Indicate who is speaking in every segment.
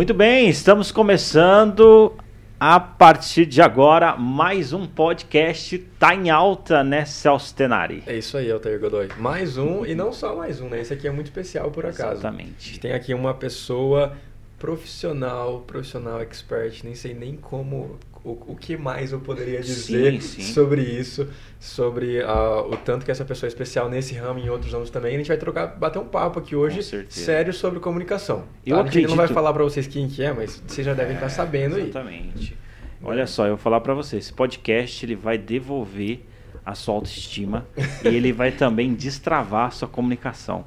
Speaker 1: Muito bem, estamos começando a partir de agora mais um podcast tá em alta, né, Celso Tenari?
Speaker 2: É isso aí, Altair Godoy. Mais um e não só mais um, né? Esse aqui é muito especial por acaso.
Speaker 1: Exatamente.
Speaker 2: A gente tem aqui uma pessoa profissional, profissional expert, nem sei nem como o, o que mais eu poderia dizer
Speaker 1: Sim, sim.
Speaker 2: sobre isso, sobre ah, o tanto que essa pessoa é especial nesse ramo e em outros ramos também. A gente vai trocar, bater um papo aqui hoje sério sobre comunicação.
Speaker 1: Eu
Speaker 2: tá? A gente não vai
Speaker 1: acredito-
Speaker 2: falar pra vocês quem que é, mas vocês já devem estar sabendo aí.
Speaker 1: Exatamente. Olha só, eu vou falar pra você, esse podcast ele vai devolver a sua autoestima e ele vai também destravar a sua comunicação.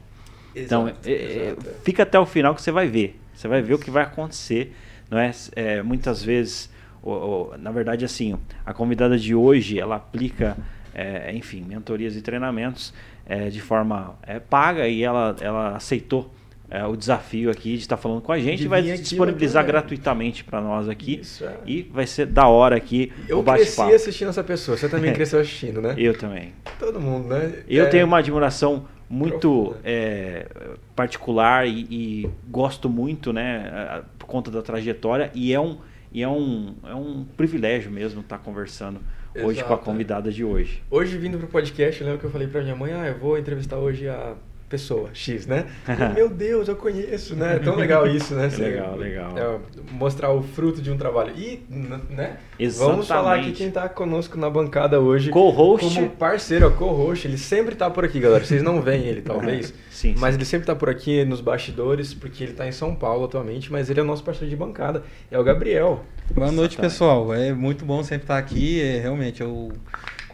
Speaker 1: Então,
Speaker 2: Exato,
Speaker 1: é- é,
Speaker 2: exato.
Speaker 1: fica até o final que você vai ver. Você vai ver o que vai acontecer. Não é? É, muitas vezes, o- o- na verdade, assim, a convidada de hoje, ela aplica, é, enfim, mentorias e treinamentos é, de forma é, paga e ela, ela aceitou é, o desafio aqui de estar falando com a gente e vai disponibilizar gratuitamente para nós aqui.
Speaker 2: Isso, é.
Speaker 1: E vai ser da hora aqui
Speaker 2: Eu
Speaker 1: o
Speaker 2: cresci
Speaker 1: bate-papo.
Speaker 2: assistindo essa pessoa, você também cresceu assistindo, né?
Speaker 1: Eu também.
Speaker 2: Todo mundo, né?
Speaker 1: Eu
Speaker 2: É,
Speaker 1: tenho uma admiração muito é, particular e, e gosto muito, né, por conta da trajetória e é um e é um, é um privilégio mesmo estar conversando hoje com a
Speaker 2: Exato, é.
Speaker 1: convidada de hoje.
Speaker 2: Hoje, vindo pro podcast, eu lembro que eu falei pra minha mãe, ah, eu vou entrevistar hoje a pessoa X, né? E, Meu Deus, eu conheço, né? É tão legal isso, né?
Speaker 1: É
Speaker 2: Você-
Speaker 1: legal, legal.
Speaker 2: é, mostrar o fruto de um trabalho. E, né? Vamos falar aqui
Speaker 1: Exatamente.
Speaker 2: quem tá conosco na bancada hoje.
Speaker 1: Co-host.
Speaker 2: Como parceiro, ó, co-host. Ele sempre tá por aqui, galera. Vocês não veem ele, talvez.
Speaker 1: Sim,
Speaker 2: Mas
Speaker 1: sim.
Speaker 2: ele sempre tá por aqui nos bastidores, porque ele tá em São Paulo atualmente, mas ele é o nosso parceiro de bancada. É o Gabriel.
Speaker 3: Boa noite,
Speaker 1: Exatamente.
Speaker 3: pessoal. É muito bom sempre estar aqui. É, realmente, eu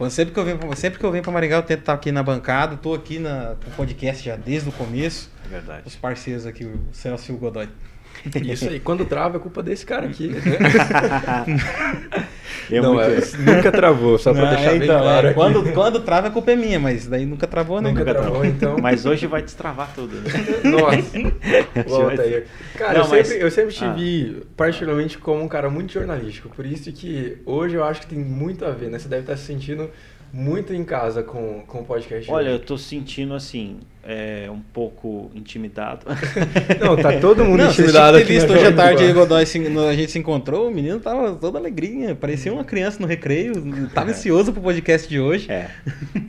Speaker 3: quando sempre que eu venho, sempre que eu venho para Maringá, eu tento estar aqui na bancada. Estou aqui na, no podcast já desde o começo.
Speaker 1: É verdade.
Speaker 3: Os parceiros aqui, o Celso e o Godoy.
Speaker 2: Isso aí, quando trava é culpa desse cara aqui.
Speaker 1: É
Speaker 2: não,
Speaker 1: muito-
Speaker 2: é, nunca travou, só pra
Speaker 3: Não,
Speaker 2: deixar
Speaker 3: é,
Speaker 2: bem
Speaker 3: então,
Speaker 2: claro.
Speaker 3: é,
Speaker 2: aqui.
Speaker 3: quando, quando trava, a culpa é minha, mas daí nunca travou, né?
Speaker 2: Nunca travou, então.
Speaker 1: Mas hoje vai destravar tudo. Né?
Speaker 2: Nossa, volta aí. Cara,
Speaker 1: Não,
Speaker 2: eu,
Speaker 1: mas-
Speaker 2: sempre, eu sempre te
Speaker 1: Ah.
Speaker 2: vi particularmente como um cara muito jornalístico, por isso que hoje eu acho que tem muito a ver, né? Você deve estar se sentindo muito em casa com, com o podcast.
Speaker 1: Olha, eu
Speaker 2: hoje.
Speaker 1: tô sentindo assim, é, um pouco intimidado.
Speaker 2: Não, tá todo mundo
Speaker 3: Não,
Speaker 2: intimidado aqui.
Speaker 3: visto hoje à tarde, Godoy, a gente se encontrou, o menino tava toda alegrinha, parecia uma criança no recreio, tava ansioso pro podcast de hoje.
Speaker 1: É.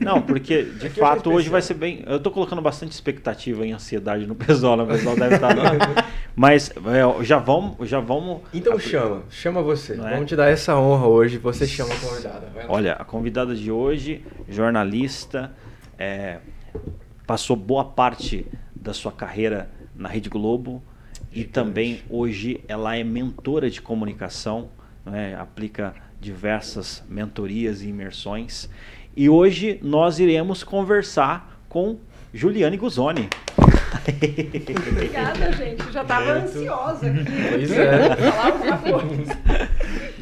Speaker 1: Não, porque de
Speaker 2: É
Speaker 1: fato
Speaker 2: hoje é
Speaker 1: vai ser bem. Eu tô colocando bastante expectativa e ansiedade no pessoal, né? o pessoal deve estar. Mas é, já vamos, já vamos.
Speaker 2: Então chama, chama você.
Speaker 1: Não é?
Speaker 2: Vamos te dar essa honra hoje, você chama a convidada.
Speaker 1: Olha, a convidada de hoje, jornalista, é, passou boa parte da sua carreira na Rede Globo e também hoje ela é mentora de comunicação, né, aplica diversas mentorias e imersões. E hoje nós iremos conversar com Juliane Guzoni.
Speaker 4: Obrigada, gente. Eu já estava ansiosa aqui.
Speaker 2: Pois é.
Speaker 4: Falar alguma coisa.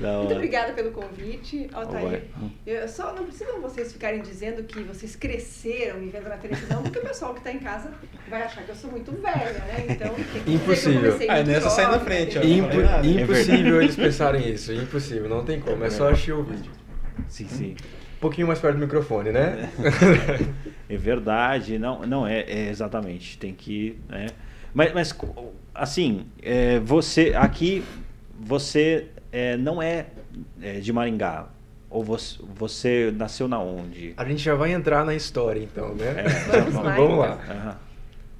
Speaker 4: Muito obrigada pelo convite,
Speaker 1: Vai.
Speaker 4: Altair. Eu só não precisam vocês ficarem dizendo que vocês cresceram me vendo na televisão, porque o pessoal que está em casa vai achar que eu sou muito velha, né? Então,
Speaker 2: Impossível.
Speaker 4: comecei
Speaker 3: Ah,
Speaker 4: muito
Speaker 3: nessa sai na frente, ó. nada.
Speaker 2: impossível eles pensarem isso, impossível, não tem como, é só assistir o vídeo.
Speaker 1: Sim, sim.
Speaker 2: Um pouquinho mais perto do microfone, né?
Speaker 1: É verdade, não, não é, é exatamente. Tem que, né? Mas, mas assim, é, você aqui, você é, não é, é, de Maringá. Ou você, você nasceu na onde?
Speaker 2: A gente já vai entrar na história então, né?
Speaker 1: É,
Speaker 4: Vamos lá,
Speaker 2: Vamos
Speaker 4: então.
Speaker 2: lá.
Speaker 1: Aham.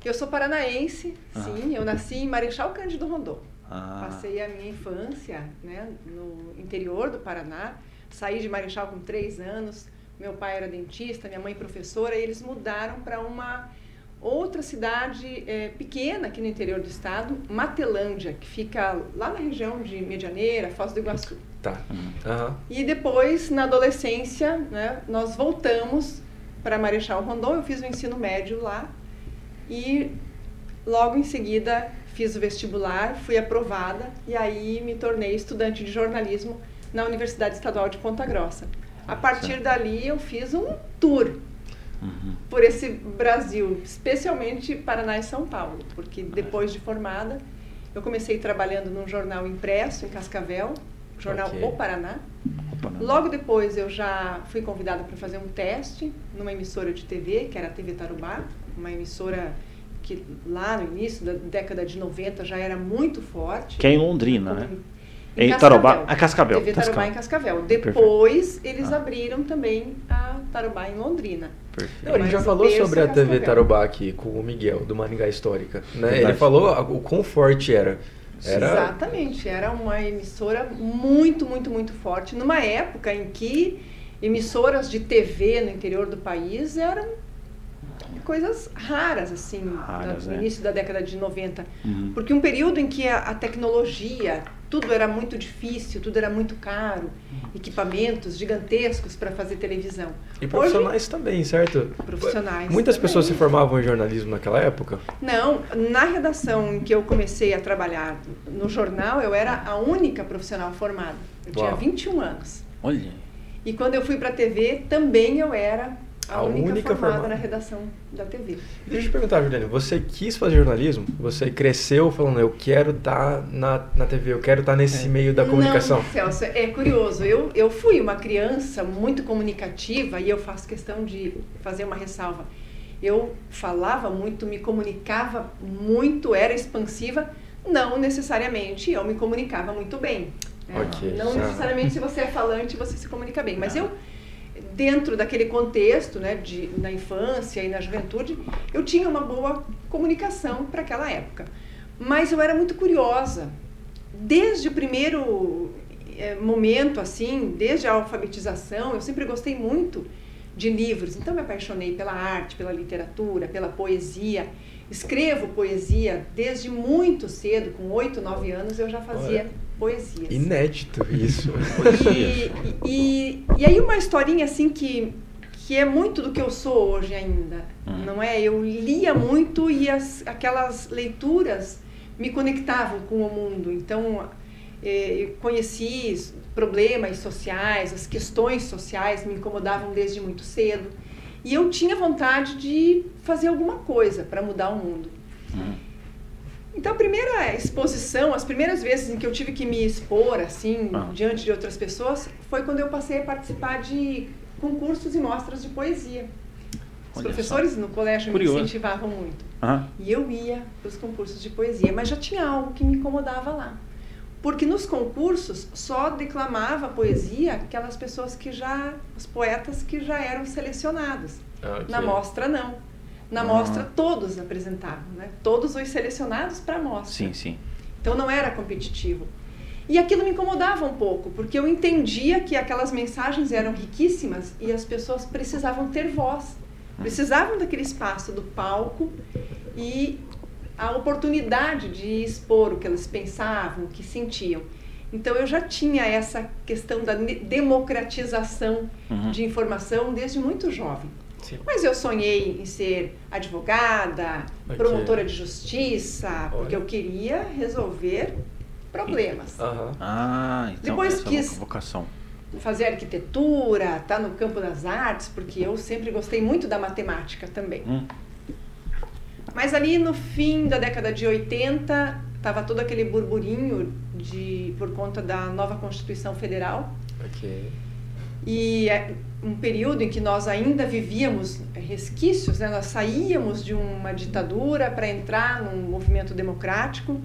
Speaker 4: Eu sou paranaense, sim. Eu nasci em Marechal Cândido Rondon.
Speaker 1: Ah,
Speaker 4: Passei a minha infância né, no interior do Paraná. Saí de Marechal com três anos. Meu pai era dentista, minha mãe professora, e eles mudaram para uma outra cidade eh, pequena aqui no interior do estado, Matelândia, que fica lá na região de Medianeira, Foz do Iguaçu.
Speaker 2: Tá.
Speaker 1: Uhum.
Speaker 4: E depois, na adolescência, né, nós voltamos para Marechal Rondon. Eu fiz o ensino médio lá e logo em seguida fiz o vestibular, fui aprovada e aí me tornei estudante de jornalismo na Universidade Estadual de Ponta Grossa. A partir
Speaker 1: Certo.
Speaker 4: dali eu fiz um tour
Speaker 1: uhum.
Speaker 4: por esse Brasil, especialmente Paraná e São Paulo, porque depois de formada eu comecei trabalhando num jornal impresso em Cascavel, jornal
Speaker 2: Ok.
Speaker 4: O Paraná.
Speaker 1: Opa.
Speaker 4: Logo depois eu já fui convidada para fazer um teste numa emissora de TV, que era a TV Tarubá, uma emissora que lá no início da década de 90 já era muito forte.
Speaker 1: Que é em Londrina, né?
Speaker 4: Em
Speaker 1: Em
Speaker 4: Cascavel.
Speaker 1: Tarobá, a Cascavel.
Speaker 4: TV Tarobá
Speaker 1: Cascavel.
Speaker 4: em Cascavel. Depois eles
Speaker 1: Ah.
Speaker 4: abriram também a Tarobá em Londrina.
Speaker 1: Perfeito.
Speaker 2: Não, a gente
Speaker 4: Mas
Speaker 2: já falou sobre a
Speaker 4: é
Speaker 2: TV
Speaker 4: Cascavel.
Speaker 2: Tarobá aqui com o Miguel, do Maringá Histórica. Né?
Speaker 1: Verdade.
Speaker 2: Ele falou a- o quão forte era. Era
Speaker 4: Exatamente, era uma emissora muito, muito, muito forte. Numa época em que emissoras de TV no interior do país eram coisas raras, assim,
Speaker 1: Raras,
Speaker 4: no
Speaker 1: é.
Speaker 4: início da década de 90.
Speaker 1: Uhum.
Speaker 4: Porque um período em que a, a tecnologia, tudo era muito difícil, tudo era muito caro, equipamentos gigantescos para fazer televisão.
Speaker 2: E profissionais também, certo?
Speaker 4: Profissionais
Speaker 2: Muitas
Speaker 4: também.
Speaker 2: pessoas se formavam em jornalismo naquela época.
Speaker 4: Não, na redação em que eu comecei a trabalhar no jornal, eu era a única profissional formada. Eu tinha
Speaker 2: Uau.
Speaker 4: 21 anos.
Speaker 1: Olha.
Speaker 4: E quando eu fui para a TV, também eu era a,
Speaker 2: A
Speaker 4: única,
Speaker 2: única
Speaker 4: formada,
Speaker 2: formada.
Speaker 4: na redação da TV.
Speaker 2: Deixa eu te perguntar, Juliane, você quis fazer jornalismo? Você cresceu falando, eu quero estar na, na TV, eu quero estar nesse meio da comunicação.
Speaker 4: Não, Celso, é curioso. Eu, eu fui uma criança muito comunicativa e eu faço questão de fazer uma ressalva. Eu falava muito, me comunicava muito, era expansiva. Não necessariamente eu me comunicava muito bem. né?
Speaker 2: Ok,
Speaker 4: Não
Speaker 2: tá.
Speaker 4: necessariamente se você é falante você se comunica bem. Mas eu, dentro daquele contexto, né, de, na infância e na juventude, eu tinha uma boa comunicação para aquela época. Mas eu era muito curiosa. Desde o primeiro eh, momento, assim, desde a alfabetização, eu sempre gostei muito de livros. Então, me apaixonei pela arte, pela literatura, pela poesia. Escrevo poesia desde muito cedo, com oito, nove anos, eu já fazia
Speaker 2: Olha.
Speaker 4: Poesias.
Speaker 2: Inédito isso.
Speaker 4: E, e, e aí uma historinha assim que, que é muito do que eu sou hoje ainda,
Speaker 1: Hum.
Speaker 4: não é? Eu lia muito e as, aquelas leituras me conectavam com o mundo. Então, eh, eu conheci problemas sociais, as questões sociais me incomodavam desde muito cedo. E eu tinha vontade de fazer alguma coisa para mudar o mundo.
Speaker 1: Uhum.
Speaker 4: Então, a primeira exposição, as primeiras vezes em que eu tive que me expor, assim,
Speaker 1: Ah.
Speaker 4: diante de outras pessoas, foi quando eu passei a participar de concursos e mostras de poesia. Os
Speaker 1: Olha
Speaker 4: professores no colégio
Speaker 1: Curioso.
Speaker 4: me incentivavam muito.
Speaker 1: Aham.
Speaker 4: E eu ia para os concursos de poesia, mas já tinha algo que me incomodava lá. Porque nos concursos só declamava poesia aquelas pessoas que já, os poetas que já eram selecionados.
Speaker 2: Ok.
Speaker 4: Na mostra, não. Na
Speaker 1: Ah.
Speaker 4: mostra, todos apresentavam, né? Todos os selecionados para a mostra.
Speaker 1: Sim, sim.
Speaker 4: Então não era competitivo. E aquilo me incomodava um pouco, porque eu entendia que aquelas mensagens eram riquíssimas e as pessoas precisavam ter voz. Precisavam daquele espaço do palco e a oportunidade de expor o que elas pensavam, o que sentiam. Então eu já tinha essa questão da democratização
Speaker 1: Uhum.
Speaker 4: de informação desde muito jovem.
Speaker 2: Sim.
Speaker 4: Mas eu sonhei em ser advogada,
Speaker 2: Ok.
Speaker 4: promotora de justiça, porque
Speaker 2: Olha.
Speaker 4: eu queria resolver problemas.
Speaker 2: Aham.
Speaker 1: Ah, então
Speaker 4: Depois
Speaker 1: essa
Speaker 4: quis-
Speaker 1: vocação.
Speaker 4: Fazer arquitetura, estar no campo das artes, porque eu sempre gostei muito da matemática também.
Speaker 1: Hum.
Speaker 4: Mas ali no fim da década de 80, estava todo aquele burburinho de, por conta da nova Constituição Federal.
Speaker 2: Ok.
Speaker 4: E é um período em que nós ainda vivíamos resquícios, né? nós saíamos de uma ditadura para entrar num movimento democrático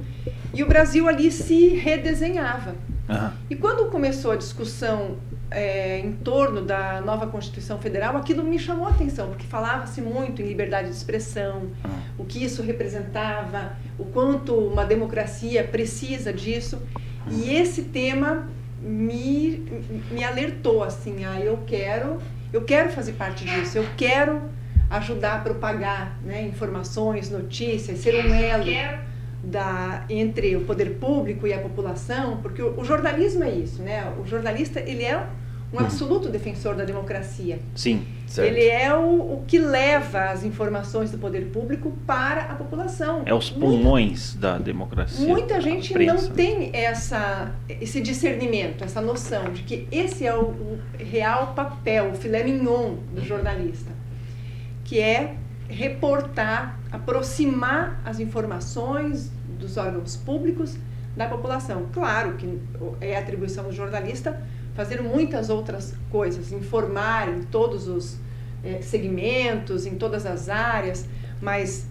Speaker 4: e o Brasil ali se redesenhava.
Speaker 1: Aham.
Speaker 4: E quando começou a discussão é, em torno da nova Constituição Federal, aquilo me chamou a atenção, porque falava-se muito em liberdade de expressão,
Speaker 1: Ah.
Speaker 4: o que isso representava, o quanto uma democracia precisa disso. E esse tema me, me alertou assim, ah, eu quero, eu quero fazer parte disso, eu quero ajudar a propagar né, informações, notícias, ser um elo da, entre o poder público e a população, porque o, o jornalismo é isso, né? O jornalista ele é um absoluto defensor da democracia.
Speaker 1: Sim.
Speaker 2: Certo.
Speaker 4: Ele é o, o que leva as informações do poder público para a população.
Speaker 1: É os
Speaker 4: Muita-
Speaker 1: pulmões da democracia.
Speaker 4: Muita gente
Speaker 1: imprensa.
Speaker 4: não tem essa, esse discernimento, essa noção de que esse é o, o real papel, o filé mignon do jornalista, que é reportar, aproximar as informações dos órgãos públicos da população. Claro que é atribuição do jornalista fazer muitas outras coisas, informar em todos os eh, segmentos, em todas as áreas, mas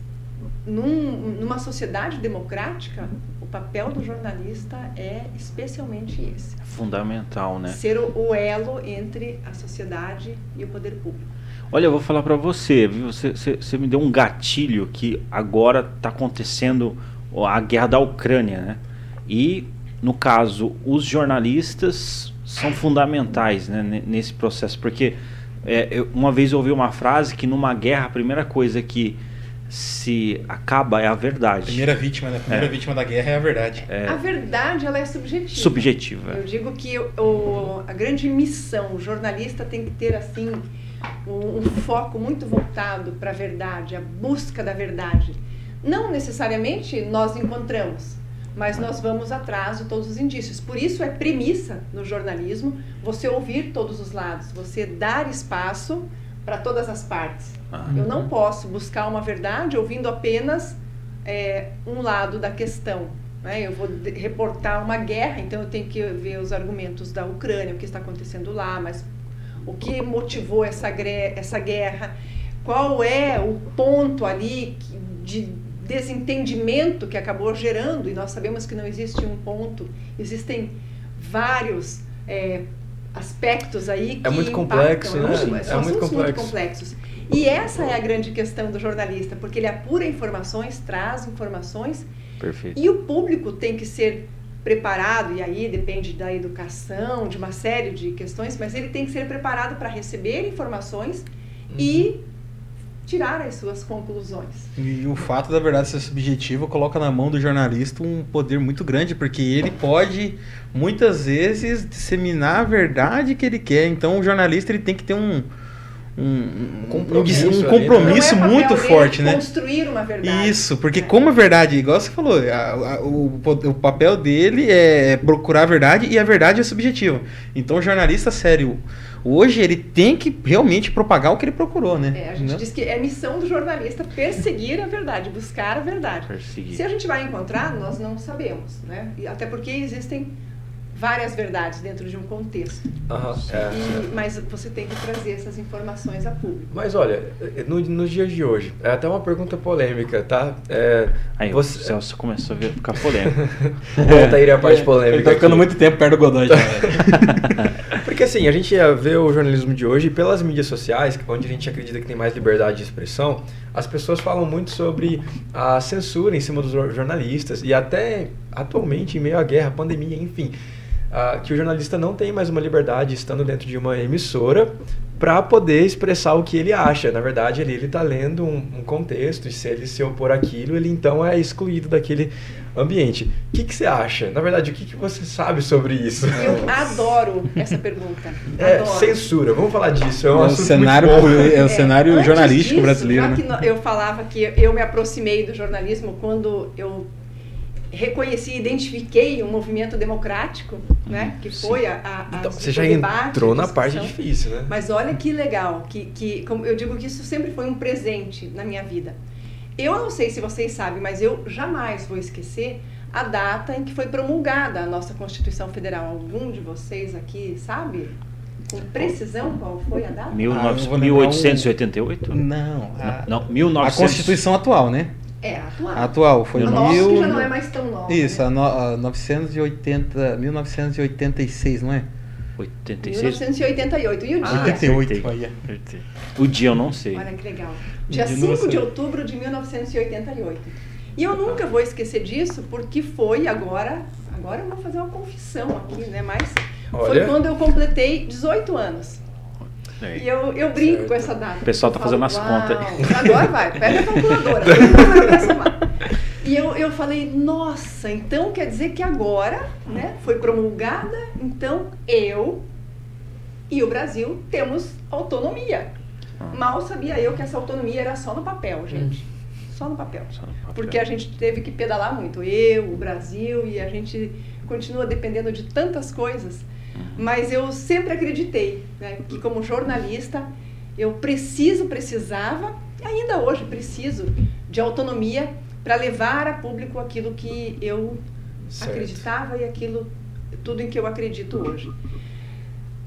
Speaker 4: num, numa sociedade democrática, o papel do jornalista é especialmente esse.
Speaker 1: Fundamental, né?
Speaker 4: Ser o, o elo entre a sociedade e o poder público.
Speaker 1: Olha, eu vou falar para você, viu? Você, você, você, me deu um gatilho que agora está acontecendo a guerra da Ucrânia, né? E, no caso, os jornalistas são fundamentais né, nesse processo, porque é, eu, uma vez eu ouvi uma frase que numa guerra a primeira coisa que se acaba é a verdade.
Speaker 3: Primeira vítima, né? Primeira é. vítima da guerra é a verdade.
Speaker 4: É. A verdade, ela é subjetiva.
Speaker 1: Subjetiva.
Speaker 4: Eu digo que o, a grande missão, o jornalista tem que ter, assim, um, um foco muito voltado para a verdade, a busca da verdade. Não necessariamente nós encontramos, mas nós vamos atrás de todos os indícios. Por isso é premissa no jornalismo você ouvir todos os lados, você dar espaço para todas as partes. Ah, Eu não posso buscar uma verdade ouvindo apenas é, um lado da questão. Né? Eu vou reportar uma guerra, então eu tenho que ver os argumentos da Ucrânia, o que está acontecendo lá, mas o que motivou essa, essa guerra, qual é o ponto ali de desentendimento que acabou gerando, e nós sabemos que não existe um ponto, existem vários é, aspectos aí
Speaker 2: é que É muito complexo, né?
Speaker 4: São é muito, complexo. muito complexos. E essa é a grande questão do jornalista, porque ele apura informações, traz informações,
Speaker 1: Perfeito.
Speaker 4: e o público tem que ser preparado, e aí depende da educação, de uma série de questões, mas ele tem que ser preparado para receber informações uhum. e tirar as suas conclusões.
Speaker 3: E o fato da verdade ser subjetiva coloca na mão do jornalista um poder muito grande, porque ele pode muitas vezes disseminar a verdade que ele quer. Então o jornalista ele tem que ter um um, compromisso, um, um compromisso é muito forte, né?
Speaker 4: Construir uma verdade.
Speaker 3: Isso, porque é. como a verdade, igual você falou, a, a, o, o papel dele é procurar a verdade e a verdade é subjetiva. Então o jornalista sério Hoje ele tem que realmente propagar o que ele procurou, né?
Speaker 4: É, a gente diz que é missão do jornalista perseguir a verdade, buscar a verdade. Perseguir. Se a gente vai encontrar, nós não sabemos, né? E até porque existem várias verdades dentro de um contexto.
Speaker 2: Uhum, é,
Speaker 4: e, mas você tem que trazer essas informações a público.
Speaker 2: Mas olha, no, nos dias de hoje, é até uma pergunta polêmica, tá? É,
Speaker 1: aí você... o Celso começou a ficar polêmico.
Speaker 2: Volta aí a parte polêmica.
Speaker 3: Ele tá ficando aqui. muito tempo perto do Godoy já.
Speaker 2: Porque assim, a gente vê o jornalismo de hoje pelas mídias sociais, onde a gente acredita que tem mais liberdade de expressão, as pessoas falam muito sobre a censura em cima dos jornalistas e até atualmente, em meio à guerra, pandemia, enfim uh, que o jornalista não tem mais uma liberdade estando dentro de uma emissora para poder expressar o que ele acha. Na verdade, ele está lendo um, um, contexto e se ele se opor àquilo, ele então é excluído daquele ambiente. O que, que você acha? Na verdade, o que, que você sabe sobre isso?
Speaker 4: Eu adoro essa pergunta.
Speaker 2: É, adoro. censura, vamos falar disso.
Speaker 3: É, um é o cenário, é o cenário é, jornalístico disso, brasileiro.
Speaker 4: Já né? que eu falava que eu me aproximei do jornalismo quando eu reconheci, identifiquei um movimento democrático, né, que foi a,
Speaker 2: a então, você já debate, entrou na parte difícil, né?
Speaker 4: Mas olha que legal, que, que como eu digo que isso sempre foi um presente na minha vida. Eu não sei se vocês sabem, mas eu jamais vou esquecer a data em que foi promulgada a nossa Constituição Federal. Algum de vocês aqui sabe? Com precisão qual foi a data?
Speaker 1: Ah, 1888?
Speaker 3: Não,
Speaker 1: a, não, não 1900...
Speaker 3: a Constituição atual, né?
Speaker 4: É, atual.
Speaker 3: Atual, foi
Speaker 4: a
Speaker 3: no mil...
Speaker 4: que já não é mais tão nova.
Speaker 3: Isso,
Speaker 4: né?
Speaker 3: a, no, a 980, 1986, não é?
Speaker 1: 86?
Speaker 4: 1988. E o dia?
Speaker 3: Ah, 88,
Speaker 1: olha. O dia eu não sei.
Speaker 4: Olha que legal. Dia 5 de outubro de 1988. E eu nunca vou esquecer disso, porque foi agora... Agora eu vou fazer uma confissão aqui, né? Mas Olha. foi quando eu completei 18 anos. E eu, eu brinco certo. com essa data.
Speaker 1: O pessoal tá falo, fazendo as contas.
Speaker 4: Agora vai, pega a calculadora. e eu, eu falei, nossa, então quer dizer que agora, né, foi promulgada, então eu e o Brasil temos autonomia. Ah. Mal sabia eu que essa autonomia era só no papel, gente. Só no papel. Só no papel. Porque a gente teve que pedalar muito. Eu, o Brasil, e a gente continua dependendo de tantas coisas mas eu sempre acreditei né, que, como jornalista, eu preciso, precisava, e ainda hoje preciso, de autonomia para levar a público aquilo que eu certo. acreditava e aquilo, tudo em que eu acredito hoje.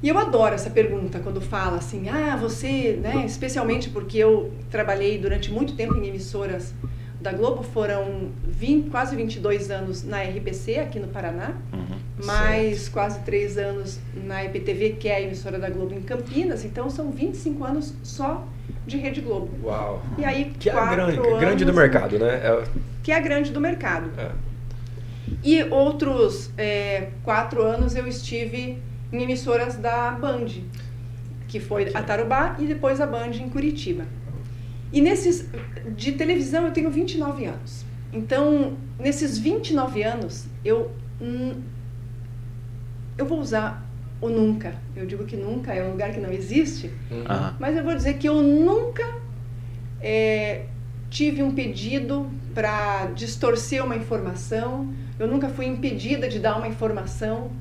Speaker 4: E eu adoro essa pergunta quando fala assim, ah, você, né, especialmente porque eu trabalhei durante muito tempo em emissoras da Globo foram 20, quase 22 anos na RPC, aqui no Paraná,
Speaker 1: Uhum.
Speaker 4: mais quase 3 anos na IPTV, que é a emissora da Globo em Campinas. Então, são 25 anos só de Rede Globo.
Speaker 2: Uau.
Speaker 4: E aí,
Speaker 2: Que é a
Speaker 4: quatro
Speaker 2: grande,
Speaker 4: anos,
Speaker 2: grande do mercado, né? É-
Speaker 4: Que é a grande do mercado.
Speaker 2: é.
Speaker 4: E outros é, quatro anos eu estive em emissoras da Band, que foi a Tarubá e depois a Band em Curitiba. E nesses de televisão eu tenho 29 anos. Então, nesses 29 anos, eu hum, eu vou usar o nunca. Eu digo que nunca é um lugar que não existe,
Speaker 2: Uhum.
Speaker 1: Aham.
Speaker 4: mas eu vou dizer que eu nunca é, tive um pedido para distorcer uma informação, eu nunca fui impedida de dar uma informação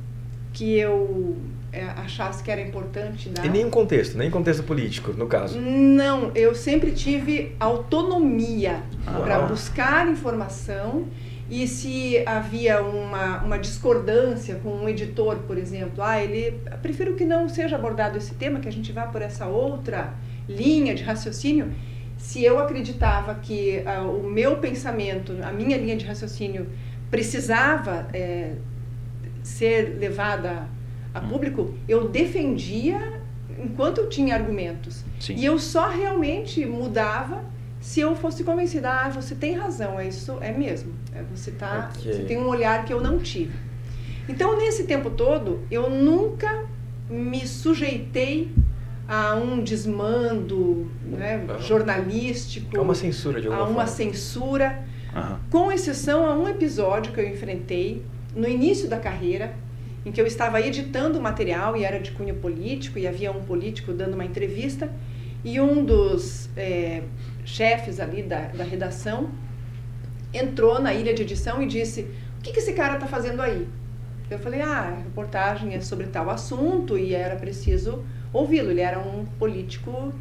Speaker 4: que eu é, achasse que era importante dar.
Speaker 2: E nem um contexto, nem contexto político, no caso.
Speaker 4: Não, eu sempre tive autonomia
Speaker 1: Ah.
Speaker 4: para buscar informação e se havia uma, uma discordância com um editor, por exemplo, ah, ele prefiro que não seja abordado esse tema, que a gente vá por essa outra linha de raciocínio. Se eu acreditava que ah, o meu pensamento, a minha linha de raciocínio precisava eh, ser levada a
Speaker 1: Hum.
Speaker 4: público, eu defendia enquanto eu tinha argumentos.
Speaker 1: Sim.
Speaker 4: E eu só realmente mudava se eu fosse convencida, ah, você tem razão, é isso, é mesmo. É, você tá,
Speaker 2: Ok.
Speaker 4: você tem um olhar que eu não tive. Então, nesse tempo todo, eu nunca me sujeitei a um desmando né, jornalístico,
Speaker 2: É uma censura de
Speaker 4: a
Speaker 2: alguma
Speaker 4: uma
Speaker 2: forma.
Speaker 4: censura,
Speaker 1: Aham.
Speaker 4: com exceção a um episódio que eu enfrentei no início da carreira, em que eu estava editando material e era de cunho político, e havia um político dando uma entrevista, e um dos eh, chefes ali da, da redação entrou na ilha de edição e disse: O que, que esse cara está fazendo aí? Eu falei: Ah, a reportagem é sobre tal assunto e era preciso ouvi-lo. Ele era um político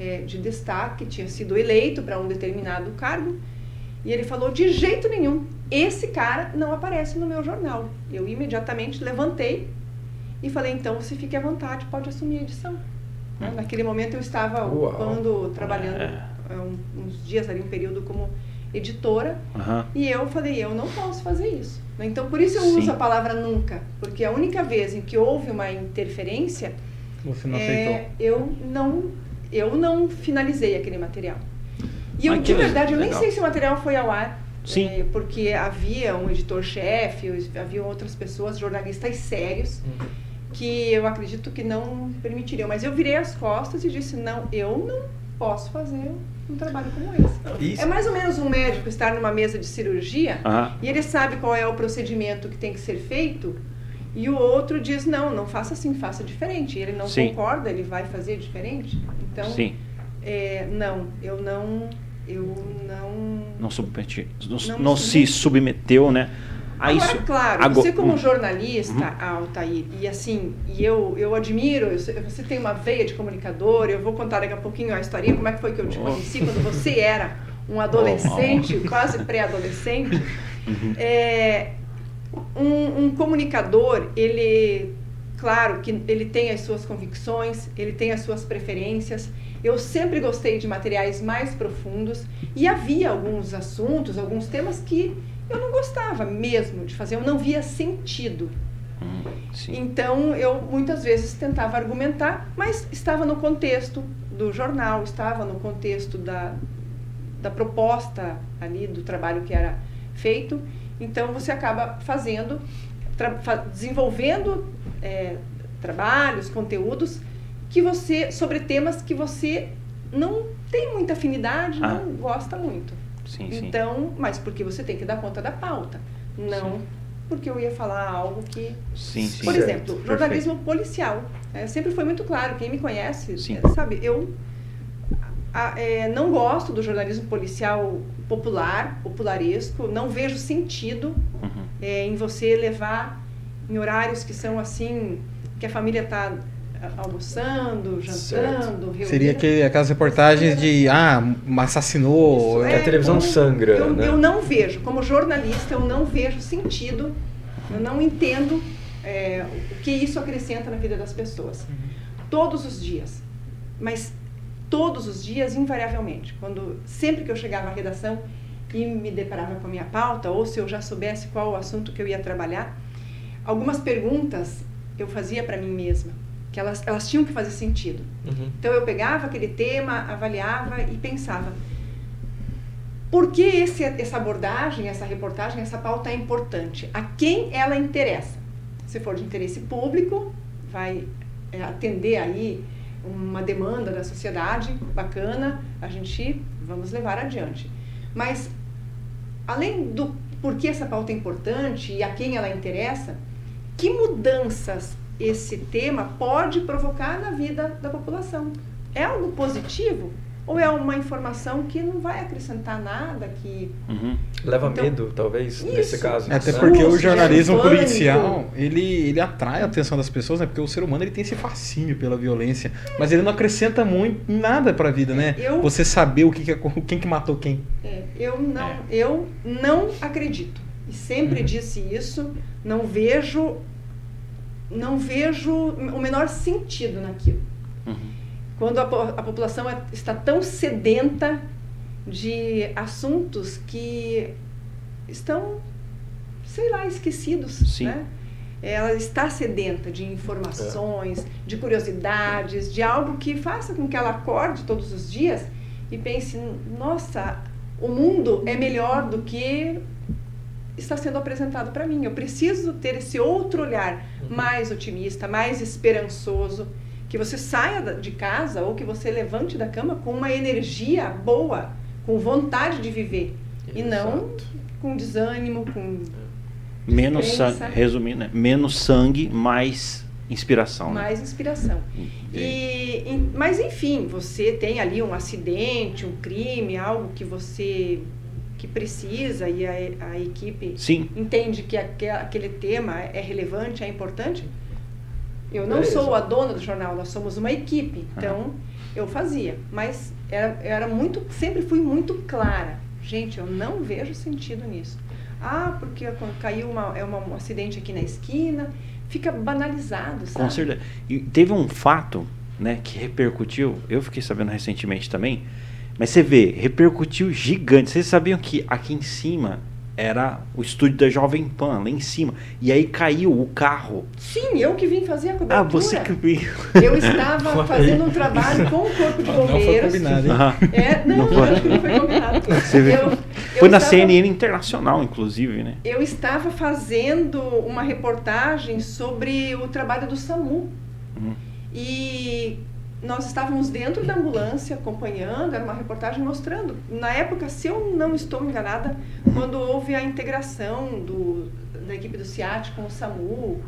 Speaker 4: eh, de destaque, tinha sido eleito para um determinado cargo. E ele falou: de jeito nenhum, esse cara não aparece no meu jornal. Eu imediatamente levantei e falei: então você fique à vontade, pode assumir a edição. Né? Naquele momento eu estava
Speaker 2: Uau.
Speaker 4: ocupando, trabalhando
Speaker 1: É.
Speaker 4: um- uns dias ali, um período como editora.
Speaker 1: Aham.
Speaker 4: E eu falei: eu não posso fazer isso. Né? Então por isso eu
Speaker 1: Sim.
Speaker 4: uso a palavra nunca, porque a única vez em que houve uma interferência
Speaker 3: Você não
Speaker 4: é,
Speaker 3: aceitou.
Speaker 4: eu não eu não finalizei aquele material. E eu,
Speaker 1: Ah,
Speaker 4: de verdade, eu nem sei se o material foi ao ar.
Speaker 1: Sim.
Speaker 4: é, porque havia um editor-chefe, havia outras pessoas, jornalistas sérios,
Speaker 2: Uhum.
Speaker 4: que eu acredito que não permitiriam. Mas eu virei as costas e disse: não, eu não posso fazer um trabalho como esse.
Speaker 2: Isso.
Speaker 4: É mais ou menos um médico estar numa mesa de cirurgia
Speaker 1: Aham.
Speaker 4: e ele sabe qual é o procedimento que tem que ser feito e o outro diz não, não faça assim, faça diferente. E ele não
Speaker 1: Sim.
Speaker 4: concorda, ele vai fazer diferente. Então,
Speaker 1: Sim.
Speaker 4: é, não, eu não, eu não.
Speaker 1: Não, submeti, não,
Speaker 4: Não
Speaker 1: se submeteu, né? A
Speaker 4: Agora,
Speaker 1: isso.
Speaker 4: claro, você como
Speaker 1: Hum.
Speaker 4: jornalista, Altair, e assim, e eu, eu admiro, eu você tem uma veia de comunicador, eu vou contar daqui a pouquinho a historinha, como é que foi que eu te
Speaker 1: Oh.
Speaker 4: conheci quando você era um adolescente, quase pré-adolescente.
Speaker 1: Uhum.
Speaker 4: É, um, um comunicador, ele, claro que ele tem as suas convicções, ele tem as suas preferências. Eu sempre gostei de materiais mais profundos e havia alguns assuntos, alguns temas que eu não gostava mesmo de fazer, eu não via sentido.
Speaker 1: Hum.
Speaker 4: Então eu muitas vezes tentava argumentar, mas estava no contexto do jornal, estava no contexto da, da proposta ali do trabalho que era feito. Então você acaba fazendo, desenvolvendo é, trabalhos, conteúdos que você sobre temas que você não tem muita afinidade,
Speaker 1: Ah.
Speaker 4: não gosta muito.
Speaker 1: Sim, sim.
Speaker 4: Então, mas porque você tem que dar conta da pauta, não
Speaker 1: Sim.
Speaker 4: porque eu ia falar algo que
Speaker 1: sim, sim.
Speaker 4: por
Speaker 2: Certo,
Speaker 4: exemplo,
Speaker 1: perfeito.
Speaker 4: jornalismo policial. É, sempre foi muito claro, quem me conhece,
Speaker 1: Sim.
Speaker 4: é, sabe, eu a- é, não gosto do jornalismo policial popular, popularesco, não vejo sentido
Speaker 1: Uhum.
Speaker 4: É, em você levar em horários que são assim, que a família está almoçando, jantando, reunida.
Speaker 3: Seria aquele, aquelas reportagens de, ah, assassinou.
Speaker 4: Isso,
Speaker 2: É, a televisão
Speaker 4: como-
Speaker 2: sangra,
Speaker 4: Eu,
Speaker 2: né?
Speaker 4: eu não vejo, como jornalista, eu não vejo sentido, eu não entendo é, o que isso acrescenta na vida das pessoas. Todos os dias. Mas todos os dias, invariavelmente. Quando, sempre que eu chegava à redação, e me deparava com a minha pauta, ou se eu já soubesse qual o assunto que eu ia trabalhar, algumas perguntas eu fazia para mim mesma, que elas, elas tinham que fazer sentido.
Speaker 2: Uhum.
Speaker 4: Então eu pegava aquele tema, avaliava e pensava: por que esse, essa abordagem, essa reportagem, essa pauta é importante? A quem ela interessa? Se for de interesse público, vai é, atender aí uma demanda da sociedade bacana, a gente vamos levar adiante. Mas além do porquê essa pauta é importante e a quem ela interessa, que mudanças esse tema pode provocar na vida da população? É algo positivo ou é uma informação que não vai acrescentar nada que
Speaker 1: Uhum.
Speaker 2: Leva
Speaker 4: Então,
Speaker 2: medo, talvez,
Speaker 4: isso.
Speaker 2: nesse caso.
Speaker 3: É, Até
Speaker 2: né?
Speaker 3: porque o jornalismo
Speaker 4: pânico.
Speaker 3: policial, ele, ele atrai a atenção das pessoas, né? Porque o ser humano ele tem esse fascínio pela violência, mas ele não acrescenta muito nada pra vida, né?
Speaker 4: Eu-
Speaker 3: Você saber o que, que quem que matou quem.
Speaker 4: É, eu não,
Speaker 1: É.
Speaker 4: eu não acredito. E sempre disse isso. Não vejo, não vejo o menor sentido naquilo.
Speaker 1: Uhum.
Speaker 4: Quando a, a população é- está tão sedenta de assuntos que estão, sei lá, esquecidos,
Speaker 1: Sim.
Speaker 4: né? Ela está sedenta de informações, de curiosidades, de algo que faça com que ela acorde todos os dias e pense: nossa, o mundo é melhor do que está sendo apresentado para mim. Eu preciso ter esse outro olhar mais otimista, mais esperançoso, que você saia de casa ou que você levante da cama com uma energia boa, com vontade de viver e não
Speaker 2: Exato.
Speaker 4: com desânimo, com
Speaker 1: Menos sangue, resumindo, né? menos sangue, mais inspiração. né?
Speaker 4: mais inspiração. E, em- mas enfim, você tem ali um acidente, um crime, algo que você que precisa e a, a equipe
Speaker 1: Sim,
Speaker 4: entende que aque- aquele tema é relevante, é importante. Eu não
Speaker 2: Beleza.
Speaker 4: sou a dona do jornal, nós somos uma equipe, então eu fazia, mas era, era muito, sempre fui muito clara. Gente, eu não vejo sentido nisso. Ah, porque caiu uma, é uma- um acidente aqui na esquina, fica banalizado, sabe?
Speaker 1: com certeza. E teve um fato né, que repercutiu, eu fiquei sabendo recentemente também, mas você vê, repercutiu gigante. Vocês sabiam que aqui em cima era o estúdio da Jovem Pan, lá em cima, e aí caiu o carro.
Speaker 4: Sim, eu que vim fazer a cobertura.
Speaker 1: Ah, você que viu.
Speaker 4: Eu estava fazendo um trabalho com o corpo de
Speaker 3: Não foi
Speaker 4: bombeiros.
Speaker 3: combinado, hein?
Speaker 4: É, não,
Speaker 1: Não foi.
Speaker 4: acho que não foi combinado. Eu- eu
Speaker 1: Foi na
Speaker 4: estava-
Speaker 1: CNN Internacional, inclusive, né?
Speaker 4: Eu estava fazendo uma reportagem sobre o trabalho do SAMU.
Speaker 1: Uhum.
Speaker 4: E nós estávamos dentro da ambulância acompanhando, era uma reportagem mostrando. Na época, se eu não estou enganada, quando houve a integração do, da equipe do CIAT com o SAMU,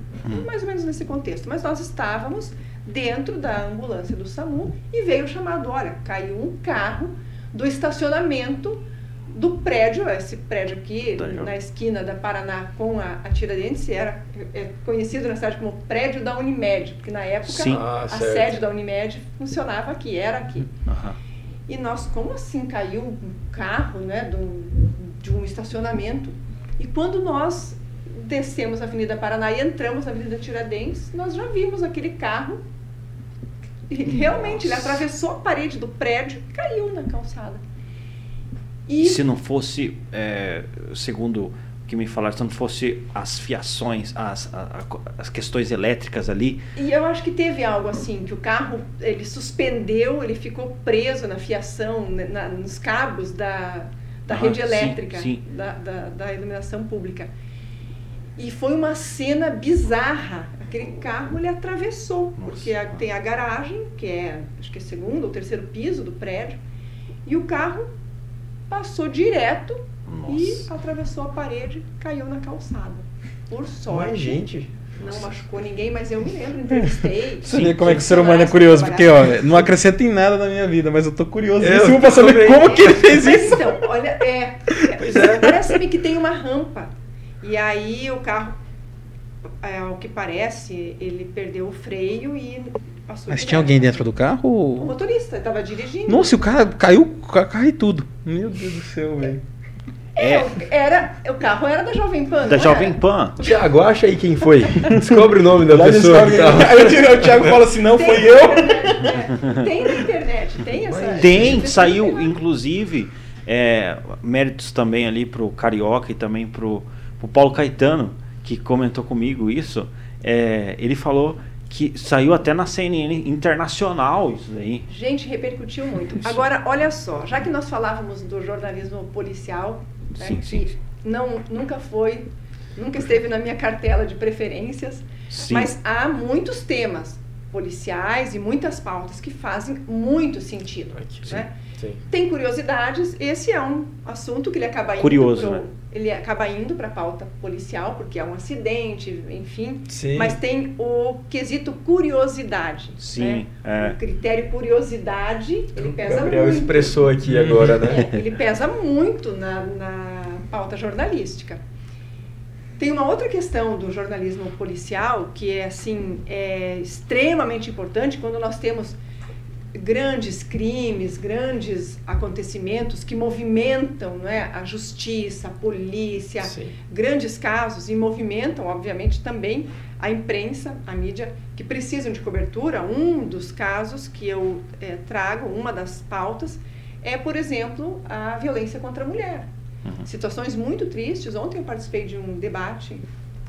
Speaker 4: mais ou menos nesse contexto. Mas nós estávamos dentro da ambulância do SAMU e veio o chamado: olha, caiu um carro do estacionamento do prédio, esse prédio aqui
Speaker 1: Tá,
Speaker 4: na esquina da Paraná com a, a Tiradentes, era é conhecido na cidade como prédio da Unimed, porque na época
Speaker 1: Sim.
Speaker 2: Ah,
Speaker 4: a
Speaker 2: certo.
Speaker 4: sede da Unimed funcionava aqui, era aqui.
Speaker 1: Aham.
Speaker 4: E nós, como assim caiu um carro né, do, de um estacionamento? E quando nós descemos a Avenida Paraná e entramos na Avenida Tiradentes, nós já vimos aquele carro. E realmente, ele
Speaker 1: Nossa.
Speaker 4: atravessou a parede do prédio e caiu na calçada.
Speaker 1: E se não fosse, é, segundo o que me falaram, se não fosse as fiações, as, a- a- as questões elétricas ali,
Speaker 4: E eu acho que teve algo assim, que o carro ele suspendeu, ele ficou preso na fiação, né, na- nos cabos da, da
Speaker 1: Ah,
Speaker 4: rede
Speaker 1: sim,
Speaker 4: elétrica,
Speaker 1: sim.
Speaker 4: Da, da, da iluminação pública. E foi uma cena bizarra. Aquele carro ele atravessou,
Speaker 1: Nossa.
Speaker 4: porque a- tem a garagem, que é acho que é segundo ou terceiro piso do prédio, e o carro passou direto e
Speaker 1: nossa.
Speaker 4: atravessou a parede, caiu na calçada. Por sorte.
Speaker 2: Mas, gente,
Speaker 4: Não machucou ninguém, mas eu me lembro, entrevistei.
Speaker 3: Você vê como é que o ser humano é
Speaker 4: que
Speaker 3: curioso, porque ó, não acrescenta em nada na minha vida, mas eu tô curioso
Speaker 2: Eu
Speaker 3: pra saber como que ele fez
Speaker 4: Mas
Speaker 3: isso.
Speaker 4: então, olha, é.
Speaker 2: Pois é.
Speaker 4: Parece-me que tem uma rampa. E aí o carro, é, ao que parece, ele perdeu o freio e passou.
Speaker 3: Mas tinha alguém dentro do carro?
Speaker 4: O motorista estava dirigindo.
Speaker 3: Nossa, o cara caiu, o ca- carro e tudo. Meu Deus do céu, velho.
Speaker 1: É,
Speaker 4: Era, o carro era da Jovem Pan.
Speaker 1: da Jovem
Speaker 4: era?
Speaker 1: Pan.
Speaker 2: Tiago, acha aí quem foi. Descobre o nome da
Speaker 3: Lá
Speaker 2: pessoa.
Speaker 3: Aí o Thiago- o Thiago fala assim, não,
Speaker 4: Tem
Speaker 3: foi eu.
Speaker 4: é. Tem na internet, tem essa.
Speaker 1: Tem,
Speaker 4: esse
Speaker 1: saiu, inclusive, é, méritos também ali pro Carioca e também pro, pro Paulo Caetano, que comentou comigo isso. É, ele falou que saiu até na CNN internacional isso daí.
Speaker 4: Gente, repercutiu muito. Agora, olha só, já que nós falávamos do jornalismo policial, né,
Speaker 1: Sim,
Speaker 4: que não nunca foi, nunca esteve na minha cartela de preferências,
Speaker 1: Sim.
Speaker 4: mas há muitos temas policiais e muitas pautas que fazem muito sentido, né?
Speaker 2: Sim.
Speaker 4: Tem curiosidades, esse é um assunto que ele acaba indo
Speaker 1: Curioso,
Speaker 4: pro-
Speaker 1: né?
Speaker 4: ele acaba indo para a pauta policial porque é um acidente, enfim.
Speaker 2: Sim.
Speaker 4: Mas tem o quesito curiosidade.
Speaker 1: Sim,
Speaker 4: né?
Speaker 1: é.
Speaker 4: O critério curiosidade, ele
Speaker 2: O
Speaker 4: pesa
Speaker 2: Gabriel
Speaker 4: muito.
Speaker 2: expressou aqui agora, né?
Speaker 4: É, ele pesa muito na, na pauta jornalística. Tem uma outra questão do jornalismo policial que é assim é extremamente importante quando nós temos grandes crimes, grandes acontecimentos que movimentam não é, a justiça, a polícia,
Speaker 2: Sim.
Speaker 4: grandes casos e movimentam, obviamente, também a imprensa, a mídia, que precisam de cobertura. Um dos casos que eu eh, trago, uma das pautas, é, por exemplo, a violência contra a mulher. Situações muito tristes. Ontem eu participei de um debate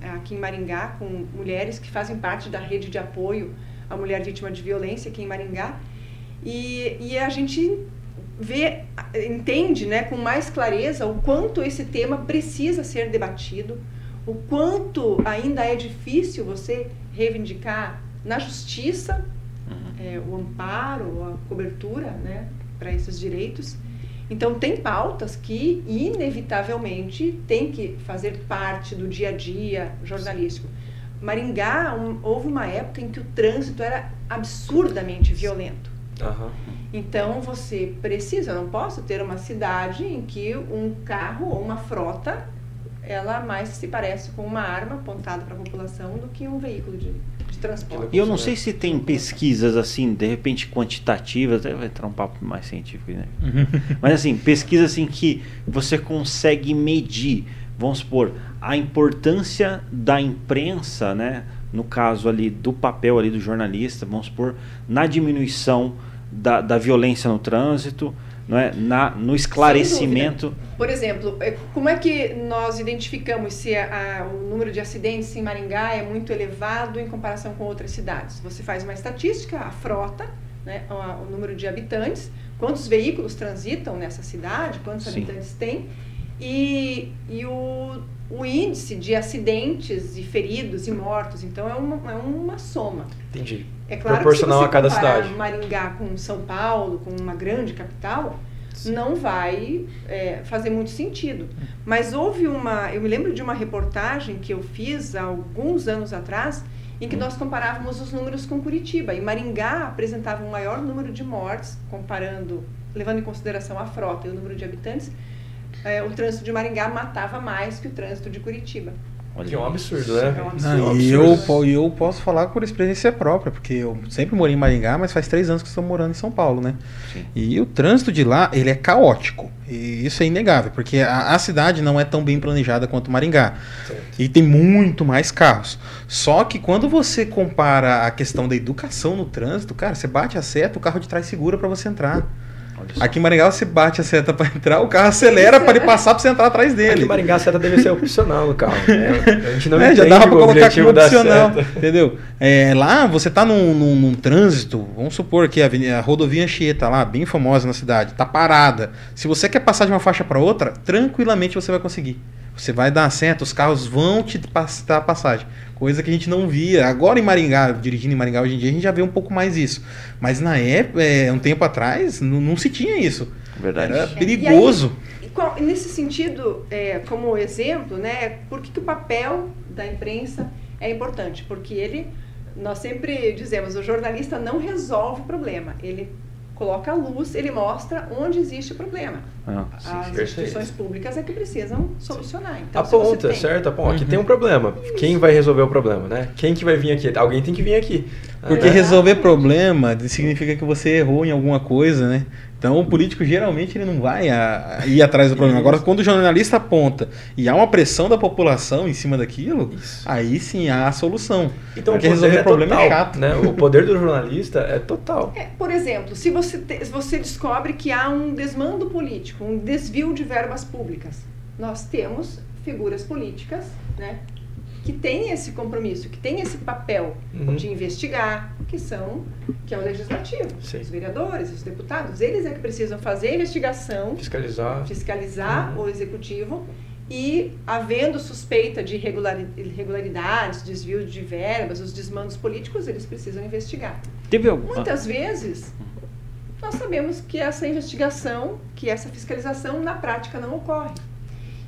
Speaker 4: eh, aqui em Maringá com mulheres que fazem parte da rede de apoio à mulher vítima de violência aqui em Maringá. E, e a gente vê, entende né, com mais clareza o quanto esse tema precisa ser debatido, o quanto ainda é difícil você reivindicar na justiça é, o amparo, a cobertura né, para esses direitos. Então, tem pautas que, inevitavelmente, tem que fazer parte do dia a dia jornalístico. Maringá, um, houve uma época em que o trânsito era absurdamente violento.
Speaker 2: Aham.
Speaker 4: Então você precisa, eu não posso ter uma cidade em que um carro ou uma frota ela mais se parece com uma arma apontada para a população do que um veículo de, de transporte.
Speaker 1: E eu não sei se tem pesquisas assim, de repente quantitativas, vai entrar um papo mais científico, né? Mas assim, pesquisas assim que você consegue medir, vamos supor, a importância da imprensa, né? No caso ali do papel ali do jornalista, vamos supor, na diminuição da, da violência no trânsito, não é? na, no esclarecimento.
Speaker 4: Por exemplo, é, como é que nós identificamos se a- a- o número de acidentes em Maringá é muito elevado em comparação com outras cidades? Você faz uma estatística, a frota, né, o, o número de habitantes, quantos veículos transitam nessa cidade, quantos
Speaker 1: Sim.
Speaker 4: habitantes tem, e, e o, o índice de acidentes e feridos e mortos. Então, é uma, é uma soma.
Speaker 2: Entendi.
Speaker 4: É claro
Speaker 2: Proporcional
Speaker 4: que se
Speaker 2: a cada
Speaker 4: você
Speaker 2: cidade.
Speaker 4: Maringá com São Paulo, com uma grande capital, não vai é, fazer muito sentido. Mas houve uma, eu me lembro de uma reportagem que eu fiz há alguns anos atrás, em que nós comparávamos os números com Curitiba. E Maringá apresentava um maior número de mortes, comparando, levando em consideração a frota e o número de habitantes. É, o trânsito de Maringá matava mais que o trânsito de Curitiba.
Speaker 1: Olha
Speaker 2: Que é um absurdo, né?
Speaker 4: É um
Speaker 3: Não,
Speaker 4: absurdo.
Speaker 3: e
Speaker 2: absurdo.
Speaker 3: eu, e eu posso falar por experiência própria, porque eu sempre morei em Maringá, mas faz três anos que estou morando em São Paulo, né?
Speaker 1: Sim.
Speaker 3: E o trânsito de lá, ele é caótico. E isso é inegável, porque a, a cidade não é tão bem planejada quanto Maringá.
Speaker 2: Certo.
Speaker 3: E tem muito mais carros. Só que quando você compara a questão da educação no trânsito, cara, você bate a seta, o carro de trás segura para você entrar. Aqui em Maringá você bate a seta para entrar, o carro acelera para ele passar para você entrar atrás
Speaker 2: Aqui
Speaker 3: dele.
Speaker 2: em Maringá a seta deve ser opcional no carro. né? A gente não
Speaker 3: É, já dava pra
Speaker 2: o
Speaker 3: colocar como opcional, entendeu? É, lá você tá num, num- num trânsito, vamos supor que a, a rodovia Anchieta lá, bem famosa na cidade, tá parada. Se você quer passar de uma faixa para outra, tranquilamente você vai conseguir. Você vai dar a seta, os carros vão te passar a passagem. Coisa que a gente não via. Agora em Maringá, dirigindo em Maringá hoje em dia, a gente já vê um pouco mais isso. Mas na época, é, um tempo atrás, não, não se tinha isso.
Speaker 1: Verdade.
Speaker 3: Era
Speaker 4: É,
Speaker 3: perigoso.
Speaker 4: E qual- nesse sentido, é, como exemplo, né, por que, que o papel da imprensa é importante? Porque ele, nós sempre dizemos, o jornalista não resolve o problema, ele coloca a luz, ele mostra onde existe o problema.
Speaker 1: Ah, sim,
Speaker 4: As
Speaker 2: perfeito.
Speaker 4: instituições públicas é que precisam solucionar. Então,
Speaker 2: Aponta,
Speaker 4: tem-
Speaker 2: certo? Aponta. Aqui
Speaker 3: Uhum.
Speaker 2: tem um problema. Quem vai resolver o problema, né? Quem que vai vir aqui? Alguém tem que vir aqui.
Speaker 3: Porque
Speaker 2: É.
Speaker 3: resolver problema significa que você errou em alguma coisa, né? Então o político geralmente ele não vai a- a ir atrás do problema. Agora, quando o jornalista aponta e há uma pressão da população em cima daquilo,
Speaker 2: Isso.
Speaker 3: aí sim há a solução.
Speaker 2: Então,
Speaker 3: Porque
Speaker 2: o poder
Speaker 3: resolver
Speaker 2: é
Speaker 3: problema
Speaker 2: total,
Speaker 3: é chato.
Speaker 2: Né? O poder do jornalista é total.
Speaker 4: É, por exemplo, se você, te- se você descobre que há um desmando político, um desvio de verbas públicas, nós temos figuras políticas né, que têm esse compromisso, que têm esse papel
Speaker 2: Uhum.
Speaker 4: de investigar, que são que é o legislativo,
Speaker 2: Sim.
Speaker 4: os vereadores, os deputados, eles é que precisam fazer a investigação,
Speaker 2: Fiscalizar.
Speaker 4: fiscalizar
Speaker 2: Uhum.
Speaker 4: o executivo e havendo suspeita de irregulari- irregularidades, desvio de verbas, os desmandos políticos, eles precisam investigar.
Speaker 1: Teve algum.
Speaker 4: Muitas vezes, nós sabemos que essa investigação, que essa fiscalização, na prática não ocorre.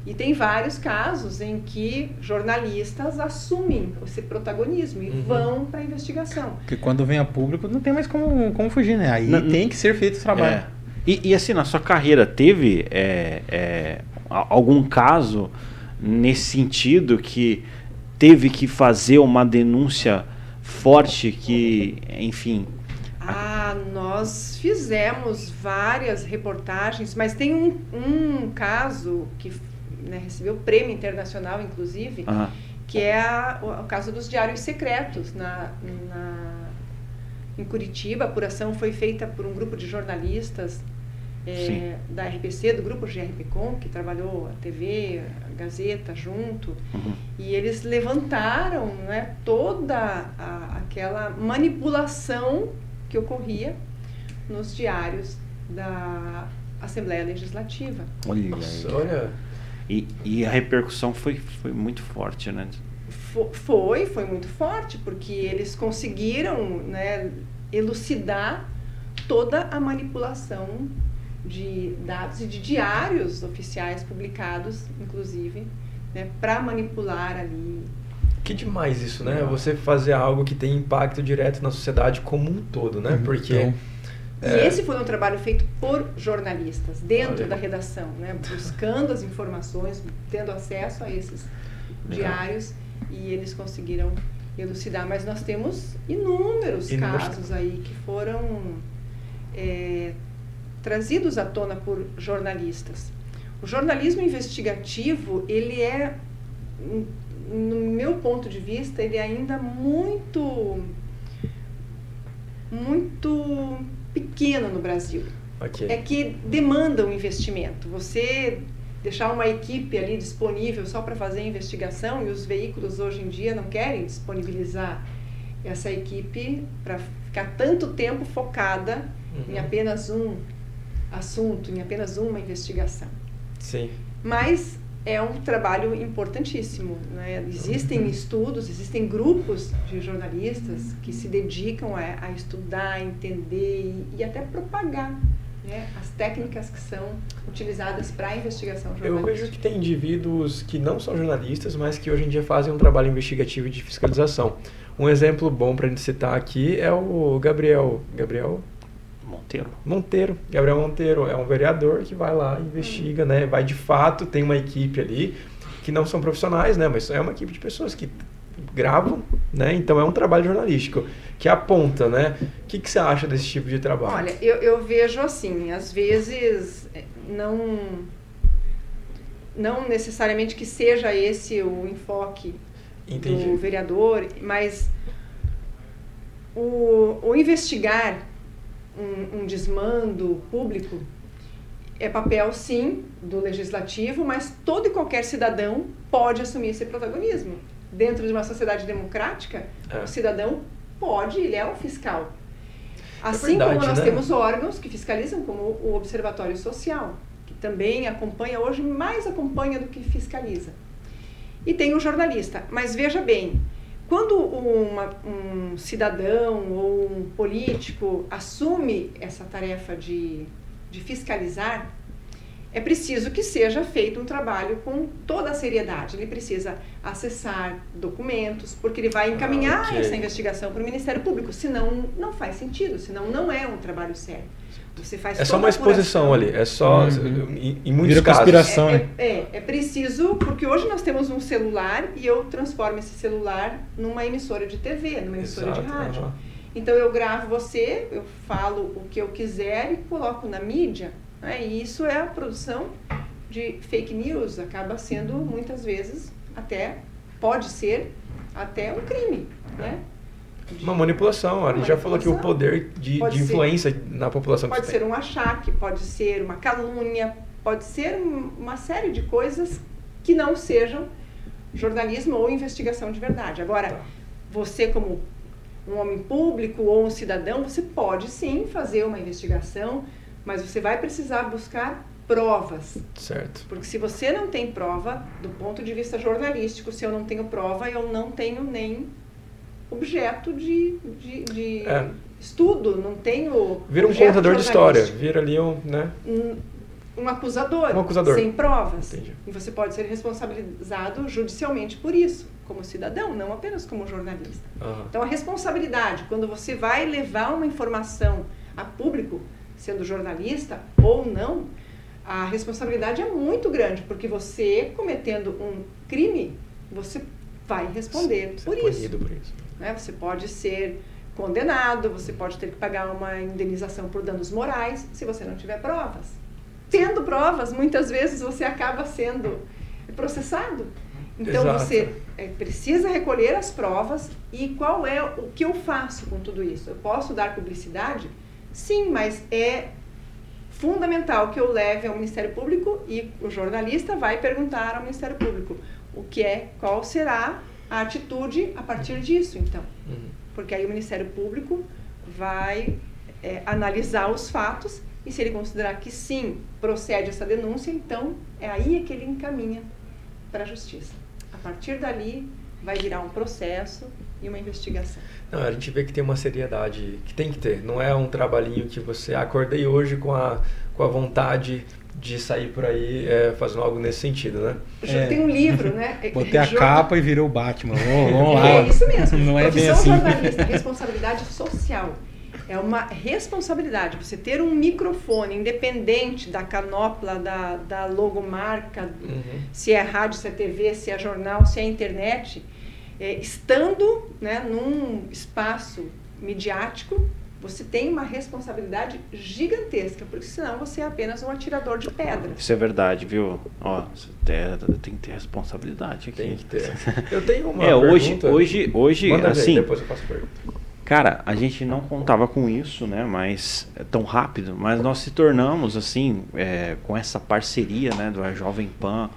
Speaker 4: E tem vários casos em que jornalistas assumem esse protagonismo e
Speaker 2: Uhum.
Speaker 4: vão para a investigação.
Speaker 3: Porque quando vem a público não tem mais como, como fugir, né? Aí
Speaker 1: Não-
Speaker 3: tem que ser feito esse trabalho.
Speaker 1: É. E, e assim, na sua carreira, teve é, é, a- algum caso nesse sentido que teve que fazer uma denúncia forte que, enfim.
Speaker 4: Ah, nós fizemos várias reportagens, mas tem um, um caso que né, recebeu prêmio internacional, inclusive, que é a- o, o caso dos diários secretos na, na- em Curitiba. A apuração foi feita por um grupo de jornalistas eh, da RPC, do grupo GRPcom, que trabalhou a TV, a Gazeta junto,
Speaker 1: uhum.
Speaker 4: e eles levantaram né, toda a- aquela manipulação que ocorria nos diários da Assembleia Legislativa.
Speaker 1: Olha,
Speaker 2: Nossa, olha.
Speaker 1: E, e a repercussão foi, foi muito forte, né?
Speaker 4: Fo- Foi, foi muito forte, porque eles conseguiram né, elucidar toda a manipulação de dados e de diários oficiais publicados, inclusive, né, para manipular ali.
Speaker 2: Que demais isso, né? Você fazer algo que tem impacto direto na sociedade como um todo, né? Porque
Speaker 3: Então,
Speaker 4: E
Speaker 2: É.
Speaker 4: esse foi um trabalho feito por jornalistas, dentro
Speaker 2: Olha.
Speaker 4: da redação, né, buscando as informações, tendo acesso a esses
Speaker 1: Legal.
Speaker 4: diários, e eles conseguiram elucidar. Mas nós temos inúmeros
Speaker 2: Inúmeros
Speaker 4: casos aí que foram é, trazidos à tona por jornalistas. O jornalismo investigativo, ele é, no meu ponto de vista, ele é ainda muito, muito pequeno no Brasil.
Speaker 2: Ok.
Speaker 4: É que demanda um investimento. Você deixar uma equipe ali disponível só para fazer investigação e os veículos hoje em dia não querem disponibilizar essa equipe para ficar tanto tempo focada em
Speaker 2: Uhum.
Speaker 4: apenas um assunto, em apenas uma investigação.
Speaker 2: Sim.
Speaker 4: Mas é um trabalho importantíssimo. Né? Existem estudos, existem grupos de jornalistas que se dedicam a, a estudar, entender e, e até propagar né, as técnicas que são utilizadas para a investigação
Speaker 2: Eu
Speaker 4: jornalística.
Speaker 2: vejo que tem indivíduos que não são jornalistas, mas que hoje em dia fazem um trabalho investigativo de fiscalização. Um exemplo bom para a gente citar aqui é o Gabriel. Gabriel
Speaker 1: Monteiro.
Speaker 2: Monteiro. Gabriel Monteiro é um vereador que vai lá, investiga, né? Vai de fato, tem uma equipe ali que não são profissionais, né? Mas é uma equipe de pessoas que gravam, né? Então é um trabalho jornalístico que aponta, né? O que, que você acha desse tipo de trabalho?
Speaker 4: Olha, eu, eu vejo assim, às vezes eh, não não necessariamente que seja esse o enfoque
Speaker 2: Entendi.
Speaker 4: do vereador, mas o, o investigar um, um desmando público é papel, sim, do legislativo, mas todo e qualquer cidadão pode assumir esse protagonismo. Dentro de uma sociedade democrática,
Speaker 2: É.
Speaker 4: o cidadão pode, ele é um fiscal. Assim
Speaker 2: verdade,
Speaker 4: como nós
Speaker 2: né?
Speaker 4: temos órgãos que fiscalizam, como o Observatório Social, que também acompanha, hoje mais acompanha do que fiscaliza. E tem o jornalista. Mas veja bem, quando uma- um cidadão ou um político assume essa tarefa de, de fiscalizar, é preciso que seja feito um trabalho com toda a seriedade. Ele precisa acessar documentos, porque ele vai encaminhar
Speaker 2: Ah, ok.
Speaker 4: essa investigação para o Ministério Público. Senão, não faz sentido, senão não é um trabalho sério. Você faz
Speaker 2: É só uma exposição ali. É só,
Speaker 3: Uhum.
Speaker 2: em, em muitos
Speaker 3: Vira
Speaker 2: casos.
Speaker 3: conspiração.
Speaker 4: É, é, é, é preciso, porque hoje nós temos um celular e eu transformo esse celular numa emissora de TV, numa emissora de
Speaker 2: Exato,
Speaker 4: rádio.
Speaker 2: aham.
Speaker 4: Então eu gravo você, eu falo o que eu quiser e coloco na mídia. Né? E isso é a produção de fake news, acaba sendo muitas vezes até, pode ser até um crime. Né?
Speaker 2: Uma manipulação. A gente já falou que o poder de, de influência
Speaker 4: ser,
Speaker 2: na população.
Speaker 4: Pode ser um achaque, pode ser uma calúnia, pode ser uma série de coisas que não sejam jornalismo ou investigação de verdade. Agora, tá. você como um homem público ou um cidadão, você pode sim fazer uma investigação, mas você vai precisar buscar provas.
Speaker 2: Certo.
Speaker 4: Porque se você não tem prova, do ponto de vista jornalístico, se eu não tenho prova, eu não tenho nem objeto de, de, de é. estudo, não tenho.
Speaker 2: Vira um contador de história, vira ali um. Né?
Speaker 4: Um, um acusador,
Speaker 2: um acusador.
Speaker 4: sem provas.
Speaker 2: Entendi.
Speaker 4: E você pode ser responsabilizado judicialmente por isso, como cidadão, não apenas como jornalista.
Speaker 2: Uhum.
Speaker 4: Então, a responsabilidade, quando você vai levar uma informação a público, sendo jornalista ou não, a responsabilidade é muito grande, porque você, cometendo um crime, você vai responder
Speaker 2: Ser
Speaker 4: por isso.
Speaker 2: por isso.
Speaker 4: Né? Você pode ser condenado, você pode ter que pagar uma indenização por danos morais, se você não tiver provas. Tendo provas, muitas vezes você acaba sendo processado. Então
Speaker 2: Exato.
Speaker 4: você é, precisa recolher as provas e qual é o que eu faço com tudo isso? Eu posso dar publicidade? Sim, mas é fundamental que eu leve ao Ministério Público e o jornalista vai perguntar ao Ministério Público o que é, qual será a atitude a partir disso, então.
Speaker 2: Uhum.
Speaker 4: Porque aí o Ministério Público vai é, analisar os fatos e se ele considerar que sim, procede essa denúncia, então é aí que ele encaminha para a justiça. A partir dali vai virar um processo e uma investigação.
Speaker 2: Não, a gente vê que tem uma seriedade que tem que ter. Não é um trabalhinho que você ah, acordei hoje com a, com a vontade de sair por aí é, fazendo algo nesse sentido, né?
Speaker 4: É. Tem um livro, né?
Speaker 3: Botei a capa e virou o Batman. Vamos, vamos lá.
Speaker 4: É isso mesmo.
Speaker 3: Não
Speaker 4: é
Speaker 3: bem assim.
Speaker 4: jornalista, responsabilidade social. É uma responsabilidade. Você ter um microfone independente da canopla, da, da logomarca,
Speaker 2: uhum.
Speaker 4: se é rádio, se é TV, se é jornal, se é internet, é, estando né, num espaço midiático, você tem uma responsabilidade gigantesca, porque senão você é apenas um atirador de pedra.
Speaker 1: Isso é verdade, viu? Ó, tem que ter responsabilidade aqui.
Speaker 2: Tem que ter. Eu tenho uma
Speaker 1: é, hoje,
Speaker 2: pergunta.
Speaker 1: hoje, hoje,
Speaker 2: Manda
Speaker 1: assim.
Speaker 2: Ver, depois eu faço pergunta.
Speaker 1: Cara, a gente não contava com isso, né? Mas é tão rápido. Mas nós se tornamos assim, é, com essa parceria, né, do Jovem Pan,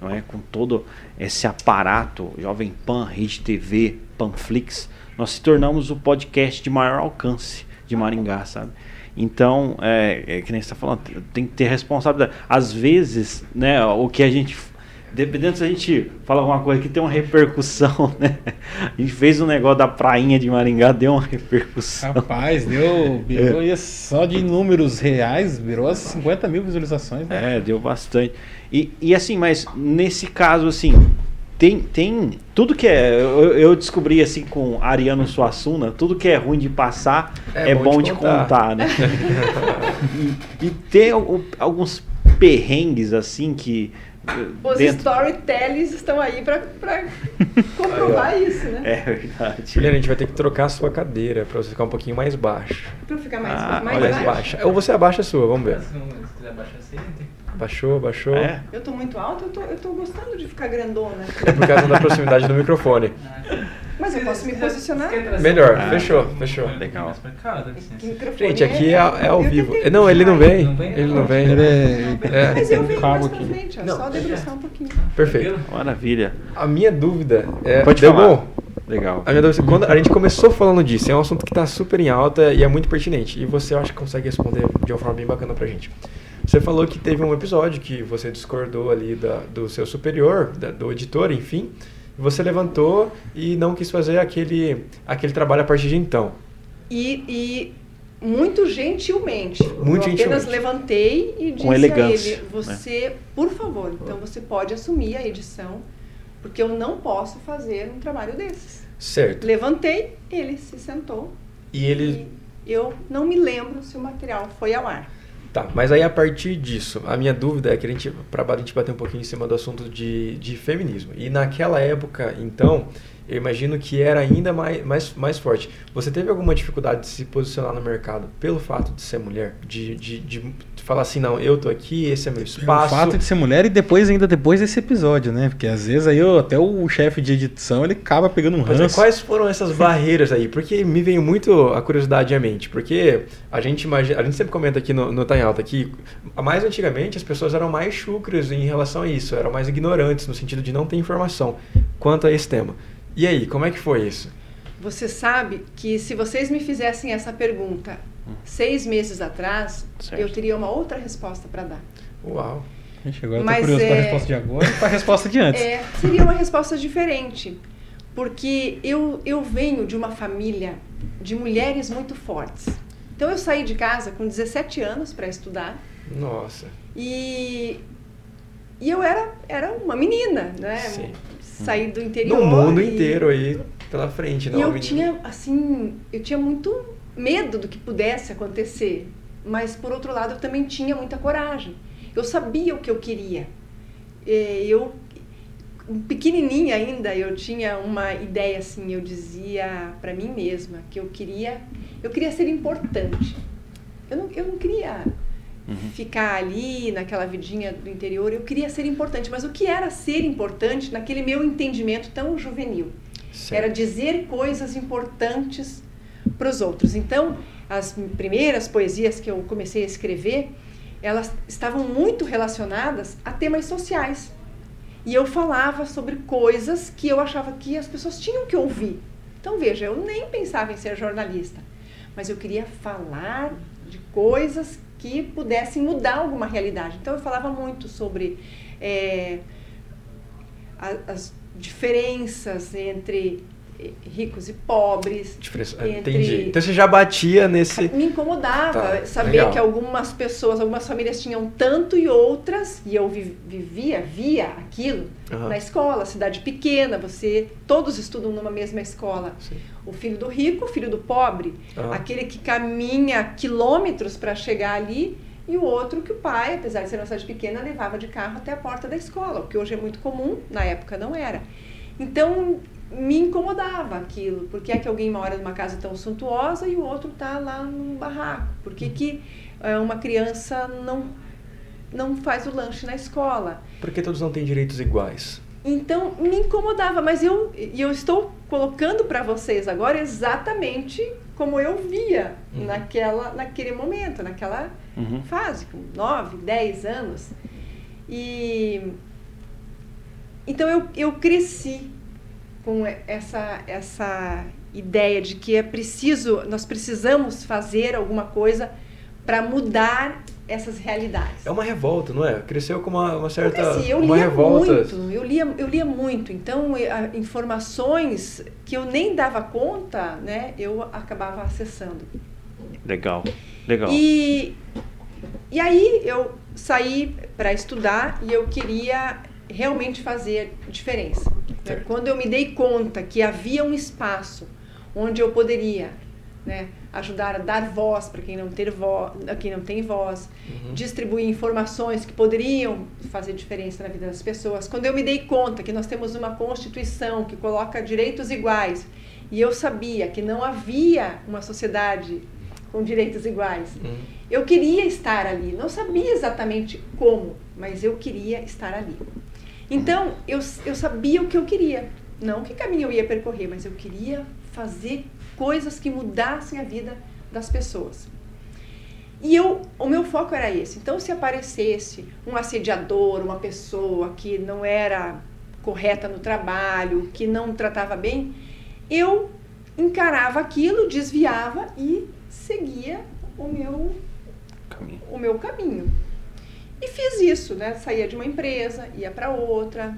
Speaker 1: não é, com todo esse aparato, Jovem Pan, Rede TV, Panflix, nós se tornamos o podcast de maior alcance de Maringá, sabe? Então, é, é que nem você está falando, tem que ter responsabilidade. Às vezes, né, o que a gente dependendo se a gente fala alguma coisa que tem uma repercussão, né? A gente fez um negócio da prainha de Maringá, deu uma repercussão.
Speaker 3: Rapaz, deu, virou é. só de números reais, virou 50 mil visualizações,
Speaker 1: né? É, deu bastante. E, e assim, mas nesse caso, assim, tem, tem tudo que é. Eu, eu, descobri assim com Ariano Suassuna, tudo que é ruim de passar é, é bom, bom, de contar, contar né? e, e tem alguns perrengues assim que
Speaker 4: os dentro... storytellers estão aí para comprovar isso, né?
Speaker 1: É verdade.
Speaker 2: Juliana, a gente vai ter que trocar a sua cadeira para você ficar um pouquinho mais baixo.
Speaker 4: Para ficar mais,
Speaker 2: ah,
Speaker 4: mais,
Speaker 2: mais baixa. Ou você abaixa a sua, vamos ver.
Speaker 5: Se quiser abaixar assim,
Speaker 2: Baixou, baixou.
Speaker 1: É.
Speaker 4: Eu tô muito alto, eu tô, eu tô gostando de ficar grandona.
Speaker 2: É por causa da proximidade do microfone.
Speaker 4: Mas eu posso me posicionar?
Speaker 2: Melhor, ah, fechou, fechou.
Speaker 1: Legal.
Speaker 2: Gente, aqui é, é ao vivo. Não, ele não vem. Ele não vem. Ele
Speaker 4: é, Mas eu venho mais pra frente, ó, só debruçar um pouquinho.
Speaker 2: Perfeito.
Speaker 1: Maravilha.
Speaker 2: A minha dúvida é...
Speaker 1: Pode
Speaker 2: Deu
Speaker 1: falar.
Speaker 2: bom?
Speaker 1: Legal.
Speaker 2: A minha dúvida, quando a gente começou falando disso, é um assunto que está super em alta e é muito pertinente. E você, eu acho que consegue responder de uma forma bem bacana pra gente. Você falou que teve um episódio que você discordou ali da, do seu superior, da, do editor, enfim, você levantou e não quis fazer aquele, aquele trabalho a partir de então.
Speaker 4: E, e muito gentilmente.
Speaker 2: Muito
Speaker 4: eu apenas
Speaker 2: gentilmente.
Speaker 4: levantei e disse
Speaker 1: Com elegância,
Speaker 4: a ele, você, né? por favor, então você pode assumir a edição, porque eu não posso fazer um trabalho desses.
Speaker 2: Certo.
Speaker 4: Levantei, ele se sentou.
Speaker 2: E ele...
Speaker 4: E eu não me lembro se o material foi ao ar.
Speaker 2: Tá, mas aí a partir disso, a minha dúvida é que a gente, para a gente bater um pouquinho em cima do assunto de, de feminismo. E naquela época, então, eu imagino que era ainda mais, mais, mais forte. Você teve alguma dificuldade de se posicionar no mercado pelo fato de ser mulher? De, de, de falar assim, não, eu tô aqui, esse é meu espaço.
Speaker 3: O fato de ser mulher e depois, ainda depois desse episódio, né? Porque às vezes aí eu, até o chefe de edição ele acaba pegando um
Speaker 2: Mas é,
Speaker 3: ranço.
Speaker 2: quais foram essas barreiras aí? Porque me veio muito a curiosidade à mente. Porque a gente imagina, a gente sempre comenta aqui no, no Tá em Alta que mais antigamente as pessoas eram mais chucras em relação a isso, eram mais ignorantes no sentido de não ter informação quanto a esse tema. E aí, como é que foi isso?
Speaker 4: Você sabe que se vocês me fizessem essa pergunta seis meses atrás,
Speaker 1: Certo.
Speaker 4: eu teria uma outra resposta para dar.
Speaker 2: Uau.
Speaker 3: Gente, agora eu tô
Speaker 4: Mas
Speaker 3: curioso
Speaker 4: é-
Speaker 3: resposta de agora e pra resposta de antes.
Speaker 4: É, seria uma resposta diferente, porque eu, eu venho de uma família de mulheres muito fortes. Então eu saí de casa com 17 anos para estudar
Speaker 2: Nossa.
Speaker 4: e, e eu era, era uma menina, né?
Speaker 2: Sim.
Speaker 4: Saí do interior.
Speaker 2: No mundo
Speaker 4: e-
Speaker 2: inteiro aí pela frente, não?
Speaker 4: E eu
Speaker 2: menina?
Speaker 4: tinha, assim, eu tinha muito medo do que pudesse acontecer. Mas, por outro lado, eu também tinha muita coragem. Eu sabia o que eu queria. Eh, Eu, pequenininha ainda, eu tinha uma ideia assim, eu dizia para mim mesma que eu queria, eu queria ser importante. Eu não, eu não queria ficar ali naquela vidinha do interior, eu queria ser importante. Mas o que era ser importante naquele meu entendimento tão juvenil?
Speaker 2: Certo.
Speaker 4: Era dizer coisas importantes para os outros. Então, as primeiras poesias que eu comecei a escrever, elas estavam muito relacionadas a temas sociais. E eu falava sobre coisas que eu achava que as pessoas tinham que ouvir. Então, veja, eu nem pensava em ser jornalista, mas eu queria falar de coisas que pudessem mudar alguma realidade. Então, eu falava muito sobre a- as diferenças entre ricos e pobres.
Speaker 2: Diferença-
Speaker 4: entre-
Speaker 2: Entendi. Então você já batia nesse.
Speaker 4: Me incomodava
Speaker 2: Tá,
Speaker 4: saber
Speaker 2: legal.
Speaker 4: que algumas pessoas, algumas famílias tinham tanto e outras, e eu vi- vivia, via aquilo
Speaker 2: Aham.
Speaker 4: na escola, cidade pequena, você todos estudam numa mesma escola.
Speaker 2: Sim.
Speaker 4: O filho do rico, o filho do pobre,
Speaker 2: Aham.
Speaker 4: aquele que caminha quilômetros para chegar ali, e o outro que o pai, apesar de ser uma cidade pequena, levava de carro até a porta da escola, o que hoje é muito comum, na época não era. Então me incomodava aquilo, porque é que alguém mora numa casa tão suntuosa e o outro está lá num barraco? Por que, que eh, uma criança não, não faz o lanche na escola?
Speaker 2: Porque todos não têm direitos iguais.
Speaker 4: Então me incomodava, mas eu, eu estou colocando para vocês agora exatamente como eu via
Speaker 2: Uhum.
Speaker 4: naquela, naquele momento, naquela
Speaker 1: Uhum.
Speaker 4: fase, com 9, 10 anos. E então eu, eu cresci com essa, essa ideia de que é preciso, nós precisamos fazer alguma coisa para mudar essas realidades.
Speaker 2: É uma revolta, não é? Cresceu com uma, uma certa.
Speaker 4: Eu cresci, eu
Speaker 2: uma
Speaker 4: lia
Speaker 2: revolta.
Speaker 4: muito, eu lia, eu lia muito. Então, informações que eu nem dava conta, né, eu acabava acessando.
Speaker 1: Legal, legal.
Speaker 4: E, e aí eu saí para estudar e eu queria realmente fazer diferença. Né? Quando eu me dei conta que havia um espaço onde eu poderia né, ajudar a dar voz para quem não ter voz, quem não tem voz,
Speaker 2: Uhum.
Speaker 4: distribuir informações que poderiam fazer diferença na vida das pessoas. Quando eu me dei conta que nós temos uma constituição que coloca direitos iguais e eu sabia que não havia uma sociedade com direitos iguais,
Speaker 2: Uhum.
Speaker 4: eu queria estar ali. Não sabia exatamente como, mas eu queria estar ali. Então, eu, eu sabia o que eu queria. Não que caminho eu ia percorrer, mas eu queria fazer coisas que mudassem a vida das pessoas. E eu, o meu foco era esse. Então, se aparecesse um assediador, uma pessoa que não era correta no trabalho, que não tratava bem, eu encarava aquilo, desviava e seguia o meu
Speaker 1: Caminho.
Speaker 4: o meu caminho. E fiz isso, né? Saía de uma empresa, ia para outra.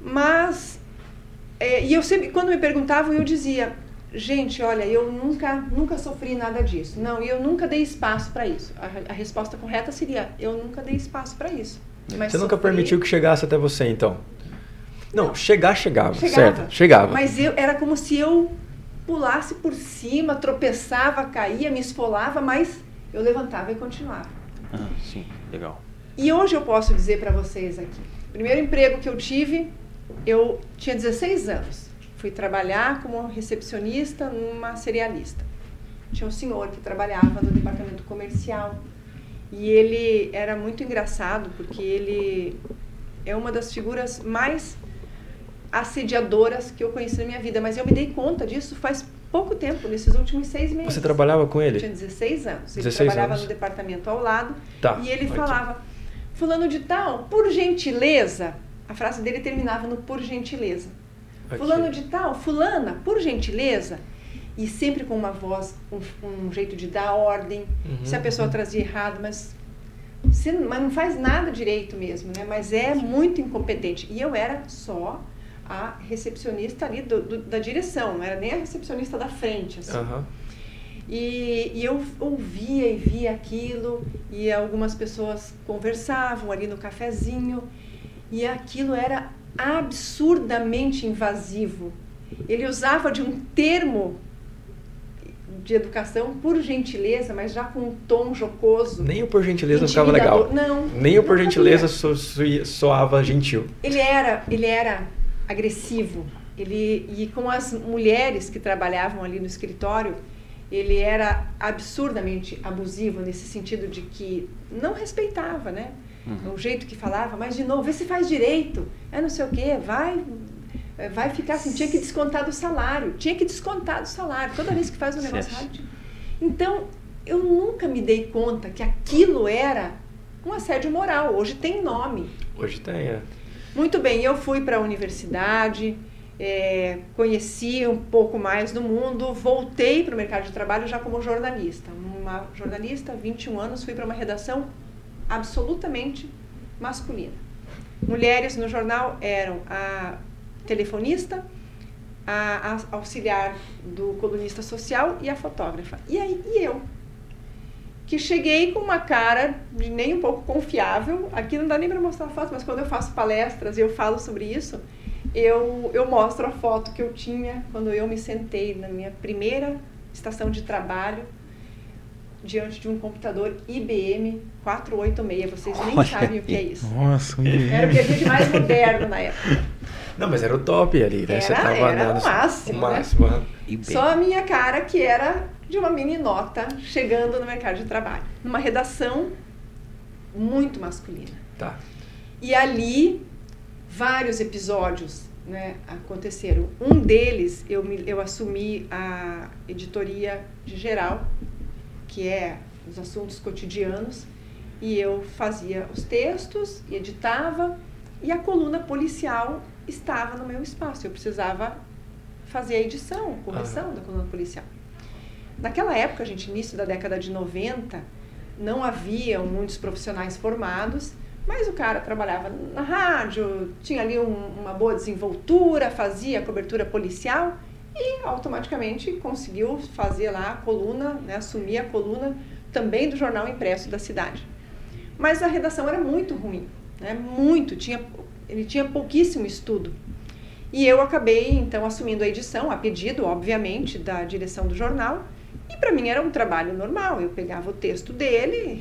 Speaker 4: Mas, é, e eu sempre, quando me perguntavam, eu dizia, gente, olha, eu nunca, nunca sofri nada disso. Não, e eu nunca dei espaço para isso. A, a resposta correta seria, eu nunca dei espaço para isso. Mas
Speaker 2: Você nunca
Speaker 4: sofri-
Speaker 2: permitiu que chegasse até você, então? Não, chegar, chegava,
Speaker 4: Chegava.
Speaker 2: certo? Chegava.
Speaker 4: Mas eu, era como se eu pulasse por cima, tropeçava, caía, me esfolava, mas eu levantava e continuava.
Speaker 1: Ah, sim, legal.
Speaker 4: E hoje eu posso dizer para vocês aqui, o primeiro emprego que eu tive, eu tinha 16 anos. Fui trabalhar como recepcionista numa cerealista. Tinha um senhor que trabalhava no departamento comercial e ele era muito engraçado porque ele é uma das figuras mais assediadoras que eu conheci na minha vida, mas eu me dei conta disso faz pouco tempo, nesses últimos seis meses.
Speaker 2: Você trabalhava com ele?
Speaker 4: Eu tinha 16 anos. Ele
Speaker 2: 16
Speaker 4: trabalhava
Speaker 2: anos.
Speaker 4: no departamento ao lado
Speaker 2: Tá,
Speaker 4: e ele falava, fulano de tal, por gentileza, a frase dele terminava no por gentileza. Fulano de tal, fulana, por gentileza, e sempre com uma voz, um, um jeito de dar ordem.
Speaker 2: Uhum,
Speaker 4: Se a pessoa trazia errado, mas, você não- mas não faz nada direito mesmo, né? Mas é muito incompetente. E eu era só a recepcionista ali do- do- da direção, não era nem a recepcionista da frente. Assim.
Speaker 2: Aham.
Speaker 4: E, e eu ouvia e via aquilo, e algumas pessoas conversavam ali no cafezinho, e aquilo era absurdamente invasivo. Ele usava de um termo de educação, por gentileza, mas já com um tom jocoso.
Speaker 2: Nem o por gentileza ficava legal.
Speaker 4: Não.
Speaker 2: Nem o por gentileza
Speaker 4: cabia.
Speaker 2: so- so- soava gentil.
Speaker 4: Ele era, ele era agressivo. Ele e com as mulheres que trabalhavam ali no escritório, ele era absurdamente abusivo nesse sentido de que não respeitava, né? O jeito que falava, mas de novo, vê se faz direito. É não sei o quê, vai vai ficar assim, tinha que descontar do salário, tinha que descontar do salário toda vez que faz um negócio errado. Então, eu nunca me dei conta que aquilo era um assédio moral. Hoje tem nome.
Speaker 2: Hoje tem, é.
Speaker 4: Muito bem, eu fui para a universidade, eh, conheci um pouco mais do mundo, voltei para o mercado de trabalho já como jornalista. Uma jornalista, 21 anos, fui para uma redação absolutamente masculina. Mulheres no jornal eram a telefonista, a, a auxiliar do colunista social e a fotógrafa. E aí, e eu? Que cheguei com uma cara de nem um pouco confiável. Aqui não dá nem para mostrar foto, mas quando eu faço palestras e eu falo sobre isso, eu, eu mostro a foto que eu tinha quando eu me sentei na minha primeira estação de trabalho diante de um computador IBM 486. Vocês nem
Speaker 1: Olha
Speaker 4: sabem o que é
Speaker 1: aí.
Speaker 4: isso.
Speaker 3: Nossa, um
Speaker 4: Era o que havia de mais moderno na época.
Speaker 2: Não, mas era o top ali, né? Você
Speaker 4: Era-
Speaker 2: tava
Speaker 4: era o máximo,
Speaker 2: O
Speaker 4: né?
Speaker 2: máximo,
Speaker 1: bem.
Speaker 4: Só a minha cara que era de uma meninota chegando no mercado de trabalho. Numa redação muito masculina.
Speaker 2: Tá.
Speaker 4: E ali, vários episódios né, aconteceram. Um deles, eu, me, eu assumi a editoria de geral, que é os assuntos cotidianos, e eu fazia os textos, e editava, e a coluna policial estava no meu espaço. Eu precisava fazer a edição, correção da coluna policial. Naquela época, gente, início da década de 90, não haviam muitos profissionais formados, mas o cara trabalhava na rádio, tinha ali um- uma boa desenvoltura, fazia cobertura policial e automaticamente conseguiu fazer lá a coluna, né, assumir a coluna também do jornal impresso da cidade. Mas a redação era muito ruim, né, muito, tinha, ele tinha pouquíssimo estudo. E eu acabei então assumindo a edição, a pedido, obviamente, da direção do jornal. E para mim era um trabalho normal. Eu pegava o texto dele,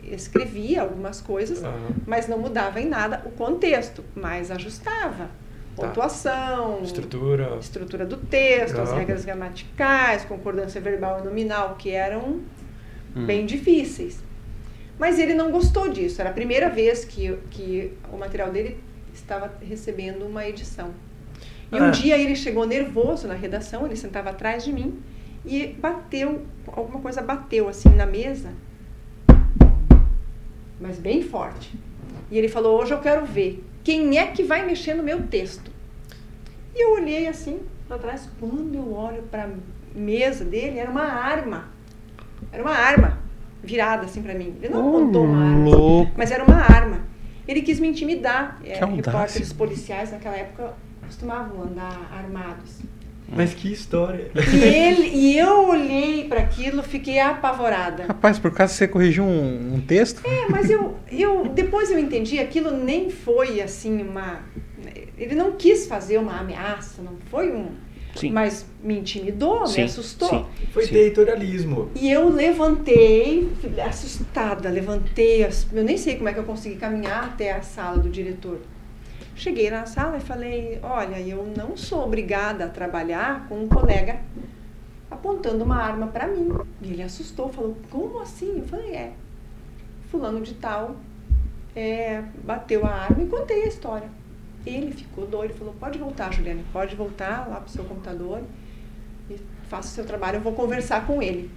Speaker 4: reescrevia algumas coisas,
Speaker 2: Aham.
Speaker 4: mas não mudava em nada o contexto, mas ajustava.
Speaker 2: Tá.
Speaker 4: Pontuação,
Speaker 2: Estrutura.
Speaker 4: estrutura do texto, as
Speaker 2: Aham.
Speaker 4: regras gramaticais, concordância verbal e nominal, que eram
Speaker 1: Hum.
Speaker 4: bem difíceis. Mas ele não gostou disso. Era a primeira vez que, que o material dele estava recebendo uma edição. E um
Speaker 2: Ah.
Speaker 4: dia ele chegou nervoso na redação, ele sentava atrás de mim e bateu, alguma coisa bateu assim na mesa, mas bem forte. E ele falou: Hoje eu quero ver quem é que vai mexer no meu texto. E eu olhei assim para trás. Quando eu olho para a mesa dele, era uma arma. Era uma arma virada assim para mim. Ele não apontou uma arma,
Speaker 3: louco.
Speaker 4: mas era uma arma. Ele quis me intimidar. É, repórteres policiais naquela época costumavam andar armados.
Speaker 2: Mas que história.
Speaker 4: E, ele, e eu olhei para aquilo, fiquei apavorada.
Speaker 3: Rapaz, por causa você corrigiu um, um texto?
Speaker 4: É, mas eu, eu depois eu entendi, aquilo nem foi assim uma. Ele não quis fazer uma ameaça, não foi um.
Speaker 1: Sim.
Speaker 4: Mas me intimidou,
Speaker 1: Sim,
Speaker 4: me assustou.
Speaker 1: sim.
Speaker 2: Foi
Speaker 1: Sim.
Speaker 2: territorialismo.
Speaker 4: E eu levantei, assustada, levantei, as- eu nem sei como é que eu consegui caminhar até a sala do diretor. Cheguei na sala e falei: Olha, eu não sou obrigada a trabalhar com um colega apontando uma arma para mim. E ele assustou, falou: Como assim? Eu falei: É. Fulano de Tal é, bateu a arma e contei a história. Ele ficou doido, falou: Pode voltar, Juliane, pode voltar lá para o seu computador e faça o seu trabalho, eu vou conversar com ele.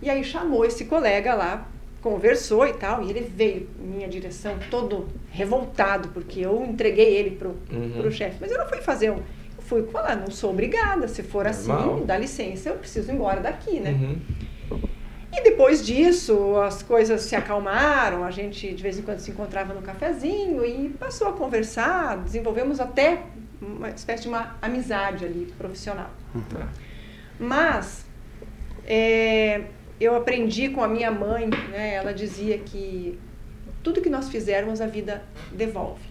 Speaker 4: E aí chamou esse colega lá conversou e tal, e ele veio em minha direção todo revoltado, porque eu entreguei ele pro, uhum. pro chefe. Mas eu não fui fazer um. Eu fui falar, não sou obrigada, se for assim, dá licença, eu preciso ir embora daqui, né? Uhum. E depois disso, as coisas se acalmaram, a gente de vez em quando se encontrava no cafezinho e passou a conversar, desenvolvemos até uma espécie de uma amizade ali profissional. Uhum. Mas é, eu aprendi com a minha mãe, né? Ela dizia que tudo que nós fizermos a vida devolve.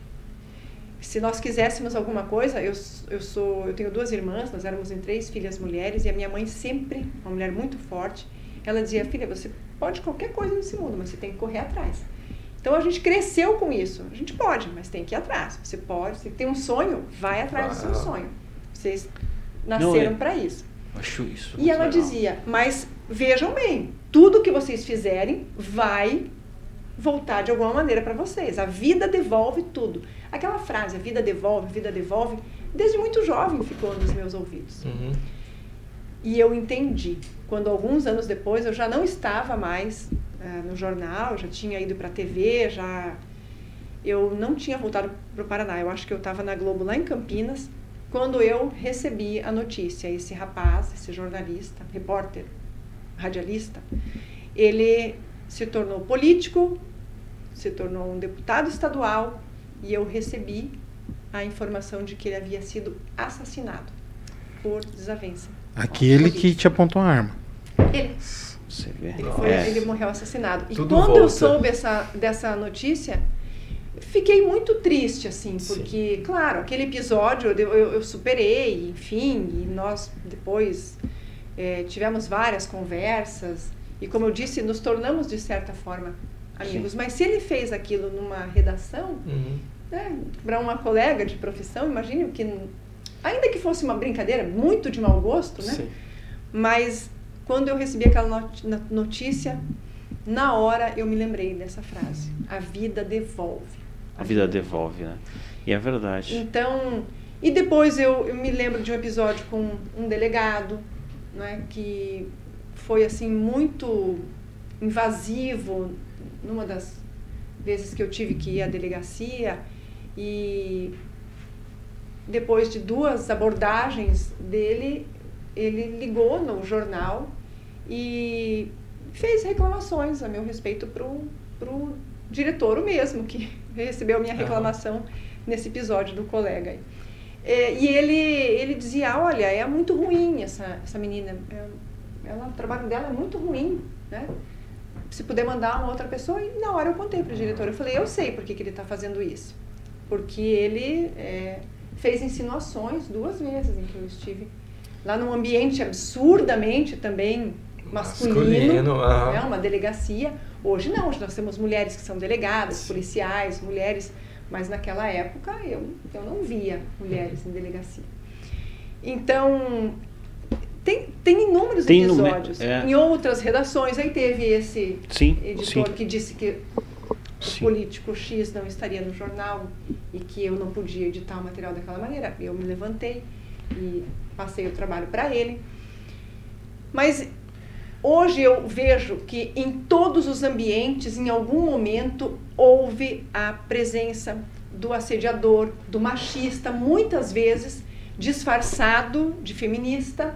Speaker 4: Se nós quiséssemos alguma coisa, eu, eu sou, eu tenho duas irmãs, nós éramos em três filhas mulheres e a minha mãe sempre, uma mulher muito forte, ela dizia: "Filha, você pode qualquer coisa nesse mundo, mas você tem que correr atrás". Então a gente cresceu com isso. A gente pode, mas tem que ir atrás. Você pode, você tem um sonho, vai atrás do seu sonho. Vocês nasceram é para isso.
Speaker 1: Acho isso.
Speaker 4: E ela legal. dizia: "Mas vejam bem, tudo que vocês fizerem vai voltar de alguma maneira para vocês. A vida devolve tudo. Aquela frase, a vida devolve, a vida devolve, desde muito jovem ficou nos meus ouvidos. Uhum. E eu entendi. Quando alguns anos depois eu já não estava mais uh, no jornal, já tinha ido para a TV, já eu não tinha voltado para o Paraná. Eu acho que eu estava na Globo lá em Campinas quando eu recebi a notícia. Esse rapaz, esse jornalista, repórter radialista, ele se tornou político, se tornou um deputado estadual e eu recebi a informação de que ele havia sido assassinado por desavença.
Speaker 3: Aquele que te apontou a arma.
Speaker 4: Ele. Você vê. Ele, foi, é. ele morreu assassinado. E Tudo quando volta. eu soube essa, dessa notícia, fiquei muito triste, assim, porque, Sim. claro, aquele episódio eu, eu, eu, superei, enfim, e nós depois é, tivemos várias conversas e, como eu disse, nos tornamos de certa forma amigos. Sim. Mas se ele fez aquilo numa redação, uhum. né, para uma colega de profissão, imagine que, ainda que fosse uma brincadeira, muito de mau gosto, né? Sim. Mas quando eu recebi aquela notícia, na hora eu me lembrei dessa frase: a vida devolve.
Speaker 1: A vida devolve, né? E é verdade.
Speaker 4: Então, e depois eu, eu me lembro de um episódio com um delegado né, que foi assim muito invasivo numa das vezes que eu tive que ir à delegacia e depois de duas abordagens dele, ele ligou no jornal e fez reclamações a meu respeito para o diretor mesmo, que recebeu minha reclamação nesse episódio do colega. É, e ele, ele dizia, olha, é muito ruim essa, essa menina, é, ela, o trabalho dela é muito ruim, né? Se puder mandar uma outra pessoa, e na hora eu contei para o diretor, eu falei, eu sei por que, que ele está fazendo isso. Porque ele é, fez insinuações duas vezes em que eu estive lá num ambiente absurdamente também masculino, masculino né, uma delegacia. Hoje não, hoje nós temos mulheres que são delegadas, policiais, mulheres mas naquela época eu, eu não via mulheres em delegacia. Então, tem, tem inúmeros tem episódios. É. Em outras redações, aí teve esse sim, editor sim. que disse que o político X não estaria no jornal e que eu não podia editar o material daquela maneira. Eu me levantei e passei o trabalho para ele. Mas Hoje eu vejo que em todos os ambientes, em algum momento, houve a presença do assediador, do machista, muitas vezes disfarçado de feminista,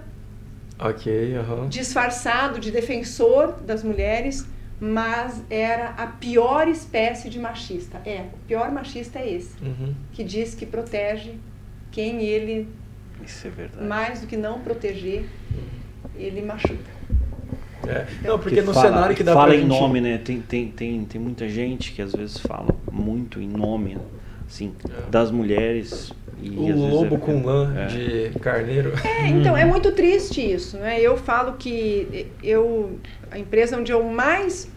Speaker 2: ok, uhum.
Speaker 4: disfarçado de defensor das mulheres, mas era a pior espécie de machista. É, o pior machista é esse, uhum. que diz que protege quem ele,
Speaker 1: é
Speaker 4: mais do que não proteger, ele machuca.
Speaker 2: É. Não, porque, no fala, cenário que dá
Speaker 1: fala
Speaker 2: pra
Speaker 1: em
Speaker 2: gente...
Speaker 1: nome, né? Tem, tem, tem, tem muita gente que às vezes fala muito em nome, assim, é. das mulheres.
Speaker 2: E, o lobo é, com lã é. de carneiro.
Speaker 4: É, então, é muito triste isso, né? Eu falo que eu, a empresa onde eu mais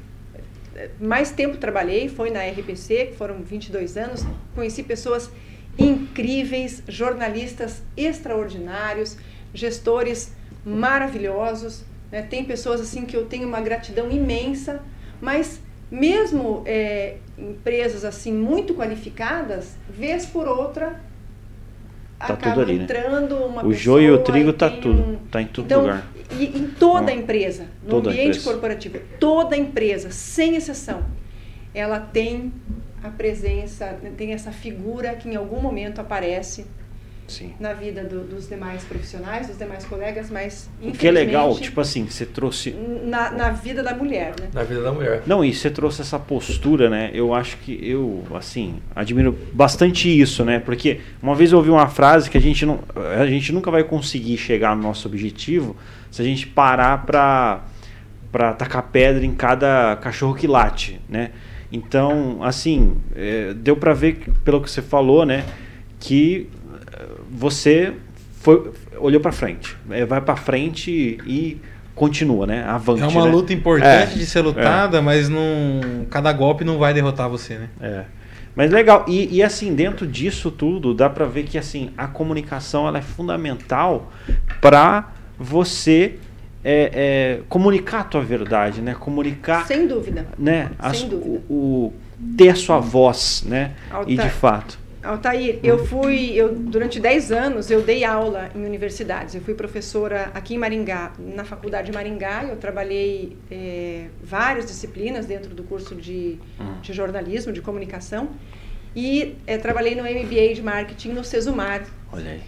Speaker 4: mais tempo trabalhei foi na RPC, que foram 22 anos. Conheci pessoas incríveis, jornalistas extraordinários, gestores maravilhosos. Né? Tem pessoas assim que eu tenho uma gratidão imensa, mas mesmo é, empresas assim muito qualificadas, vez por outra
Speaker 1: Tá
Speaker 4: acaba
Speaker 1: tudo ali, né?
Speaker 4: entrando uma
Speaker 1: O
Speaker 4: pessoa
Speaker 1: joio e o trigo tá
Speaker 4: tem
Speaker 1: tudo,
Speaker 4: um-
Speaker 1: tá em todo
Speaker 4: então,
Speaker 1: lugar.
Speaker 4: E em toda a empresa, no
Speaker 1: toda
Speaker 4: ambiente
Speaker 1: empresa.
Speaker 4: corporativo, toda a empresa, sem exceção, ela tem a presença, tem essa figura que em algum momento aparece
Speaker 1: Sim.
Speaker 4: na vida do- dos demais profissionais, dos demais colegas, mas
Speaker 1: O que é legal, tipo assim, você trouxe
Speaker 4: na, na vida da mulher, né?
Speaker 2: Na vida da mulher.
Speaker 1: Não, e você trouxe essa postura, né? Eu acho que eu, assim, admiro bastante isso, né? Porque uma vez eu ouvi uma frase que a gente não, a gente nunca vai conseguir chegar no nosso objetivo se a gente parar pra, pra tacar pedra em cada cachorro que late, né? Então, assim, é, deu pra ver pelo que você falou, né? Que você foi, olhou pra frente, é, vai pra frente e continua, né? Avante,
Speaker 3: É uma
Speaker 1: né?
Speaker 3: luta importante
Speaker 1: É,
Speaker 3: de ser lutada, mas não, cada golpe não vai derrotar você, né?
Speaker 1: É. Mas legal, e, e assim, dentro disso tudo, dá pra ver que assim, a comunicação ela é fundamental para você é, é, comunicar a tua verdade, né? Comunicar,
Speaker 4: Sem dúvida.
Speaker 1: né? as-
Speaker 4: sem dúvida.
Speaker 1: o, o- ter a sua voz, né? E de fato.
Speaker 4: Altair, eu fui, eu, durante 10 anos eu dei aula em universidades. Eu fui professora aqui em Maringá, na faculdade de Maringá. Eu trabalhei eh, várias disciplinas dentro do curso de,
Speaker 1: Hum.
Speaker 4: de jornalismo, de comunicação. E eh, trabalhei no MBA de marketing no Sesumar
Speaker 1: Olha aí.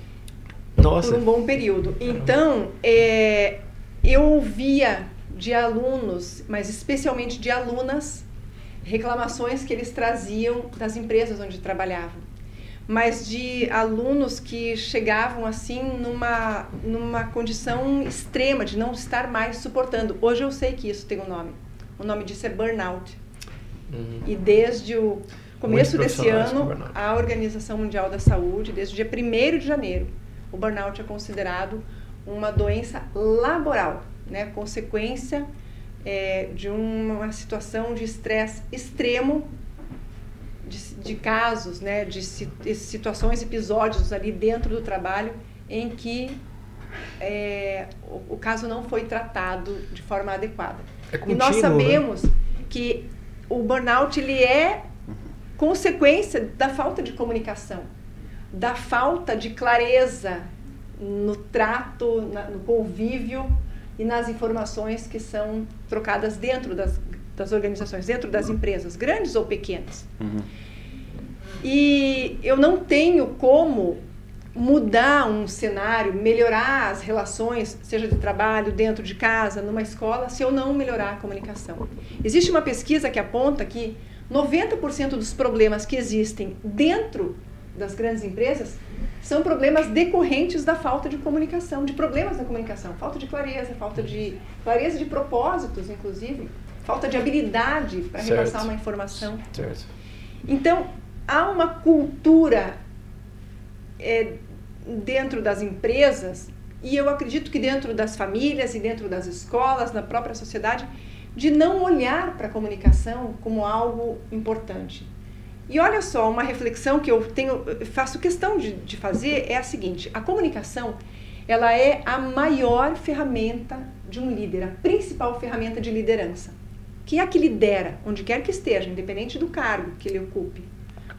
Speaker 2: Nossa.
Speaker 4: por um bom período. Então, eh, eu ouvia de alunos, mas especialmente de alunas, reclamações que eles traziam das empresas onde trabalhavam. Mas de alunos que chegavam assim numa, numa condição extrema de não estar mais suportando. Hoje eu sei que isso tem um nome. O nome disso é burnout.
Speaker 2: Uhum.
Speaker 4: E desde o começo desse ano, a Organização Mundial da Saúde, desde o dia 1 de janeiro, o burnout é considerado uma doença laboral, né? consequência eh, de uma situação de estresse extremo, de, de casos, né? de si- situações, episódios ali dentro do trabalho em que eh, o, o caso não foi tratado de forma adequada.
Speaker 2: É
Speaker 4: E nós
Speaker 2: contínuo, né?
Speaker 4: sabemos que o burnout ele é consequência da falta de comunicação, da falta de clareza no trato, na- no convívio e nas informações que são trocadas dentro das, das organizações, dentro das empresas, grandes ou pequenas.
Speaker 1: Uhum.
Speaker 4: E eu não tenho como mudar um cenário, melhorar as relações, seja de trabalho, dentro de casa, numa escola, se eu não melhorar a comunicação. Existe uma pesquisa que aponta que 90% dos problemas que existem dentro das grandes empresas são problemas decorrentes da falta de comunicação, de problemas da comunicação, falta de clareza, falta de clareza de propósitos, inclusive, falta de habilidade para repassar uma informação.
Speaker 2: Certo.
Speaker 4: Então, há uma cultura é, dentro das empresas, e eu acredito que dentro das famílias e dentro das escolas, na própria sociedade, de não olhar para a comunicação como algo importante. E olha só, uma reflexão que eu tenho, faço questão de, de fazer é a seguinte: a comunicação ela é a maior ferramenta de um líder, a principal ferramenta de liderança. Quem é que lidera, onde quer que esteja, independente do cargo que ele ocupe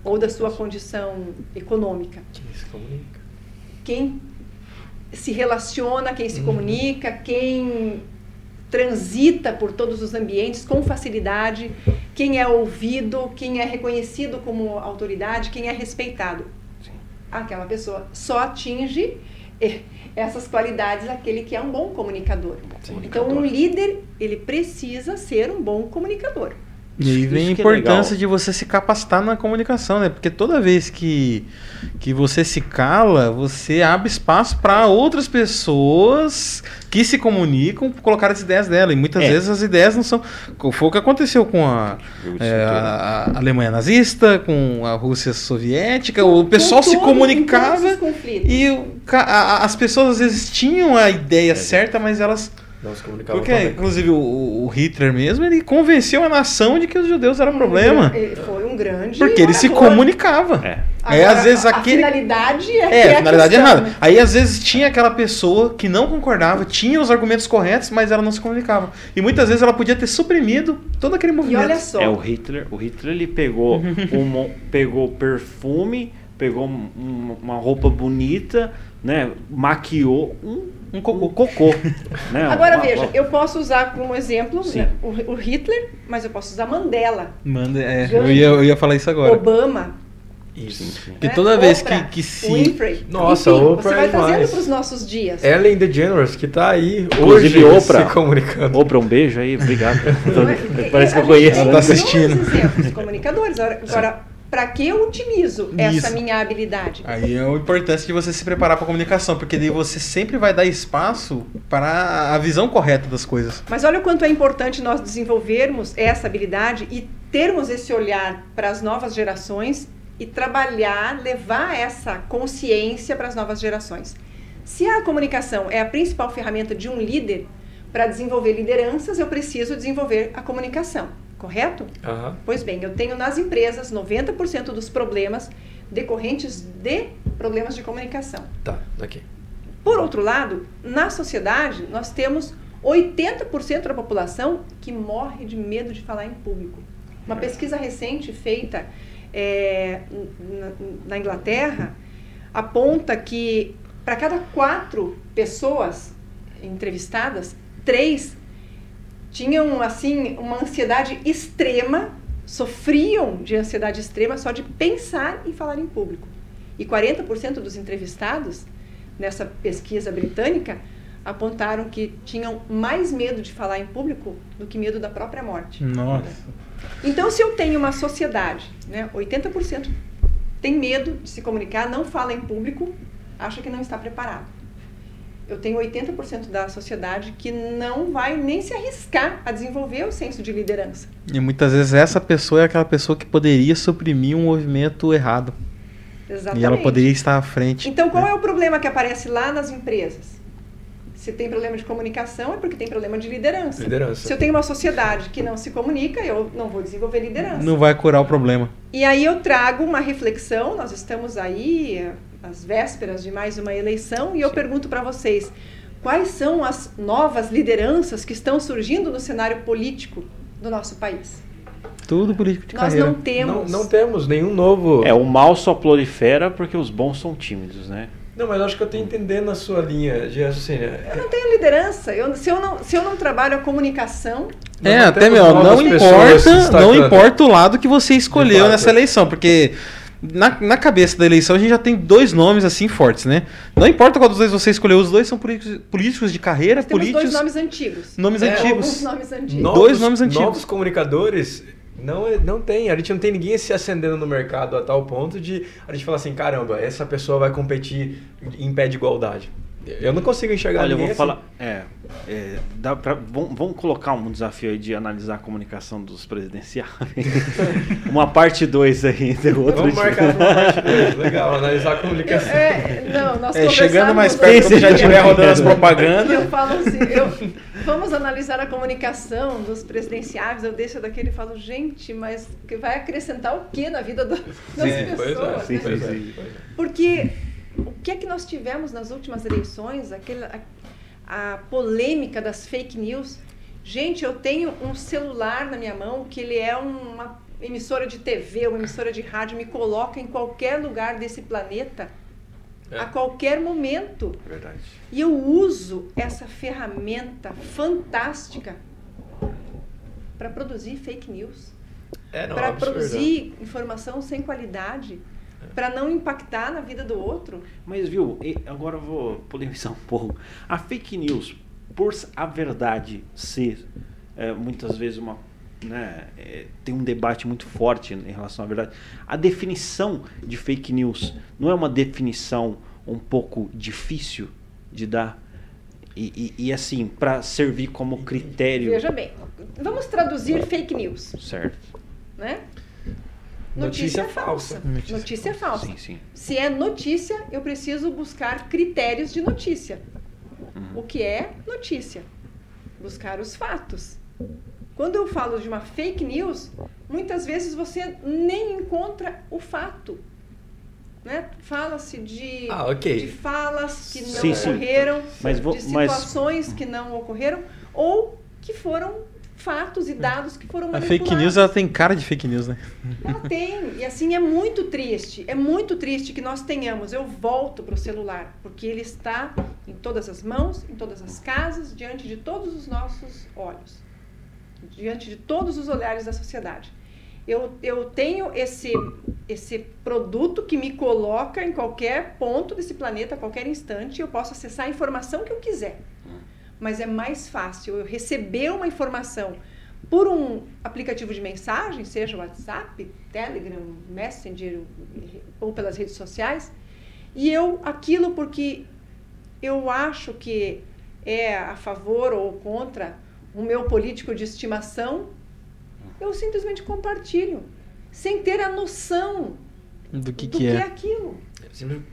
Speaker 4: ou da sua condição econômica.
Speaker 2: Quem se comunica?
Speaker 4: Quem se relaciona, quem se
Speaker 2: Uhum.
Speaker 4: comunica, quem transita por todos os ambientes com facilidade, quem é ouvido, quem é reconhecido como autoridade, quem é respeitado.
Speaker 1: Sim.
Speaker 4: Aquela pessoa só atinge eh, essas qualidades aquele que é um bom comunicador.
Speaker 2: Sim.
Speaker 4: Então, um líder, ele precisa ser um bom comunicador.
Speaker 3: E aí vem a
Speaker 1: é
Speaker 3: importância
Speaker 1: legal.
Speaker 3: de você se capacitar na comunicação, né? Porque toda vez que, que você se cala, você abre espaço para outras pessoas que se comunicam colocar as ideias dela. E muitas
Speaker 1: É.
Speaker 3: vezes as ideias não são. Foi o que aconteceu com a, é, a- a Alemanha nazista, com a Rússia soviética. O pessoal
Speaker 4: Com
Speaker 3: se
Speaker 4: todo-
Speaker 3: comunicava e a- as pessoas às vezes tinham a ideia
Speaker 1: É.
Speaker 3: certa, mas elas
Speaker 2: Não se comunicava
Speaker 3: porque, inclusive, o, o Hitler mesmo, ele convenceu a nação de que os judeus eram um problema.
Speaker 4: Ele foi um grande.
Speaker 3: Porque ele se comunicava.
Speaker 1: É.
Speaker 3: Aí
Speaker 4: Agora,
Speaker 3: às vezes
Speaker 4: a
Speaker 3: aquele.
Speaker 4: finalidade é, que
Speaker 3: É,
Speaker 4: é
Speaker 3: a finalidade é errada.
Speaker 4: né?
Speaker 3: Aí às vezes tinha aquela pessoa que não concordava, tinha os argumentos corretos, mas ela não se comunicava. E muitas vezes ela podia ter suprimido todo aquele
Speaker 4: E
Speaker 3: movimento.
Speaker 4: olha só,
Speaker 1: É o Hitler. O Hitler ele pegou um, pegou perfume, pegou um- um- uma roupa bonita, né? Maquiou um,
Speaker 3: Um cocô.
Speaker 1: um cocô. né?
Speaker 4: agora
Speaker 1: Uma-
Speaker 4: veja,
Speaker 1: uma-
Speaker 4: eu posso usar como exemplo né, o, o Hitler, mas eu posso usar Mandela,
Speaker 3: Manda, é,
Speaker 4: Gandhi.
Speaker 3: eu, ia, eu ia falar isso agora.
Speaker 4: Obama.
Speaker 2: Isso.
Speaker 3: Porque
Speaker 4: né,
Speaker 3: toda vez
Speaker 4: Oprah,
Speaker 3: que, que se.
Speaker 4: Winfrey.
Speaker 2: Nossa,
Speaker 4: Enfim,
Speaker 2: Oprah
Speaker 4: você
Speaker 2: é
Speaker 4: vai trazendo
Speaker 2: demais.
Speaker 4: para os nossos dias.
Speaker 2: Ellen DeGeneres, que tá aí
Speaker 1: Inclusive,
Speaker 2: hoje
Speaker 1: Oprah.
Speaker 2: se comunicando.
Speaker 1: Oprah, um beijo aí, obrigado.
Speaker 4: É?
Speaker 1: Parece que eu conheço.
Speaker 3: Ela tá assistindo.
Speaker 4: inúmeros exemplos, comunicadores. Agora, agora para que eu utilizo essa
Speaker 3: Isso.
Speaker 4: minha habilidade?
Speaker 3: Aí é a importância de você se preparar para a comunicação, porque daí você sempre vai dar espaço para a visão correta das coisas.
Speaker 4: Mas olha o quanto é importante nós desenvolvermos essa habilidade e termos esse olhar para as novas gerações e trabalhar, levar essa consciência para as novas gerações. Se a comunicação é a principal ferramenta de um líder para desenvolver lideranças, eu preciso desenvolver a comunicação, correto? Pois bem, eu tenho nas empresas 90% dos problemas decorrentes de problemas de comunicação.
Speaker 2: Tá, aqui.
Speaker 4: Por outro lado, na sociedade, nós temos 80% da população que morre de medo de falar em público. Uma pesquisa recente feita é, na, na Inglaterra aponta que para cada quatro pessoas entrevistadas, três tinham assim uma ansiedade extrema, sofriam de ansiedade extrema só de pensar em falar em público. E 40% dos entrevistados nessa pesquisa britânica apontaram que tinham mais medo de falar em público do que medo da própria morte.
Speaker 3: Nossa.
Speaker 4: Então, se eu tenho uma sociedade, né, 80% tem medo de se comunicar, não fala em público, acha que não está preparado. Eu tenho 80% da sociedade que não vai nem se arriscar a desenvolver o senso de liderança.
Speaker 3: E muitas vezes essa pessoa é aquela pessoa que poderia suprimir um movimento errado.
Speaker 4: Exatamente.
Speaker 3: E ela poderia estar à frente.
Speaker 4: Então, qual
Speaker 3: né?
Speaker 4: é o problema que aparece lá nas empresas? Se tem problema de comunicação, é porque tem problema de liderança.
Speaker 2: Liderança.
Speaker 4: Se eu tenho uma sociedade que não se comunica, eu não vou desenvolver liderança.
Speaker 3: Não vai curar o problema.
Speaker 4: E aí eu trago uma reflexão, nós estamos aí às vésperas de mais uma eleição e eu pergunto para vocês, quais são as novas lideranças que estão surgindo no cenário político do nosso país?
Speaker 3: Tudo político de
Speaker 4: Nós
Speaker 3: carreira.
Speaker 4: não
Speaker 2: Não,
Speaker 4: temos.
Speaker 2: não temos nenhum novo.
Speaker 1: É, o mal só prolifera porque os bons são tímidos, né?
Speaker 2: Não, mas eu acho que eu tô entendendo a sua linha de raciocínio.
Speaker 4: Eu não tenho liderança. Eu, se, eu não, se eu não trabalho a comunicação,
Speaker 3: É,
Speaker 2: Não
Speaker 3: até meu, não importa, não importa o lado que você escolheu nessa eleição, porque na, na cabeça da eleição a gente já tem dois nomes assim fortes, né? Não importa qual dos dois você escolheu, os dois são políticos, políticos de carreira,
Speaker 4: nós temos
Speaker 3: políticos,
Speaker 4: dois nomes antigos.
Speaker 3: nomes
Speaker 2: É,
Speaker 3: antigos.
Speaker 4: Nomes antigos.
Speaker 2: Novos-
Speaker 3: Dois nomes antigos.
Speaker 2: Novos comunicadores não, é- não tem. A gente não tem ninguém se acendendo no mercado a tal ponto de a gente falar assim, caramba, essa pessoa vai competir em pé de igualdade. Eu não consigo enxergar
Speaker 1: Olha, eu vou
Speaker 2: assim.
Speaker 1: falar. É, é, dá pra, vamos, vamos colocar um desafio aí de analisar a comunicação dos presidenciais. uma parte 2 aí, do outro
Speaker 2: Vamos
Speaker 1: dia.
Speaker 2: marcar uma parte dois. Legal, analisar a comunicação.
Speaker 4: É, não, nós
Speaker 3: É, chegando mais perto, quando já estiver rodando as
Speaker 4: Eu
Speaker 3: propagandas.
Speaker 4: falo assim, eu- vamos analisar a comunicação dos presidenciáveis, eu deixo daquele e falo, gente, mas que vai acrescentar o que na vida do- das
Speaker 2: Sim, pois é,
Speaker 4: pessoas?
Speaker 1: sim,
Speaker 4: né?
Speaker 2: pois é,
Speaker 1: sim.
Speaker 2: pois é.
Speaker 4: Porque o que é que nós tivemos nas últimas eleições, aquela, a, a polêmica das fake news. Gente, eu tenho um celular na minha mão que ele é uma emissora de TV, uma emissora de rádio, me coloca em qualquer lugar desse planeta
Speaker 2: É.
Speaker 4: a qualquer momento.
Speaker 2: Verdade.
Speaker 4: E eu uso essa ferramenta fantástica para produzir fake news,
Speaker 2: É,
Speaker 4: para produzir informação sem qualidade, para não impactar na vida do outro.
Speaker 1: Mas viu, agora eu vou polemizar um pouco. A fake news, por a verdade ser é, muitas vezes uma. Né, é, tem um debate muito forte em relação à verdade. A definição de fake news não é uma definição um pouco difícil de dar? E, e, e assim, para servir como critério.
Speaker 4: Veja bem, vamos traduzir fake news,
Speaker 1: Certo.
Speaker 4: né?
Speaker 2: Notícia
Speaker 4: falsa.
Speaker 2: falsa.
Speaker 3: Notícia
Speaker 4: Notícia falsa.
Speaker 1: Sim, sim.
Speaker 4: Se é notícia, eu preciso buscar critérios de notícia.
Speaker 1: Uhum.
Speaker 4: O que é notícia? Buscar os fatos. Quando eu falo de uma fake news, muitas vezes você nem encontra o fato. Né? Fala-se de,
Speaker 2: ah, okay.
Speaker 4: de falas que não sim, ocorreram, sim. Mas vou, de situações mas... que não ocorreram, ou que foram fatos e dados que foram
Speaker 3: A fake news ela tem cara de fake news, né?
Speaker 4: Ela tem. E assim é muito triste. É muito triste que nós tenhamos. Eu volto para o celular, porque ele está em todas as mãos, em todas as casas, diante de todos os nossos olhos, diante de todos os olhares da sociedade. Eu, eu tenho esse, esse produto que me coloca em qualquer ponto desse planeta, a qualquer instante, eu posso acessar a informação que eu quiser mas é mais fácil eu receber uma informação por um aplicativo de mensagem, seja WhatsApp, Telegram, Messenger ou pelas redes sociais, e eu aquilo porque eu acho que é a favor ou contra o meu político de estimação, eu simplesmente compartilho, sem ter a noção
Speaker 3: do que,
Speaker 4: do
Speaker 3: que,
Speaker 4: é.
Speaker 3: é
Speaker 2: aquilo.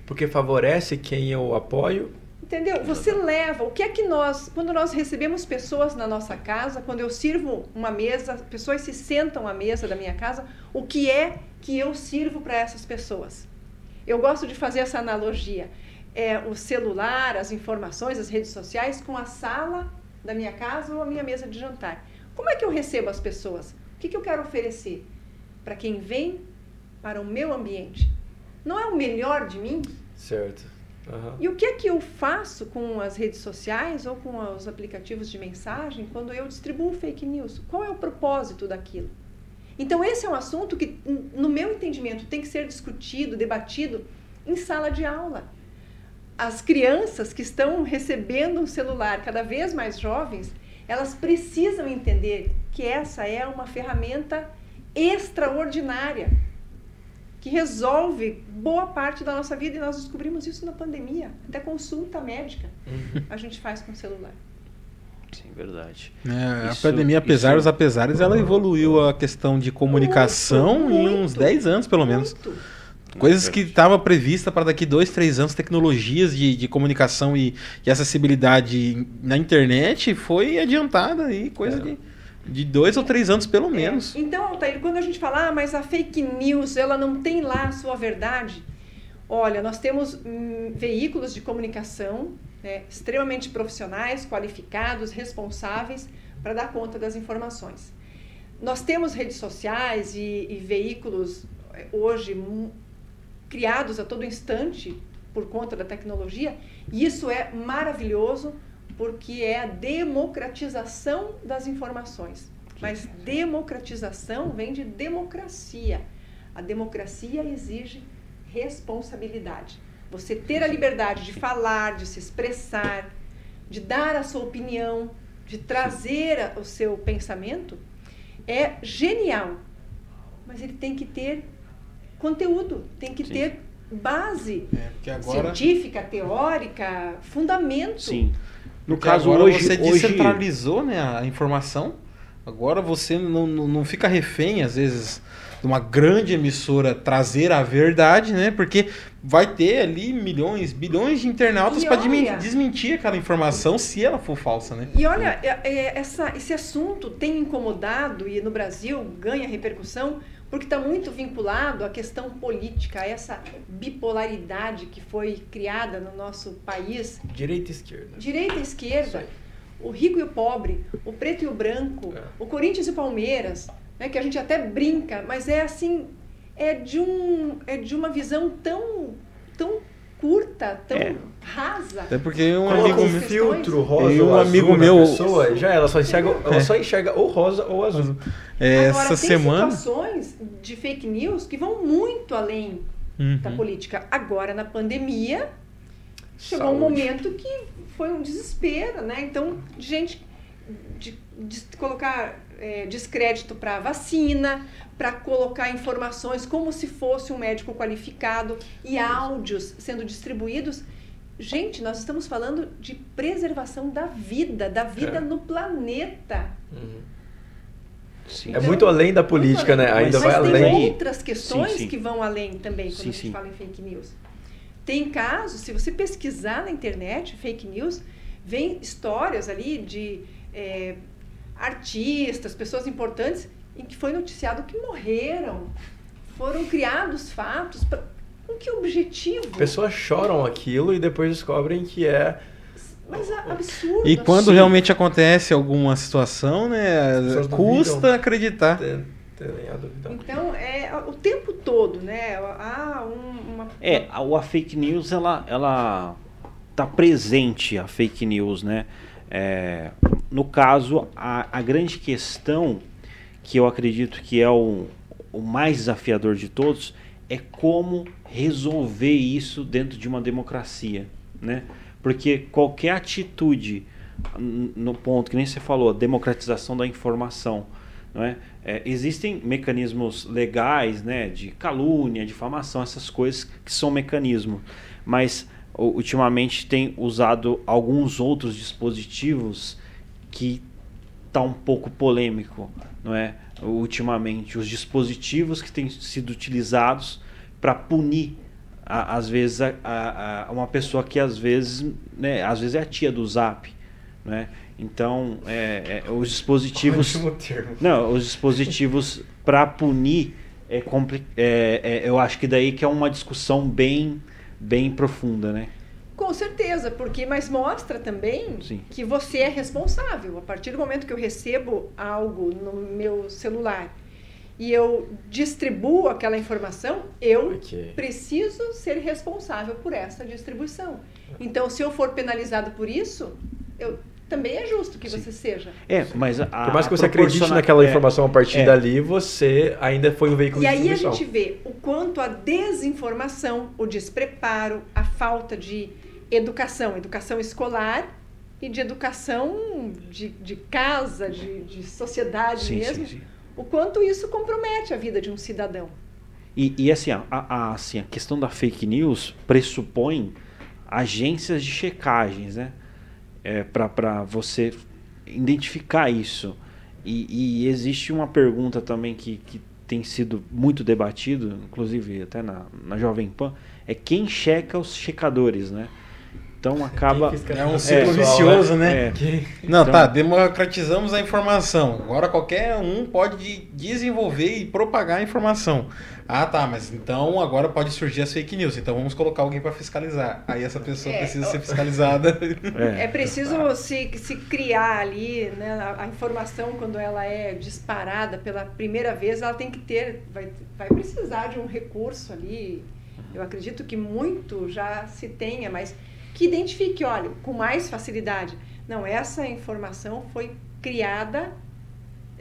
Speaker 2: Porque favorece quem eu apoio
Speaker 4: Entendeu? Você leva. O que é que nós, quando nós recebemos pessoas na nossa casa, quando eu sirvo uma mesa, pessoas se sentam à mesa da minha casa, o que é que eu sirvo para essas pessoas? Eu gosto de fazer essa analogia. É o celular, as informações, as redes sociais com a sala da minha casa ou a minha mesa de jantar. Como é que eu recebo as pessoas? O que, que eu quero oferecer para quem vem para o meu ambiente? Não é o melhor de mim?
Speaker 2: Certo.
Speaker 4: Uhum. E o que é que eu faço com as redes sociais ou com os aplicativos de mensagem quando eu distribuo fake news? Qual é o propósito daquilo? Então, esse é um assunto que, no meu entendimento, tem que ser discutido, debatido em sala de aula. As crianças que estão recebendo um celular cada vez mais jovens, elas precisam entender que essa é uma ferramenta extraordinária que resolve boa parte da nossa vida e nós descobrimos isso na pandemia. Até consulta médica uhum. a gente faz com o celular.
Speaker 1: Sim, verdade.
Speaker 3: É, isso, a pandemia, apesar isso... dos apesares, ela evoluiu a questão de comunicação muito, em uns 10 anos, pelo menos. Muito. Coisas que estava prevista para daqui dois, três anos, tecnologias de, de comunicação e, e acessibilidade na internet foi adiantada e coisa é. de de dois ou três anos, pelo é. menos.
Speaker 4: É. Então, Altair, quando a gente fala, ah, mas a fake news, ela não tem lá a sua verdade. Olha, nós temos hum, veículos de comunicação né, extremamente profissionais, qualificados, responsáveis para dar conta das informações. Nós temos redes sociais e, e veículos eh, hoje criados a todo instante por conta da tecnologia, e isso é maravilhoso porque é a democratização das informações. Mas democratização vem de democracia. A democracia exige responsabilidade. Você ter a liberdade de falar, de se expressar, de dar a sua opinião, de trazer o seu pensamento, é genial. Mas ele tem que ter conteúdo, tem que Sim. ter base é, agora... científica, teórica, fundamento.
Speaker 3: Sim. No Porque caso agora hoje você descentralizou hoje... né, a informação. Agora você não, não, não fica refém, às vezes, de uma grande emissora trazer a verdade, né? Porque vai ter ali milhões, bilhões de internautas para desmentir aquela informação se ela for falsa, né?
Speaker 4: E olha, é, é, essa, esse assunto tem incomodado e no Brasil ganha repercussão porque está muito vinculado à questão política, a essa bipolaridade que foi criada no nosso país.
Speaker 2: Direita e esquerda.
Speaker 4: Direita e esquerda, o rico e o pobre, o preto e o branco, é. o Corinthians e o Palmeiras, né, que a gente até brinca, mas é assim, é de, um, é de uma visão tão, tão curta, tão é. rasa.
Speaker 3: Até porque um amigo
Speaker 2: um filtro rosa um amigo meu pessoa, já ela só enxerga, ela só enxerga ou rosa ou azul.
Speaker 3: É, Agora, essa tem semana
Speaker 4: situações de fake news que vão muito além uhum. da política. Agora na pandemia chegou Saúde. um momento que foi um desespero, né? Então, gente de, de colocar é, descrédito para vacina, para colocar informações como se fosse um médico qualificado e áudios sendo distribuídos. Gente, nós estamos falando de preservação da vida, da vida é. no planeta. Uhum.
Speaker 2: Sim. É muito além da política, além. né? Ainda
Speaker 4: Mas
Speaker 2: vai
Speaker 4: tem
Speaker 2: além.
Speaker 4: outras questões sim, sim. que vão além também quando sim, a gente fala em fake news. Tem casos, se você pesquisar na internet, fake news, vem histórias ali de é, artistas, pessoas importantes, em que foi noticiado que morreram. Foram criados fatos. Pra, com que objetivo?
Speaker 2: Pessoas choram aquilo e depois descobrem que é.
Speaker 4: Mas é absurdo.
Speaker 3: E quando
Speaker 4: absurdo.
Speaker 3: realmente acontece alguma situação, né? Custa
Speaker 2: duvidam.
Speaker 3: acreditar.
Speaker 2: Tem, tem nem a dúvida.
Speaker 4: Então, é o tempo todo, né? Ah, um, uma.
Speaker 1: É, a, a fake news, ela, ela tá presente, a fake news, né? É, no caso, a, a grande questão, que eu acredito que é o, o mais desafiador de todos, é como resolver isso dentro de uma democracia, né? Porque qualquer atitude, no ponto que nem você falou, a democratização da informação, não é? É, existem mecanismos legais, né, de calúnia, difamação, essas coisas que são mecanismos, mas ultimamente tem usado alguns outros dispositivos que tá um pouco polêmico, não é? Ultimamente, os dispositivos que têm sido utilizados para punir a- às vezes a, a- uma pessoa que às vezes, né, às vezes é a tia do Zap, né? Então, é, é, os dispositivos não, os dispositivos para punir é, é, é, eu acho que daí que é uma discussão bem bem profunda, né?
Speaker 4: Com certeza, porque mas mostra também
Speaker 1: Sim.
Speaker 4: que você é responsável. A partir do momento que eu recebo algo no meu celular e eu distribuo aquela informação, eu
Speaker 2: Ok.
Speaker 4: preciso ser responsável por essa distribuição. Então, se eu for penalizado por isso, eu também é justo que
Speaker 1: Sim.
Speaker 4: você seja.
Speaker 1: É, mas a,
Speaker 2: Por mais que você acredite naquela
Speaker 1: é,
Speaker 2: informação a partir
Speaker 1: é.
Speaker 2: dali, você ainda foi um veículo
Speaker 4: E
Speaker 2: de
Speaker 4: aí a gente vê o quanto a desinformação, o despreparo, a falta de educação, educação escolar e de educação de, de casa, de, de sociedade
Speaker 1: Sim,
Speaker 4: mesmo,
Speaker 1: sim, sim.
Speaker 4: o quanto isso compromete a vida de um cidadão.
Speaker 1: E, e assim, a, a- assim, a questão da fake news pressupõe agências de checagens, né? É, para você identificar isso. E, e existe uma pergunta também que, que tem sido muito debatido, inclusive até na, na Jovem Pan, é quem checa os checadores, né? Então acaba...
Speaker 3: É um
Speaker 2: o
Speaker 3: ciclo
Speaker 2: pessoal,
Speaker 3: vicioso, né?
Speaker 1: É,
Speaker 3: Não,
Speaker 1: Então-
Speaker 3: tá, democratizamos a informação. Agora qualquer um pode desenvolver e propagar a informação. Ah, tá, mas então agora pode surgir as fake news. Então vamos colocar alguém para fiscalizar. Aí essa pessoa
Speaker 4: É,
Speaker 3: precisa
Speaker 4: ó.
Speaker 3: ser fiscalizada.
Speaker 4: É preciso se, se criar ali, né, a, a informação quando ela é disparada pela primeira vez, ela tem que ter, vai, vai precisar de um recurso ali. Eu acredito que muito já se tenha, mas que identifique, olha, com mais facilidade. Não, essa informação foi criada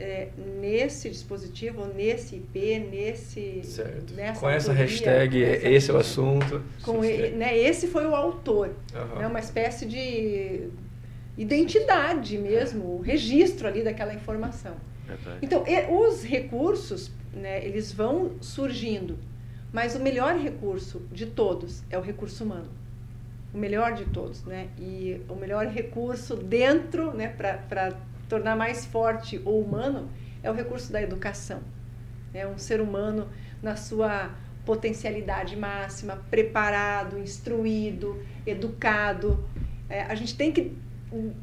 Speaker 4: é, nesse dispositivo, nesse IP, nesse
Speaker 2: Certo.
Speaker 4: nessa
Speaker 2: Com essa
Speaker 4: autoria,
Speaker 2: hashtag,
Speaker 4: com essa-
Speaker 2: esse é o assunto.
Speaker 4: com e- né, esse foi o autor.
Speaker 2: Aham.
Speaker 4: É uma espécie de identidade mesmo, o registro ali daquela informação. Então, e- os recursos, né, eles vão surgindo, mas o melhor recurso de todos é o recurso humano. O melhor de todos, né? E o melhor recurso dentro, né, para tornar mais forte o humano, é o recurso da educação. É um ser humano na sua potencialidade máxima, preparado, instruído, educado. É, a gente tem que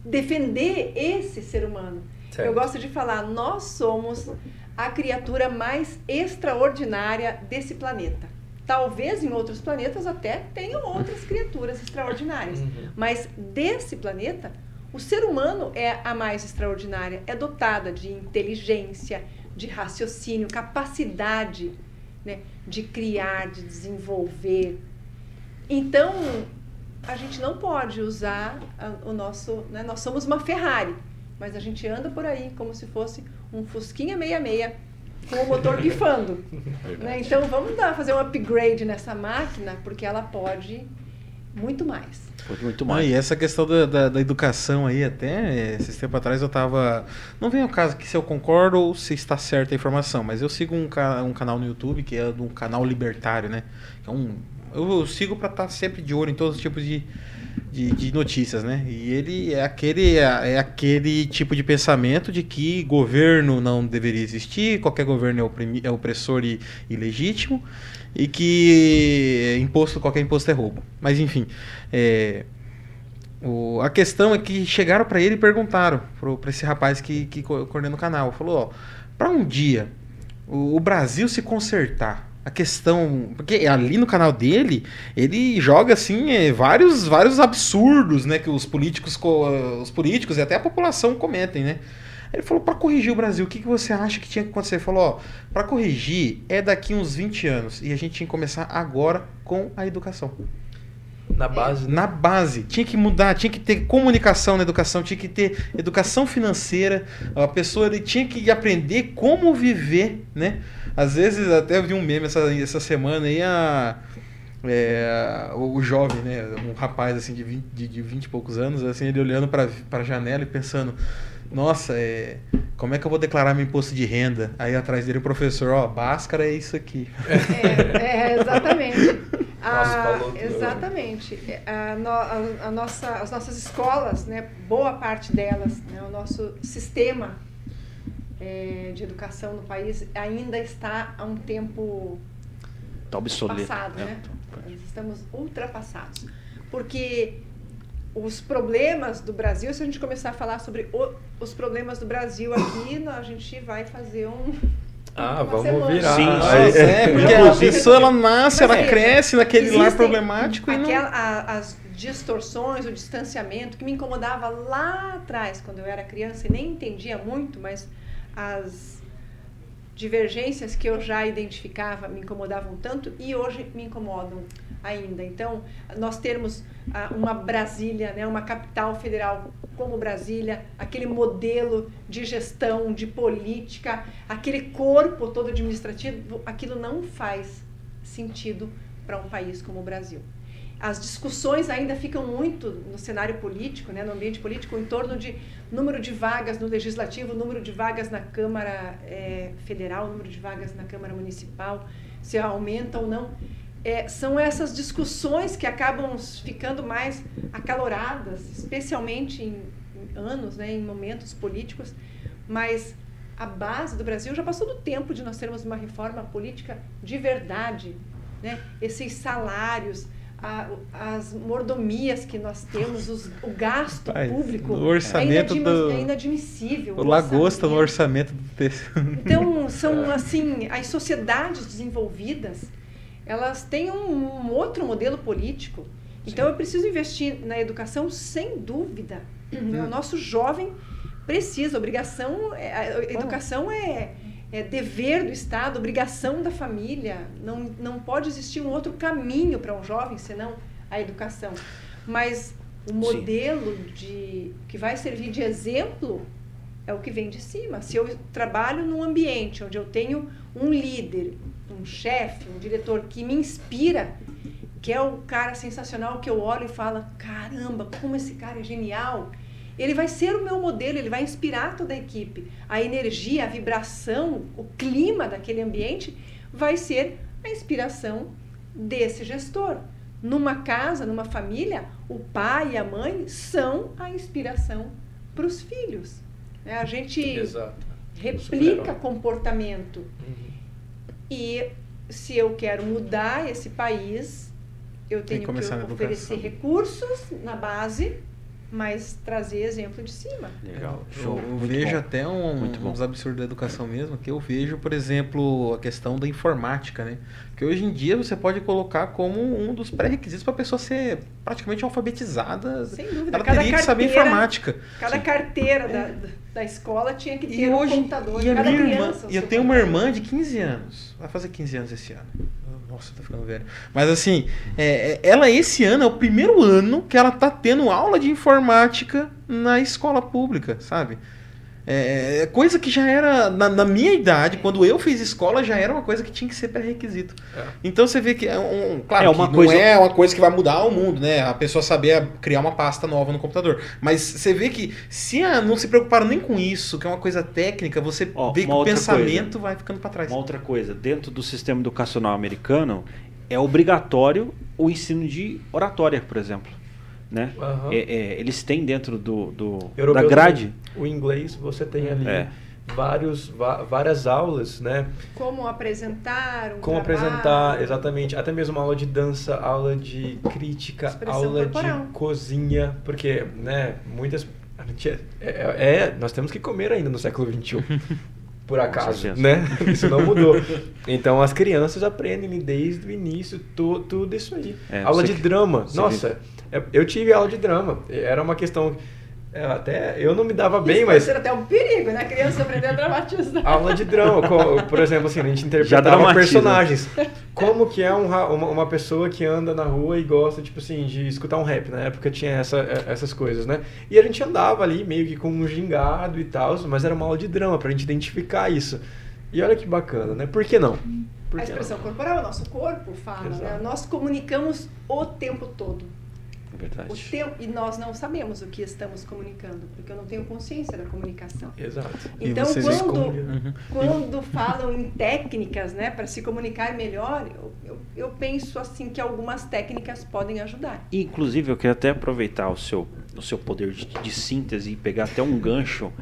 Speaker 4: defender esse ser humano.
Speaker 2: Certo.
Speaker 4: Eu gosto de falar, nós somos a criatura mais extraordinária desse planeta. Talvez em outros planetas até tenham outras criaturas extraordinárias,
Speaker 2: Uhum.
Speaker 4: mas desse planeta, o ser humano é a mais extraordinária, é dotada de inteligência, de raciocínio, capacidade né, de criar, de desenvolver. Então, a gente não pode usar o nosso. Né, nós somos uma Ferrari, mas a gente anda por aí como se fosse um Fusquinha 66 com o motor pifando. né? Então, vamos dar, fazer um upgrade nessa máquina, porque ela pode muito mais.
Speaker 1: Pode muito mais.
Speaker 3: e essa questão da, da, da educação aí, até esses tempos atrás eu tava. Não vem ao caso que se eu concordo ou se está certa a informação, mas eu sigo um, ca- um canal no YouTube que é um canal libertário, né? É um, eu sigo para estar sempre de olho em todos os tipos de, de, de notícias, né? E ele é aquele, é, é aquele tipo de pensamento de que governo não deveria existir, qualquer governo é, oprimi, é opressor e ilegítimo, e que imposto, qualquer imposto é roubo. Mas enfim. É, O, a questão é que chegaram para ele e perguntaram para esse rapaz que, que coordena o canal. Falou, ó, para um dia o, o Brasil se consertar, a questão. Porque ali no canal dele, ele joga assim é, vários, vários absurdos, né? Que os políticos, os políticos e até a população comentem, né? Ele falou, para corrigir o Brasil, o que, que você acha que tinha que acontecer? Ele falou, ó, para corrigir é daqui uns 20 anos. E a gente tinha que começar agora com a educação.
Speaker 2: Na base.
Speaker 3: Né? Na base. Tinha que mudar, tinha que ter comunicação na educação, tinha que ter educação financeira. A pessoa ele tinha que aprender como viver, né? Às vezes, até vi um meme essa, essa semana aí, a, é, o jovem, né? Um rapaz assim de 20, de, de 20 e poucos anos, assim, ele olhando para a janela e pensando nossa, é, como é que eu vou declarar meu imposto de renda? Aí atrás dele o professor, ó, Báscara é isso aqui.
Speaker 4: É, é exatamente. Ah, exatamente. A, no, a, a, nossa, as nossas escolas, né, boa parte delas, né, o nosso sistema é, de educação no país ainda está há um tempo
Speaker 1: tá obsoleto,
Speaker 4: passado, né? né? Nós estamos ultrapassados. Porque os problemas do Brasil, se a gente começar a falar sobre o, os problemas do Brasil aqui, a gente vai fazer um.
Speaker 2: Ah, vamos semana. virar.
Speaker 3: Sim, Nossa, é, porque a pessoa ela nasce, ela cresce naquele lar problemático
Speaker 4: aquela, e não... a, as distorções, o distanciamento que me incomodava lá atrás, quando eu era criança e nem entendia muito, mas as divergências que eu já identificava me incomodavam tanto e hoje me incomodam ainda. Então, nós termos ah, uma Brasília, né, uma capital federal como Brasília, aquele modelo de gestão, de política, aquele corpo todo administrativo, aquilo não faz sentido para um país como o Brasil. As discussões ainda ficam muito no cenário político, né, no ambiente político, em torno de número de vagas no legislativo, número de vagas na Câmara é, Federal, número de vagas na Câmara Municipal, se aumenta ou não é, são essas discussões que acabam ficando mais acaloradas, especialmente em, em anos, né, em momentos políticos, mas a base do Brasil já passou do tempo de nós termos uma reforma política de verdade. Né? Esses salários, a, as mordomias que nós temos, os, o gasto Pai, público
Speaker 3: o orçamento
Speaker 4: é,
Speaker 3: do,
Speaker 4: é inadmissível.
Speaker 3: O, o lagosta no orçamento do
Speaker 4: texto. Então, são assim, as sociedades desenvolvidas elas têm um, um outro modelo político. Então Sim. eu preciso investir na educação sem dúvida. Uhum. O nosso jovem precisa, obrigação, é, a educação é, é dever do Estado, obrigação da família. Não, não pode existir um outro caminho para um jovem senão a educação. Mas o modelo de que vai servir de exemplo é o que vem de cima. Se eu trabalho num ambiente onde eu tenho um líder, um chefe, um diretor que me inspira, que é o cara sensacional que eu olho e falo, caramba, como esse cara é genial. Ele vai ser o meu modelo, ele vai inspirar toda a equipe. A energia, a vibração, o clima daquele ambiente vai ser a inspiração desse gestor. Numa casa, numa família, o pai e a mãe são a inspiração para os filhos. É, a gente Exato. replica comportamento. Uhum. E se eu quero mudar esse país, eu tenho que, que oferecer recursos na base, mas trazer exemplo de cima.
Speaker 3: Legal. Show. Eu, eu vejo bom. até um, uns absurdos da educação mesmo, que eu vejo, por exemplo, a questão da informática, né? Que hoje em dia você pode colocar como um dos pré-requisitos para a pessoa ser praticamente alfabetizada.
Speaker 4: Sem dúvida.
Speaker 3: Ela cada teria que saber informática.
Speaker 4: Cada Sim. carteira da, da escola tinha que ter e um hoje, computador.
Speaker 3: E a minha irmã, e eu tenho uma irmã de 15 anos. Vai fazer 15 anos esse ano. Nossa, tá ficando velho. Mas assim, é, é, ela esse ano é o primeiro ano que ela tá tendo aula de informática na escola pública, sabe? É, é, coisa que já era, na, na, minha idade, quando eu fiz escola, já era uma coisa que tinha que ser pré-requisito. É. Então você vê que é um. Claro, é uma coisa... não é uma coisa que vai mudar o mundo, né? A pessoa saber criar uma pasta nova no computador. Mas você vê que se a, não se preocuparam nem com isso, que é uma coisa técnica, você Ó, vê que o pensamento
Speaker 1: coisa,
Speaker 3: vai ficando para trás.
Speaker 1: Uma outra coisa, dentro do sistema educacional americano, é obrigatório o ensino de oratória, por exemplo né? Uhum. É, é, eles têm dentro do, do da grade.
Speaker 2: O inglês você tem ali. É. vários, várias aulas, né?
Speaker 4: Como apresentar um
Speaker 2: Como
Speaker 4: trabalho.
Speaker 2: apresentar, exatamente. Até mesmo aula de dança, aula de crítica,
Speaker 4: Expressão
Speaker 2: aula
Speaker 4: corporal.
Speaker 2: de cozinha, porque, né, muitas... A gente é, é- é- nós temos que comer ainda no século XXI. Por acaso, né? Isso não mudou. Então as crianças aprendem desde o início tu- tudo isso aí.
Speaker 1: É,
Speaker 2: aula de
Speaker 1: que-
Speaker 2: drama.
Speaker 1: você
Speaker 2: Nossa, eu- eu tive aula de drama. Era uma questão. é, Até eu não me dava bem,
Speaker 4: Isso
Speaker 2: mas
Speaker 4: pode ser até um perigo, né? A criança aprender a dramatizar.
Speaker 2: aula de drama, por exemplo, assim, a gente interpretava personagens. Como que é um uma, uma pessoa que anda na rua e gosta, tipo assim, de escutar um rap. Na época tinha essa, é, essas coisas, né? E a gente andava ali meio que com um gingado e tal, mas era uma aula de drama pra gente identificar isso. E olha que bacana, né? Por que não? Por
Speaker 4: A
Speaker 2: que
Speaker 4: expressão
Speaker 2: não?
Speaker 4: corporal, o nosso corpo fala, né?
Speaker 2: Exato.
Speaker 4: Nós comunicamos o tempo todo.
Speaker 1: É
Speaker 4: O
Speaker 1: verdade.
Speaker 4: tempo, e nós não sabemos o que estamos comunicando, porque eu não tenho consciência da comunicação.
Speaker 2: Exato.
Speaker 4: Então, quando,
Speaker 2: escondem.
Speaker 3: Uhum.
Speaker 4: quando falam em técnicas, né, para se comunicar melhor, eu, eu, eu penso assim que algumas técnicas podem ajudar.
Speaker 1: Inclusive, eu queria até aproveitar o seu, o seu poder de, de síntese e pegar até um gancho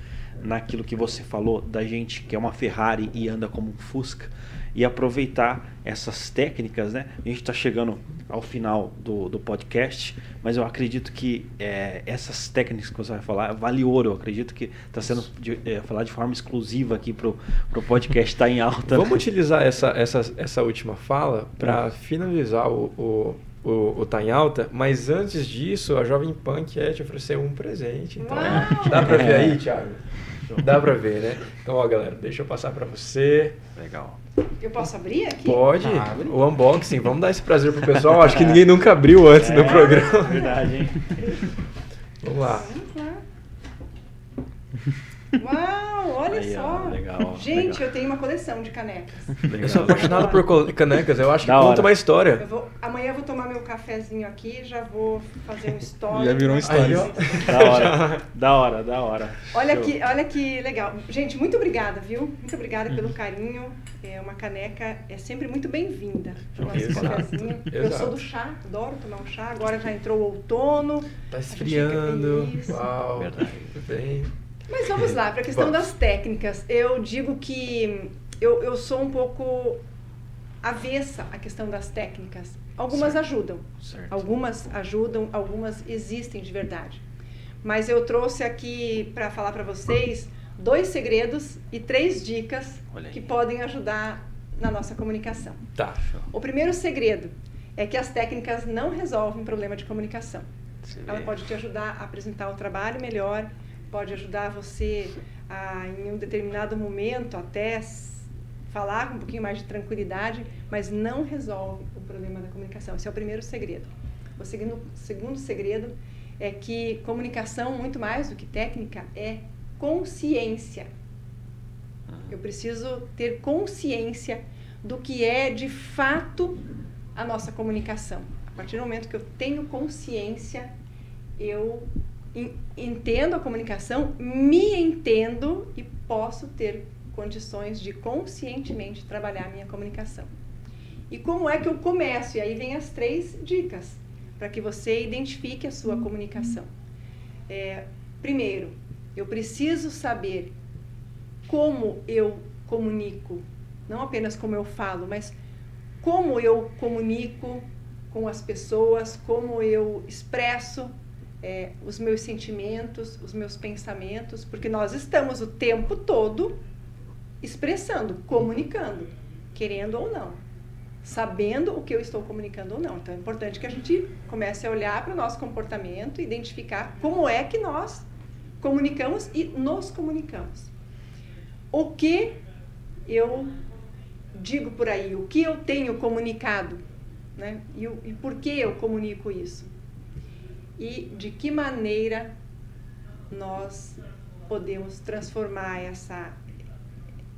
Speaker 1: naquilo que você falou da gente que é uma Ferrari e anda como um Fusca e aproveitar essas técnicas, né? A gente está chegando ao final do, do podcast, mas eu acredito que é, essas técnicas que você vai falar vale ouro. Eu acredito que está sendo de, é, falar de forma exclusiva aqui pro, pro podcast estar em alta.
Speaker 2: Vamos utilizar essa, essa, essa última fala para finalizar o, o, o, o Tá em Alta, mas antes disso, a Jovem Pan quer te oferecer um presente. Então,
Speaker 4: Uau!
Speaker 2: dá pra ver
Speaker 1: É.
Speaker 2: aí, Thiago? Dá pra ver, né? Então, ó, galera, deixa eu passar pra você.
Speaker 1: Legal.
Speaker 4: Eu posso abrir aqui?
Speaker 2: Pode,
Speaker 3: Abre.
Speaker 2: o unboxing, vamos dar esse prazer pro pessoal. Acho que ninguém nunca abriu antes do
Speaker 1: É,
Speaker 2: programa.
Speaker 1: Verdade, hein?
Speaker 2: Vamos lá.
Speaker 4: Vamos lá. Uau, olha
Speaker 1: Aí,
Speaker 4: só.
Speaker 1: ó, legal,
Speaker 4: Gente,
Speaker 1: legal.
Speaker 4: eu tenho uma coleção de canecas.
Speaker 2: Eu sou apaixonado por canecas, eu acho que
Speaker 1: Da
Speaker 2: conta
Speaker 1: hora.
Speaker 2: uma
Speaker 4: Eu
Speaker 2: história.
Speaker 4: vou, amanhã eu vou tomar meu cafezinho aqui, já vou fazer um story.
Speaker 3: Já virou um story.
Speaker 1: Da hora, da hora, da hora.
Speaker 4: Olha
Speaker 1: Show.
Speaker 4: que, olha que legal. Gente, muito obrigada, viu? Muito obrigada pelo carinho. É uma caneca é sempre muito bem-vinda. Eu sou do chá, adoro tomar um chá. Agora já entrou o outono.
Speaker 2: Tá esfriando. Uau.
Speaker 1: Verdade.
Speaker 2: Bem.
Speaker 4: Mas vamos lá, para a questão das técnicas. Eu digo que eu, eu sou um pouco avessa à questão das técnicas. Algumas
Speaker 1: Certo.
Speaker 4: ajudam,
Speaker 1: Certo.
Speaker 4: algumas ajudam, algumas existem de verdade. Mas eu trouxe aqui para falar para vocês dois segredos e três dicas que podem ajudar na nossa comunicação.
Speaker 2: Tá.
Speaker 4: O primeiro segredo é que as técnicas não resolvem problema de comunicação. Ela pode te ajudar a apresentar um trabalho melhor, pode ajudar você a, em um determinado momento, até falar com um pouquinho mais de tranquilidade, mas não resolve o problema da comunicação. Esse é o primeiro segredo. O segundo, segundo segredo é que comunicação, muito mais do que técnica, é consciência. Eu preciso ter consciência do que é de fato a nossa comunicação. A partir do momento que eu tenho consciência, eu entendo a comunicação, me entendo e posso ter condições de conscientemente trabalhar a minha comunicação. E como é que eu começo? E aí vem as três dicas para que você identifique a sua comunicação. É, primeiro, eu preciso saber como eu comunico, não apenas como eu falo, mas como eu comunico com as pessoas, como eu expresso é, os meus sentimentos, os meus pensamentos, porque nós estamos o tempo todo expressando, comunicando, querendo ou não, sabendo o que eu estou comunicando ou não. Então é importante que a gente comece a olhar para o nosso comportamento, identificar como é que nós comunicamos e nos comunicamos. O que eu digo por aí, o que eu tenho comunicado, né? E, e por que eu comunico isso? E de que maneira nós podemos transformar essa,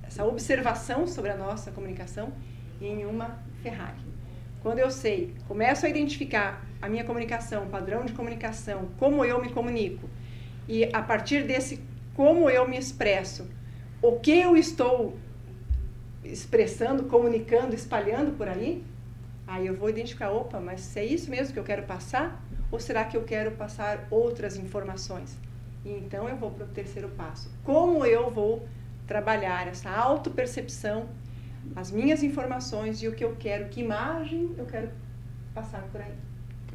Speaker 4: essa observação sobre a nossa comunicação em uma Ferrari. Quando eu sei, começo a identificar a minha comunicação, o padrão de comunicação, como eu me comunico, e a partir desse como eu me expresso, o que eu estou expressando, comunicando, espalhando por aí, aí eu vou identificar, opa, mas se é isso mesmo que eu quero passar? Ou será que eu quero passar outras informações? E então eu vou para o terceiro passo. Como eu vou trabalhar essa autopercepção, as minhas informações e o que eu quero, que imagem eu quero passar por aí.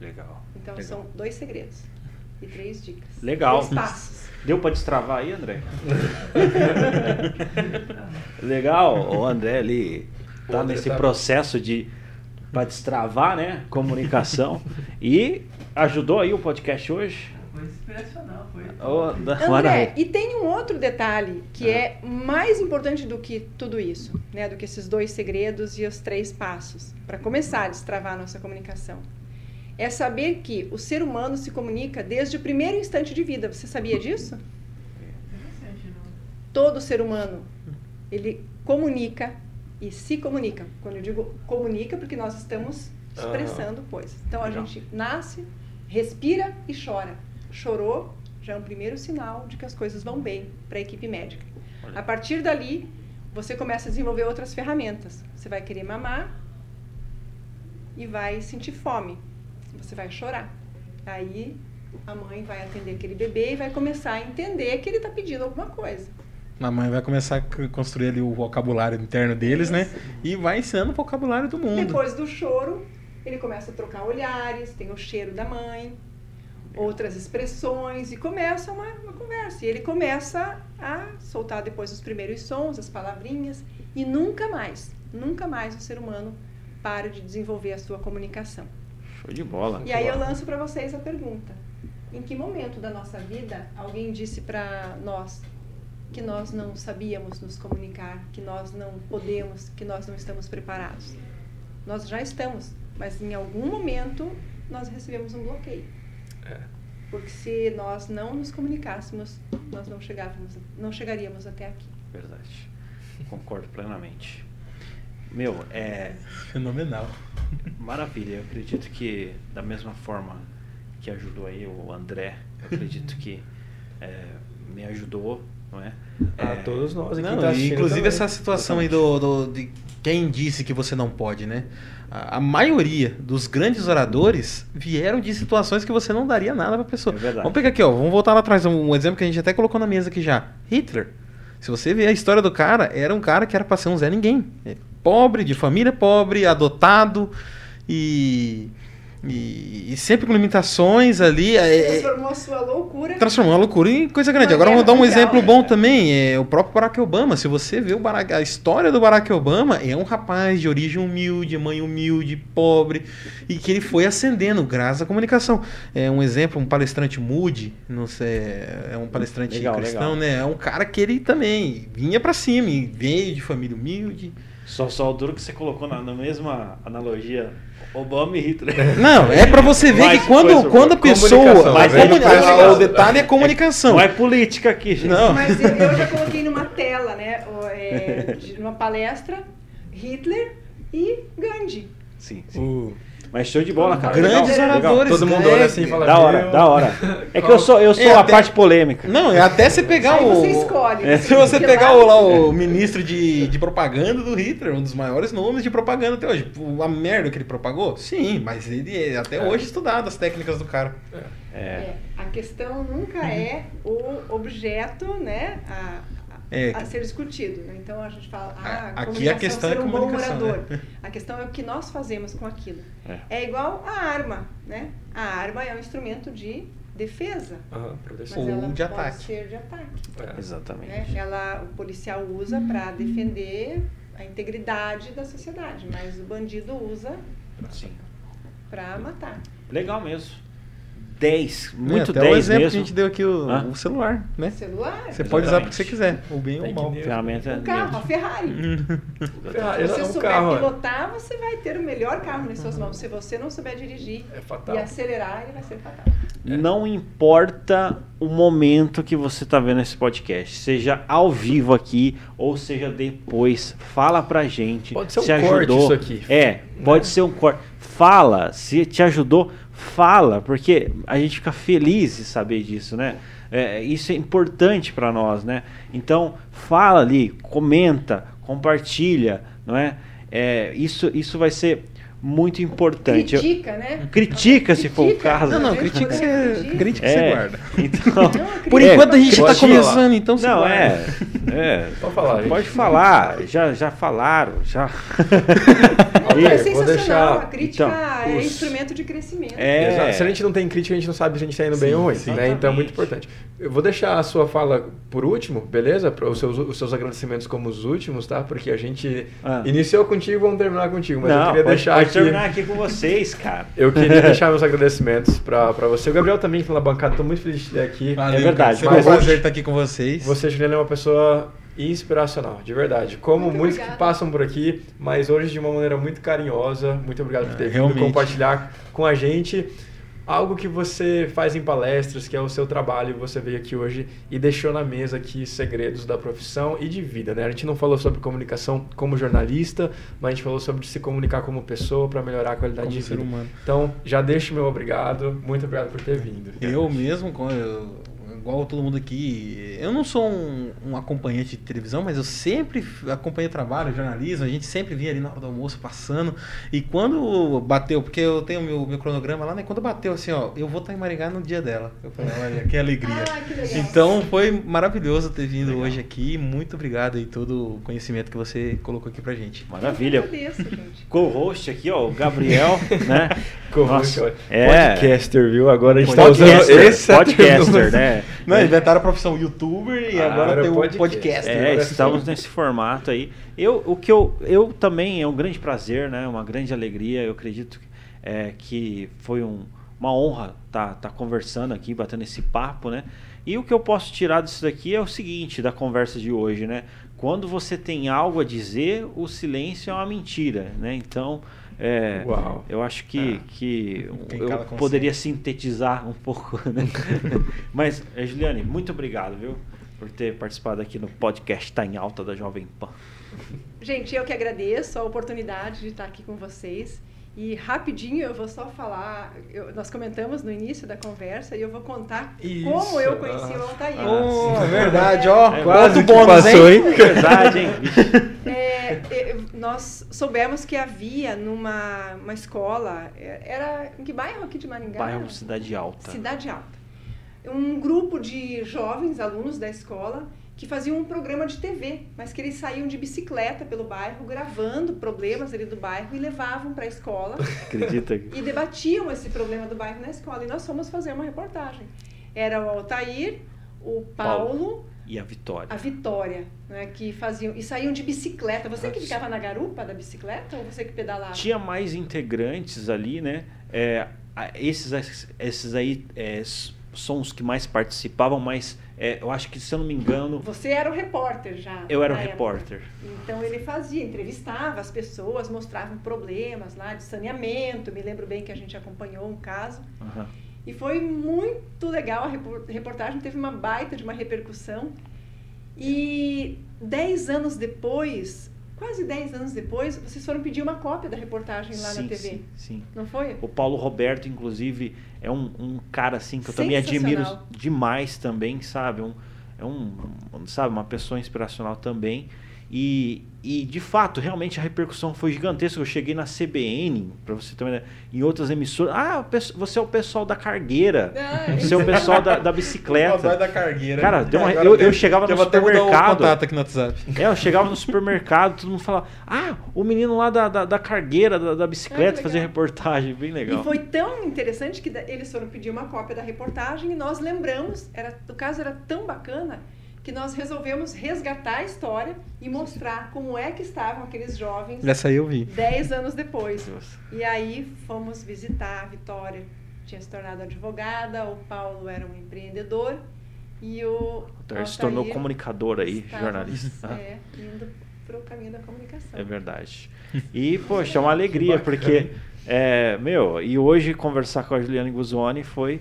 Speaker 1: Legal.
Speaker 4: Então
Speaker 1: legal.
Speaker 4: são dois segredos e três dicas.
Speaker 1: Legal.
Speaker 4: Três passos.
Speaker 1: Deu para destravar aí, André? Legal, o André ali tá
Speaker 2: André
Speaker 1: nesse
Speaker 2: tá-
Speaker 1: processo de para destravar, né, comunicação e ajudou aí o podcast hoje.
Speaker 5: Foi inspiracional, foi.
Speaker 1: Da-
Speaker 4: André,
Speaker 1: maravilha.
Speaker 4: e tem um outro detalhe que
Speaker 1: Ah.
Speaker 4: é mais importante do que tudo isso, né? Do que esses dois segredos e os três passos para começar a destravar a nossa comunicação. É saber que o ser humano se comunica desde o primeiro instante de vida. Você sabia disso?
Speaker 5: Interessante, não?
Speaker 4: Todo ser humano ele comunica e se comunica. Quando eu digo comunica, porque nós estamos expressando coisas. Então a
Speaker 1: Legal.
Speaker 4: gente nasce, respira e chora. Chorou, já é um primeiro sinal de que as coisas vão bem para a equipe médica.
Speaker 1: Olha.
Speaker 4: A partir dali, você começa a desenvolver outras ferramentas. Você vai querer mamar e vai sentir fome. Você vai chorar. Aí a mãe vai atender aquele bebê e vai começar a entender que ele está pedindo alguma coisa.
Speaker 3: A mãe vai começar a construir ali o vocabulário interno deles, né? E vai ensinando o vocabulário do mundo.
Speaker 4: Depois do choro, ele começa a trocar olhares, tem o cheiro da mãe, outras expressões e começa uma, uma conversa. E ele começa a soltar depois os primeiros sons, as palavrinhas e nunca mais, nunca mais o ser humano para de desenvolver a sua comunicação.
Speaker 1: Show de bola.
Speaker 4: E aí eu lanço para vocês a pergunta: em que momento da nossa vida alguém disse para nós que nós não sabíamos nos comunicar, que nós não podemos, que nós não estamos preparados? Nós já estamos, mas em algum momento nós recebemos um bloqueio.
Speaker 2: É.
Speaker 4: Porque se nós não nos comunicássemos, nós não chegávamos, não chegaríamos até aqui.
Speaker 1: Verdade. Concordo plenamente. Meu, é
Speaker 3: Fenomenal.
Speaker 1: maravilha. Eu acredito que da mesma forma que ajudou aí o André, eu acredito que é, me ajudou, não é?
Speaker 2: A
Speaker 1: É,
Speaker 2: todos nós
Speaker 3: Não,
Speaker 2: tá
Speaker 3: inclusive
Speaker 2: também.
Speaker 3: essa situação aí do, do- de quem disse que você não pode, né? A, a maioria dos grandes oradores vieram de situações que você não daria nada pra pessoa.
Speaker 1: É verdade.
Speaker 3: Vamos pegar aqui, ó. Vamos voltar lá atrás. Um, um exemplo que a gente até colocou na mesa aqui já. Hitler. Se você ver a história do cara, era um cara que era pra ser um Zé Ninguém. É, Pobre, de família pobre, adotado e. E, e sempre com limitações ali. é- é-
Speaker 4: Transformou a sua loucura.
Speaker 3: transformou a loucura em coisa grande.
Speaker 4: Uma
Speaker 3: Agora vamos dar um
Speaker 4: guerra
Speaker 3: exemplo
Speaker 4: mundial.
Speaker 3: bom também, é o próprio Barack Obama. Se você vê o Barack- a história do Barack Obama, é um rapaz de origem humilde, mãe humilde, pobre, e que ele foi ascendendo graças à comunicação. É um exemplo, um palestrante Moody, não sei, é um palestrante
Speaker 1: Legal,
Speaker 3: cristão,
Speaker 1: legal.
Speaker 3: né? É um cara que ele também vinha pra cima, e veio de família humilde.
Speaker 1: Só, só o duro que você colocou na, na mesma analogia Obama e Hitler.
Speaker 3: Não, é pra você ver
Speaker 1: Mais
Speaker 3: que quando, quando a pessoa. Mas
Speaker 1: Comunicação.
Speaker 3: o detalhe é comunicação.
Speaker 1: Não é política aqui, gente.
Speaker 3: Não.
Speaker 4: Mas eu, eu já coloquei numa tela, né? é, numa palestra, Hitler e Gandhi.
Speaker 1: Sim, sim.
Speaker 2: Uh,
Speaker 1: Mas show de bola, cara.
Speaker 3: Grandes
Speaker 1: Legal, legal.
Speaker 3: oradores.
Speaker 2: todo mundo
Speaker 3: é,
Speaker 2: olha assim e fala:
Speaker 1: Da hora,
Speaker 2: "Meu,
Speaker 1: da hora. É que eu sou, eu sou
Speaker 3: É,
Speaker 1: a
Speaker 3: até-
Speaker 1: parte polêmica.
Speaker 3: Não, é até você pegar
Speaker 4: Aí
Speaker 3: o.
Speaker 4: você escolhe.
Speaker 3: É, se você pegar
Speaker 4: lá-
Speaker 3: o, lá o ministro de, de propaganda do Hitler, um dos maiores nomes de propaganda até hoje. A merda que ele propagou? Sim, mas ele é até
Speaker 2: É.
Speaker 3: hoje estudado as técnicas do cara.
Speaker 1: É.
Speaker 4: É, a questão nunca é o objeto, né? A-
Speaker 3: É.
Speaker 4: a ser discutido. Né? Então a gente fala, ah,
Speaker 3: Aqui a
Speaker 4: comunicação,
Speaker 3: questão
Speaker 4: ser
Speaker 3: é
Speaker 4: um bom
Speaker 3: comunicação,
Speaker 4: orador.
Speaker 3: né?
Speaker 4: A questão é o que nós fazemos com aquilo.
Speaker 1: É.
Speaker 4: É igual a arma, né? A arma é um instrumento de defesa,
Speaker 2: Aham,
Speaker 4: mas.
Speaker 3: Ou
Speaker 4: ela
Speaker 3: de
Speaker 4: pode
Speaker 3: ataque.
Speaker 4: ser de ataque.
Speaker 2: É.
Speaker 1: Exatamente.
Speaker 4: né? Ela, o policial usa para defender a integridade da sociedade, mas o bandido usa para matar.
Speaker 1: Legal mesmo. 10, muito
Speaker 3: é, até
Speaker 1: 10
Speaker 3: o exemplo
Speaker 1: mesmo.
Speaker 3: que a gente deu aqui, o,
Speaker 1: Hã?
Speaker 3: o celular, né?
Speaker 4: Celular,
Speaker 3: Você pode usar o que você quiser, o bem ou mal.
Speaker 1: Ferramenta
Speaker 4: o carro, a Ferrari.
Speaker 2: Ferrari,
Speaker 4: Se você
Speaker 2: é um
Speaker 4: souber
Speaker 2: carro, é.
Speaker 4: pilotar, você vai ter o melhor carro nas suas mãos. Se você não souber dirigir
Speaker 2: É fatal.
Speaker 4: e acelerar, ele vai ser fatal.
Speaker 1: Não importa o momento que você está vendo esse podcast, seja ao vivo aqui ou seja depois, fala pra gente.
Speaker 2: Pode ser um
Speaker 1: se
Speaker 2: corte
Speaker 1: ajudou.
Speaker 2: isso aqui.
Speaker 1: É, pode ser um corte. Fala, se te ajudou, fala, porque a gente fica feliz de saber disso, né? É, isso é importante para nós, né? Então, fala ali, comenta, compartilha, não é? É, isso, isso vai ser muito importante. Eu-
Speaker 4: Critica, né?
Speaker 1: Critica, se for o
Speaker 4: Critica.
Speaker 1: caso.
Speaker 3: Não, não,
Speaker 4: quando
Speaker 3: você, crítica
Speaker 1: É.
Speaker 3: você guarda.
Speaker 1: Então,
Speaker 4: Não,
Speaker 3: Por
Speaker 4: critica,
Speaker 3: enquanto a gente tá
Speaker 2: falar.
Speaker 3: começando, então se
Speaker 1: não,
Speaker 3: guarda.
Speaker 1: é. é.
Speaker 2: Pode falar, gente.
Speaker 1: Pode falar, já, já falaram, já.
Speaker 4: Não,
Speaker 1: E-
Speaker 4: é
Speaker 2: vou
Speaker 4: sensacional.
Speaker 2: deixar-
Speaker 4: A crítica
Speaker 1: Então,
Speaker 4: é
Speaker 1: os-
Speaker 4: instrumento de crescimento.
Speaker 1: É.
Speaker 2: Exato. Se a gente não tem crítica, a gente não sabe se a gente está indo bem
Speaker 3: Sim,
Speaker 2: ou ruim, né? Então é muito importante. Eu vou deixar a sua fala por último, beleza? Para os seus, os seus agradecimentos como os últimos, tá? Porque a gente
Speaker 1: Ah.
Speaker 2: iniciou contigo, vamos terminar contigo. Mas eu
Speaker 1: não,
Speaker 2: queria
Speaker 1: pode,
Speaker 2: deixar
Speaker 1: pode
Speaker 2: aqui...
Speaker 1: terminar aqui com vocês, cara.
Speaker 2: Eu queria deixar meus agradecimentos para você. O Gabriel também pela bancada, estou muito feliz de ter aqui.
Speaker 3: Valeu,
Speaker 1: É verdade,
Speaker 3: cara. Foi um
Speaker 2: mas-
Speaker 3: prazer estar aqui com vocês.
Speaker 2: Você, Juliana, é uma pessoa inspiracional, de verdade. Como
Speaker 4: Muito
Speaker 2: muitos que passam por aqui, mas hoje de uma maneira muito carinhosa. Muito obrigado por ter vindo
Speaker 3: realmente.
Speaker 2: compartilhar com a gente algo que você faz em palestras, que é o seu trabalho. Você veio aqui hoje e deixou na mesa aqui segredos da profissão e de vida, né? A gente não falou sobre comunicação como jornalista, mas a gente falou sobre se comunicar como pessoa para melhorar a qualidade
Speaker 3: Como
Speaker 2: de
Speaker 3: ser
Speaker 2: vida.
Speaker 3: humano.
Speaker 2: Então, já deixo meu obrigado. Muito obrigado por ter vindo.
Speaker 3: Eu mesmo, com- eu- igual todo mundo aqui, eu não sou um, um acompanhante de televisão, mas eu sempre f- acompanhei o trabalho, jornalismo, a gente sempre vinha ali na hora do almoço passando. E quando bateu, porque eu tenho meu, meu cronograma lá, né? Quando bateu assim, ó, eu vou estar em Maringá no dia dela. Eu falei, olha, que alegria.
Speaker 4: Ah, que legal.
Speaker 3: Então foi maravilhoso ter vindo hoje aqui. Muito obrigado aí todo o conhecimento que você colocou aqui pra gente.
Speaker 1: Maravilha.
Speaker 4: Eu agradeço, gente.
Speaker 1: Co-host aqui, ó, o Gabriel, né?
Speaker 2: Co-host,
Speaker 1: é.
Speaker 2: Podcaster, viu? Agora a gente tá
Speaker 1: Podcaster,
Speaker 2: usando esse
Speaker 1: podcaster, né?
Speaker 3: Não, inventaram a profissão youtuber e
Speaker 2: Ah,
Speaker 3: agora tem o
Speaker 2: podcast.
Speaker 3: podcast.
Speaker 1: É,
Speaker 3: Agora
Speaker 1: estamos nesse formato aí. Eu, o que eu, eu também é um grande prazer, né? Uma grande alegria. Eu acredito é, que foi um- uma honra estar tá, conversando aqui, batendo esse papo, né? E o que eu posso tirar disso daqui é o seguinte da conversa de hoje, né? Quando você tem algo a dizer, o silêncio é uma mentira, né? Então, é,
Speaker 2: Uau.
Speaker 1: eu acho que,
Speaker 3: Ah.
Speaker 1: que eu poderia sintetizar um pouco, né? Mas, eh, Juliane, muito obrigado, viu? Por ter participado aqui no podcast Tá em Alta da Jovem Pan.
Speaker 4: Gente, eu que agradeço a oportunidade de estar aqui com vocês. E rapidinho eu vou só falar, eu- nós comentamos no início da conversa e eu vou contar
Speaker 2: Isso,
Speaker 4: como eu conheci
Speaker 2: ah.
Speaker 4: o Altair.
Speaker 3: Oh,
Speaker 1: Ah,
Speaker 3: é verdade, ó.
Speaker 1: É,
Speaker 2: Quase
Speaker 3: bônus,
Speaker 2: passou,
Speaker 3: hein?
Speaker 2: hein?
Speaker 1: Verdade, hein?
Speaker 4: É, é, nós soubemos que havia numa uma escola, é, era em que bairro aqui de Maringá?
Speaker 1: Bairro Cidade Alta.
Speaker 4: Cidade Alta. Um grupo de jovens alunos da escola que faziam um programa de TV, mas que eles saíam de bicicleta pelo bairro, gravando problemas ali do bairro e levavam para a escola
Speaker 1: Acredita?
Speaker 4: e debatiam esse problema do bairro na escola. E nós fomos fazer uma reportagem. Era o Altair, o Paulo,
Speaker 1: E a Vitória.
Speaker 4: a Vitória, né, que faziam e saíam de bicicleta. Você que ficava na garupa da bicicleta ou você que pedalava?
Speaker 1: Tinha mais integrantes ali, né? É, esses, esses aí é, são os que mais participavam, mas é, eu acho que, se eu não me engano,
Speaker 4: Você era o repórter já.
Speaker 1: eu era o
Speaker 4: época.
Speaker 1: repórter.
Speaker 4: Então ele fazia, entrevistava as pessoas, mostrava problemas lá de saneamento. Me lembro bem que a gente acompanhou um caso.
Speaker 1: Aham.
Speaker 4: E foi muito legal, a repor- reportagem teve uma baita de uma repercussão. E dez anos depois, quase dez anos depois, vocês foram pedir uma cópia da reportagem lá
Speaker 1: sim,
Speaker 4: na TV.
Speaker 1: Sim, sim.
Speaker 4: Não foi?
Speaker 1: O Paulo Roberto, inclusive, é um, um cara assim que eu também admiro demais também, sabe? Um, é um, sabe, uma pessoa inspiracional também. E, e de fato, realmente a repercussão foi gigantesca. Eu cheguei na CBN, para você também, em outras emissoras. Ah, você é o pessoal da cargueira.
Speaker 4: Ah,
Speaker 1: Você é o pessoal da, da bicicleta.
Speaker 3: da cargueira.
Speaker 1: Cara, deu uma-
Speaker 3: Agora
Speaker 1: eu- eu chegava no supermercado.
Speaker 3: aqui no WhatsApp.
Speaker 1: É, eu chegava no supermercado, todo mundo falava, ah, o menino lá da, da, da cargueira, da, da bicicleta,
Speaker 4: Ah,
Speaker 1: fazia reportagem, bem legal.
Speaker 4: E foi tão interessante que eles foram pedir uma cópia da reportagem e nós lembramos, era, o caso era tão bacana que nós resolvemos resgatar a história e mostrar como é que estavam aqueles jovens
Speaker 3: Essa aí eu vi.
Speaker 4: dez anos depois.
Speaker 1: Nossa.
Speaker 4: E aí fomos visitar a Vitória, tinha se tornado advogada, o Paulo era um empreendedor e o
Speaker 1: Então, se tornou comunicador aí,
Speaker 4: estava,
Speaker 1: jornalista.
Speaker 4: É, indo para o caminho da comunicação.
Speaker 1: É verdade. E, poxa, é uma alegria, porque, é, meu, e hoje conversar com a Juliana Guzoni foi,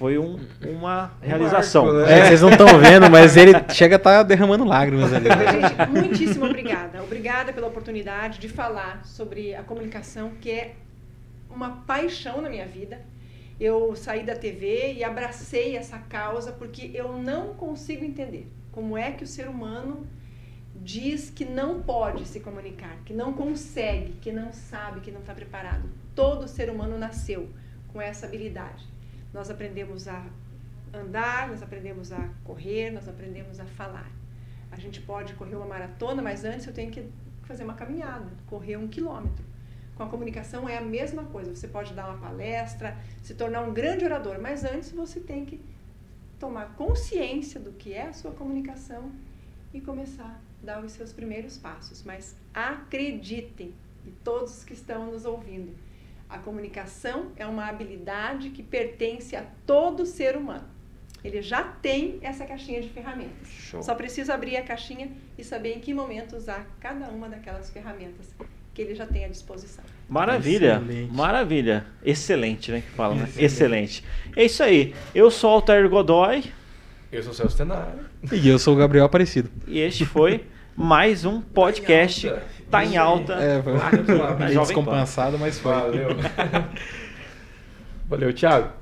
Speaker 1: foi um- uma realização.
Speaker 2: marco, né?
Speaker 3: É, vocês não estão vendo, mas ele chega a estar derramando lágrimas ali.
Speaker 4: Mas, gente, muitíssimo obrigada. Obrigada pela oportunidade de falar sobre a comunicação, que é uma paixão na minha vida. Eu saí da TV e abracei essa causa porque eu não consigo entender como é que o ser humano diz que não pode se comunicar, que não consegue, que não sabe, que não está preparado. Todo ser humano nasceu com essa habilidade. Nós aprendemos a andar, nós aprendemos a correr, nós aprendemos a falar. A gente pode correr uma maratona, mas antes eu tenho que fazer uma caminhada, correr um quilômetro. Com a comunicação é a mesma coisa. Você pode dar uma palestra, se tornar um grande orador, mas antes você tem que tomar consciência do que é a sua comunicação e começar a dar os seus primeiros passos. Mas acreditem, e todos que estão nos ouvindo, a comunicação é uma habilidade que pertence a todo ser humano. Ele já tem essa caixinha de ferramentas.
Speaker 1: Show.
Speaker 4: Só precisa abrir a caixinha e saber em que momento usar cada uma daquelas ferramentas que ele já tem à disposição.
Speaker 1: Maravilha,
Speaker 3: Excelente.
Speaker 1: maravilha. Excelente, né? Que fala, né? Excelente. É isso aí. Eu sou o Altair Godoy
Speaker 2: Eu sou o Celso Tenaro.
Speaker 3: E eu sou o Gabriel Aparecido.
Speaker 1: e este foi mais um podcast. Tá em alta.
Speaker 3: É, foi
Speaker 2: Ah,
Speaker 3: descompensado, mas foi.
Speaker 2: Valeu. Valeu, Thiago.